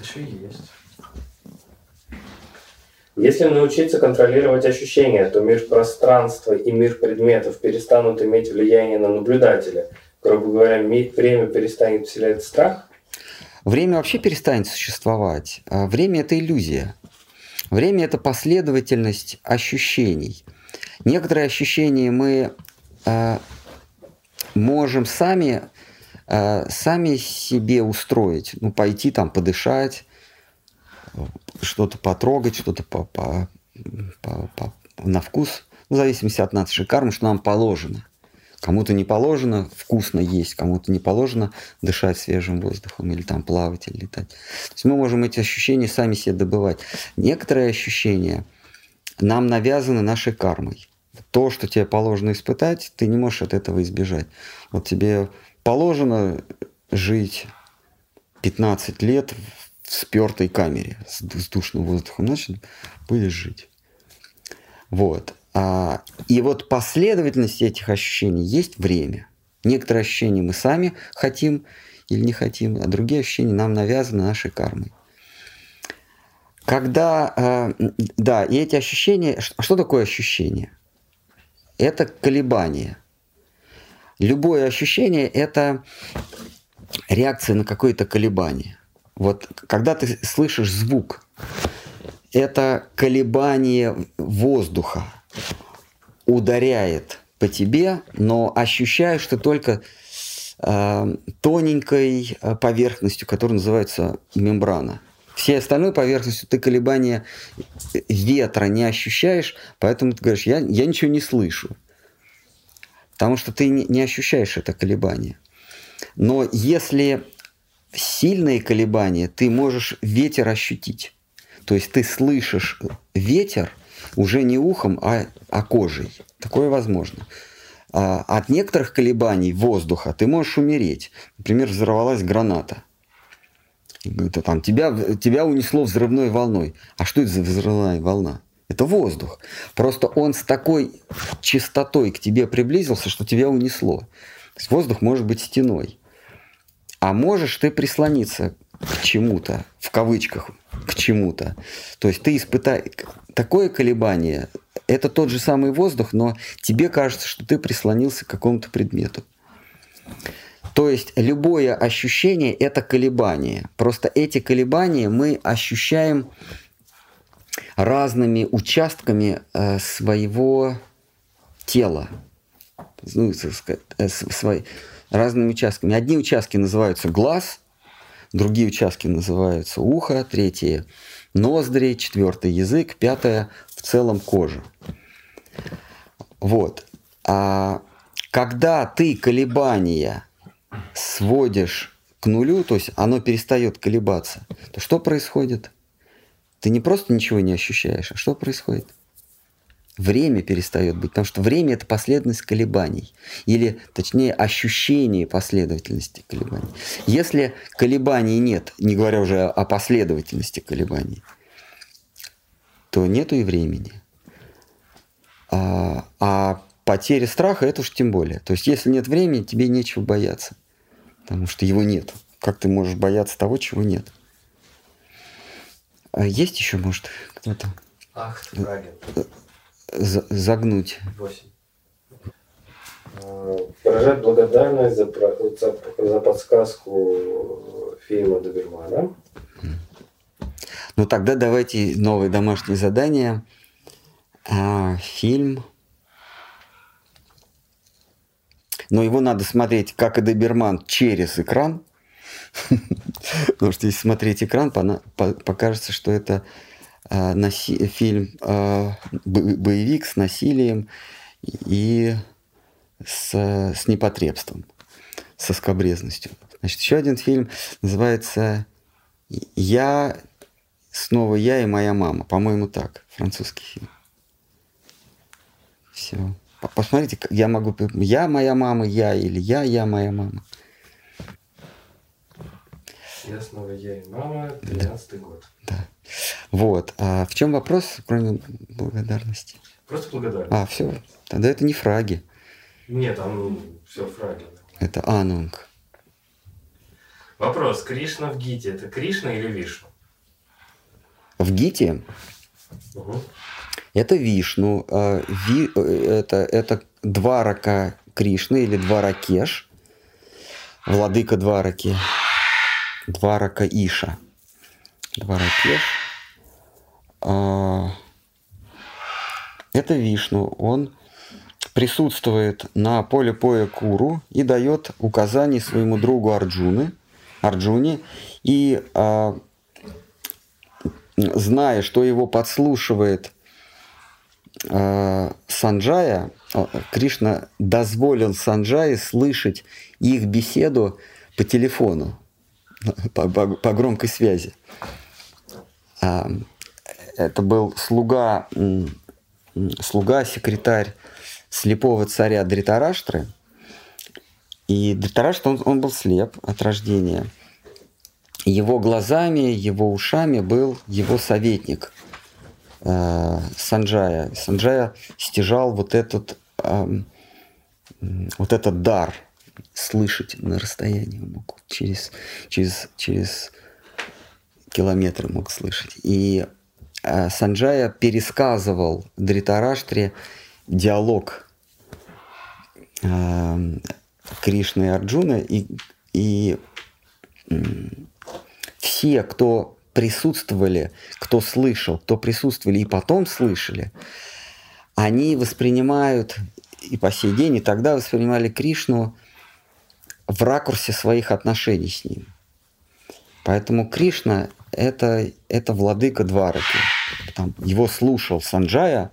Еще есть. Если научиться контролировать ощущения, то мир пространства и мир предметов перестанут иметь влияние на наблюдателя – грубо говоря, время перестанет вселять страх? Время вообще перестанет существовать. А время – это иллюзия. Время – это последовательность ощущений. Некоторые ощущения мы э, можем сами, э, сами себе устроить. Ну, пойти там подышать, что-то потрогать, что-то по, по, по, по, на вкус, ну, в зависимости от нашей кармы, что нам положено. Кому-то не положено вкусно есть, кому-то не положено дышать свежим воздухом или там плавать или летать. То есть мы можем эти ощущения сами себе добывать. Некоторые ощущения нам навязаны нашей кармой. То, что тебе положено испытать, ты не можешь от этого избежать. Вот тебе положено жить 15 лет в спертой камере с душным воздухом, значит, будешь жить. Вот. А, и вот последовательность этих ощущений есть время. Некоторые ощущения мы сами хотим или не хотим, а другие ощущения нам навязаны нашей кармой. Когда, а, да, и эти ощущения, что такое ощущение? Это колебание. Любое ощущение – это реакция на какое-то колебание. Вот когда ты слышишь звук, это колебание воздуха, ударяет по тебе, но ощущаешь ты только э, тоненькой э, поверхностью, которая называется мембрана. Всей остальной поверхностью ты колебания ветра не ощущаешь, поэтому ты говоришь, я, я ничего не слышу. Потому что ты не, ощущаешь это колебание. Но если сильные колебания, ты можешь ветер ощутить. То есть ты слышишь ветер – уже не ухом, а, а кожей. Такое возможно. А, от некоторых колебаний воздуха ты можешь умереть. Например, взорвалась граната. Это там, тебя, тебя унесло взрывной волной. А что это за взрывная волна? Это воздух. Просто он с такой чистотой к тебе приблизился, что тебя унесло. То есть воздух может быть стеной. А можешь ты прислониться к чему-то, в кавычках, к чему-то. То есть ты испытаешь такое колебание, это тот же самый воздух, но тебе кажется, что ты прислонился к какому-то предмету. То есть любое ощущение – это колебание. Просто эти колебания мы ощущаем разными участками э, своего тела. Ну, э, свои, разными участками. Одни участки называются глаз, другие участки называются ухо, третье – ноздри, четвертый – язык, пятое – в целом кожа. Вот. А когда ты колебания сводишь к нулю, то есть оно перестает колебаться, то что происходит? Ты не просто ничего не ощущаешь, а что происходит? Время перестает быть, потому что время это последовательность колебаний, или точнее ощущение последовательности колебаний. Если колебаний нет, не говоря уже о последовательности колебаний, то нету и времени. А, а потеря страха это уж тем более. То есть если нет времени, тебе нечего бояться потому что его нет. Как ты можешь бояться того, чего нет? А есть еще, может, кто-то? Ах, ты правильно. Загнуть. Восемь. А, выражать благодарность за, за, за подсказку фильма Добермана. Ну тогда давайте новое домашнее задание. А, фильм но его надо смотреть, как и Доберман, через экран. Потому что если смотреть экран, покажется, что это а, фильм а, боевик с насилием и с, непотребством, со скобрезностью. Значит, еще один фильм называется «Я, снова я и моя мама». По-моему, так. Французский фильм. Все. Посмотрите, я могу... Я моя мама, я или я, я моя мама. Я снова я и мама, 13 да. год. Да. Вот. А в чем вопрос, кроме благодарности? Просто благодарность. А, все. Тогда это не фраги. Нет, там все фраги. Это анунг. Вопрос. Кришна в Гите это Кришна или Вишну? В Гите? Угу. Это Вишну, а, ви, это, это Дварака Кришны или Дваракеш, владыка Двараки, Дварака Иша. Дваракеш. А, это Вишну, он присутствует на поле поя Куру и дает указания своему другу Арджуны, Арджуне, и а, зная, что его подслушивает Санджая, Кришна дозволил Санджае слышать их беседу по телефону, по, по, по громкой связи. А, это был слуга, слуга, секретарь слепого царя Дритараштры. И Дритараштра, он, он был слеп от рождения. Его глазами, его ушами был его советник – э, Санджая. Санджая стяжал вот этот, э, вот этот дар слышать на расстоянии. Мог через, через, через километры мог слышать. И э, Санджая пересказывал Дритараштре диалог э, Кришны и Арджуна, и, и все, кто присутствовали, кто слышал, кто присутствовали и потом слышали, они воспринимают и по сей день, и тогда воспринимали Кришну в ракурсе своих отношений с ним. Поэтому Кришна это, это владыка Двараки. Там, его слушал Санджая,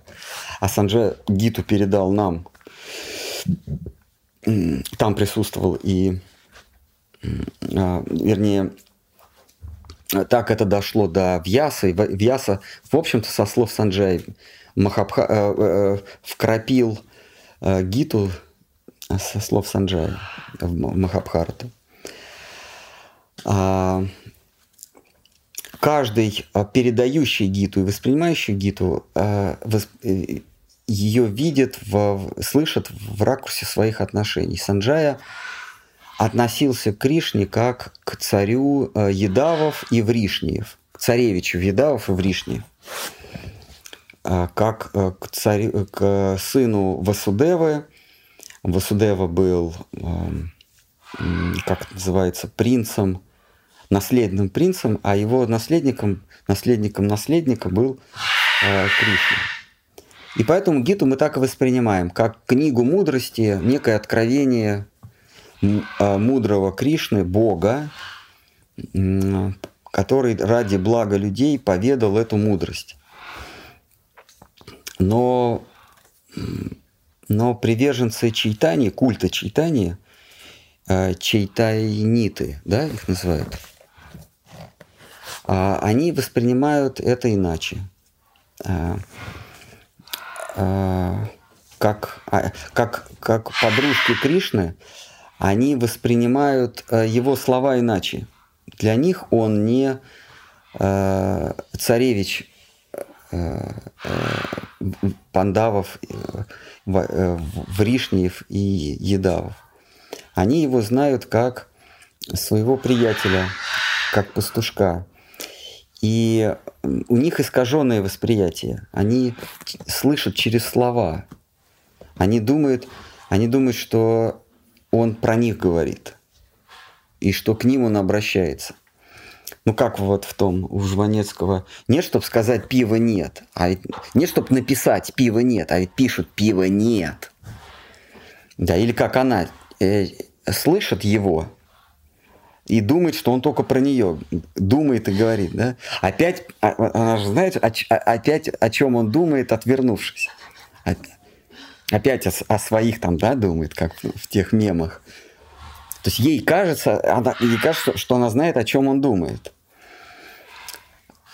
а Санджая Гиту передал нам. Там присутствовал и, а, вернее, так это дошло до Вьяса, и Вьяса, в общем-то, со слов Санджая, Махабха, э, э, вкрапил э, Гиту со слов Санджая в Махабхарату. А, каждый а, передающий Гиту и воспринимающий Гиту а, э, ее видит, в, слышит в ракурсе своих отношений. Санджая относился к Кришне как к царю э, Едавов и Вришниев, к царевичу Едавов и Вришниев, как э, к, царю, к сыну Васудевы. Васудева был, эм, как это называется, принцем наследным принцем, а его наследником, наследником наследника был э, Кришна. И поэтому Гиту мы так и воспринимаем, как книгу мудрости, некое откровение э, мудрого Кришны, Бога, который ради блага людей поведал эту мудрость. Но, но приверженцы чайтани, культа чайтани, э, чайтайниты, да, их называют – а, они воспринимают это иначе. А, а, как, как, как подружки Кришны, они воспринимают его слова иначе. Для них он не царевич Пандавов, Вришниев и Едавов. Они его знают как своего приятеля, как пастушка. И у них искаженное восприятие. Они слышат через слова. Они думают, они думают, что он про них говорит. И что к ним он обращается. Ну как вот в том у Жванецкого. Не чтобы сказать пива нет, а ведь не чтобы написать пива нет, а ведь пишут пива нет. Да, или как она э, слышит его, и думает, что он только про нее думает и говорит, да? Опять, а, она же знает, опять о чем он думает, отвернувшись. Опять о, о своих там, да, думает, как в тех мемах. То есть ей кажется, она, ей кажется, что она знает, о чем он думает.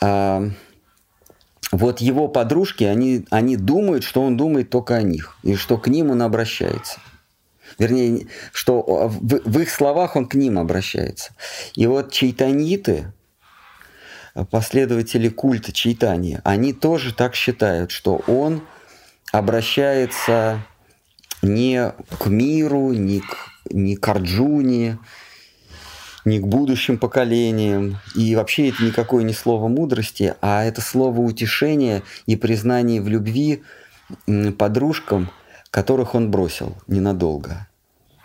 А, вот его подружки, они, они думают, что он думает только о них, и что к ним он обращается вернее, что в, в их словах он к ним обращается. И вот чайтаньиты, последователи культа чайтани, они тоже так считают, что он обращается не к миру, не к, не к Арджуне, не к будущим поколениям. И вообще это никакое не слово мудрости, а это слово утешения и признания в любви подружкам, которых он бросил ненадолго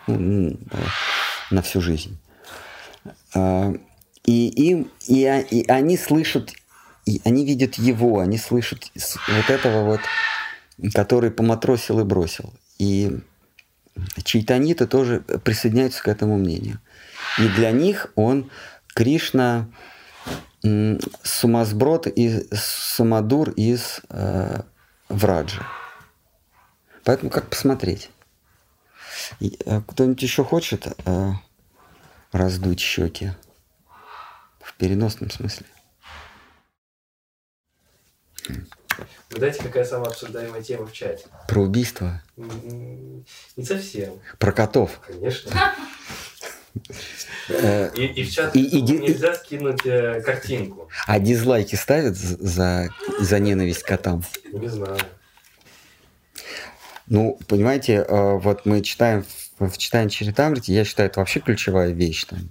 на всю жизнь. А, и, им, и, и они слышат, и они видят его, они слышат вот этого вот, который поматросил и бросил. И чайтаниты тоже присоединяются к этому мнению. И для них он, Кришна, сумасброд и самодур из э, Враджа. Поэтому как посмотреть? Э, кто-нибудь еще хочет э, раздуть щеки? В переносном смысле. Знаете, какая самая обсуждаемая тема в чате? Про убийство? Не совсем. Про котов? Конечно. Э, и, и в чат и, и, нельзя скинуть э, картинку. А дизлайки ставят за, за ненависть к котам? Не знаю. Ну, понимаете, э, вот мы читаем в читании Чаритамрити, я считаю, это вообще ключевая вещь, там,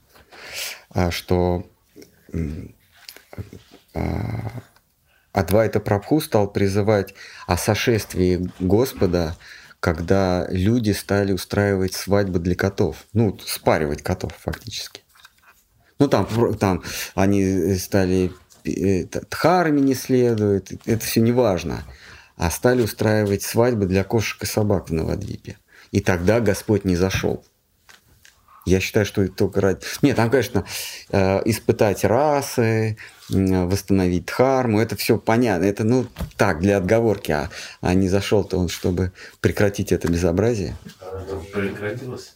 а, что Адвайта Прабху стал призывать о сошествии Господа, когда люди стали устраивать свадьбы для котов, ну, спаривать котов фактически. Ну, там, там они стали э, дхарми не следует, это все не важно а стали устраивать свадьбы для кошек и собак в Новодвипе. И тогда Господь не зашел. Я считаю, что это только ради... Нет, там, конечно, э, испытать расы, восстановить дхарму, это все понятно. Это, ну, так, для отговорки. А, а не зашел-то он, чтобы прекратить это безобразие. Прекратилось?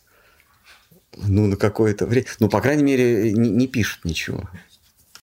Ну, на какое-то время. Ну, по крайней мере, не, не пишут ничего.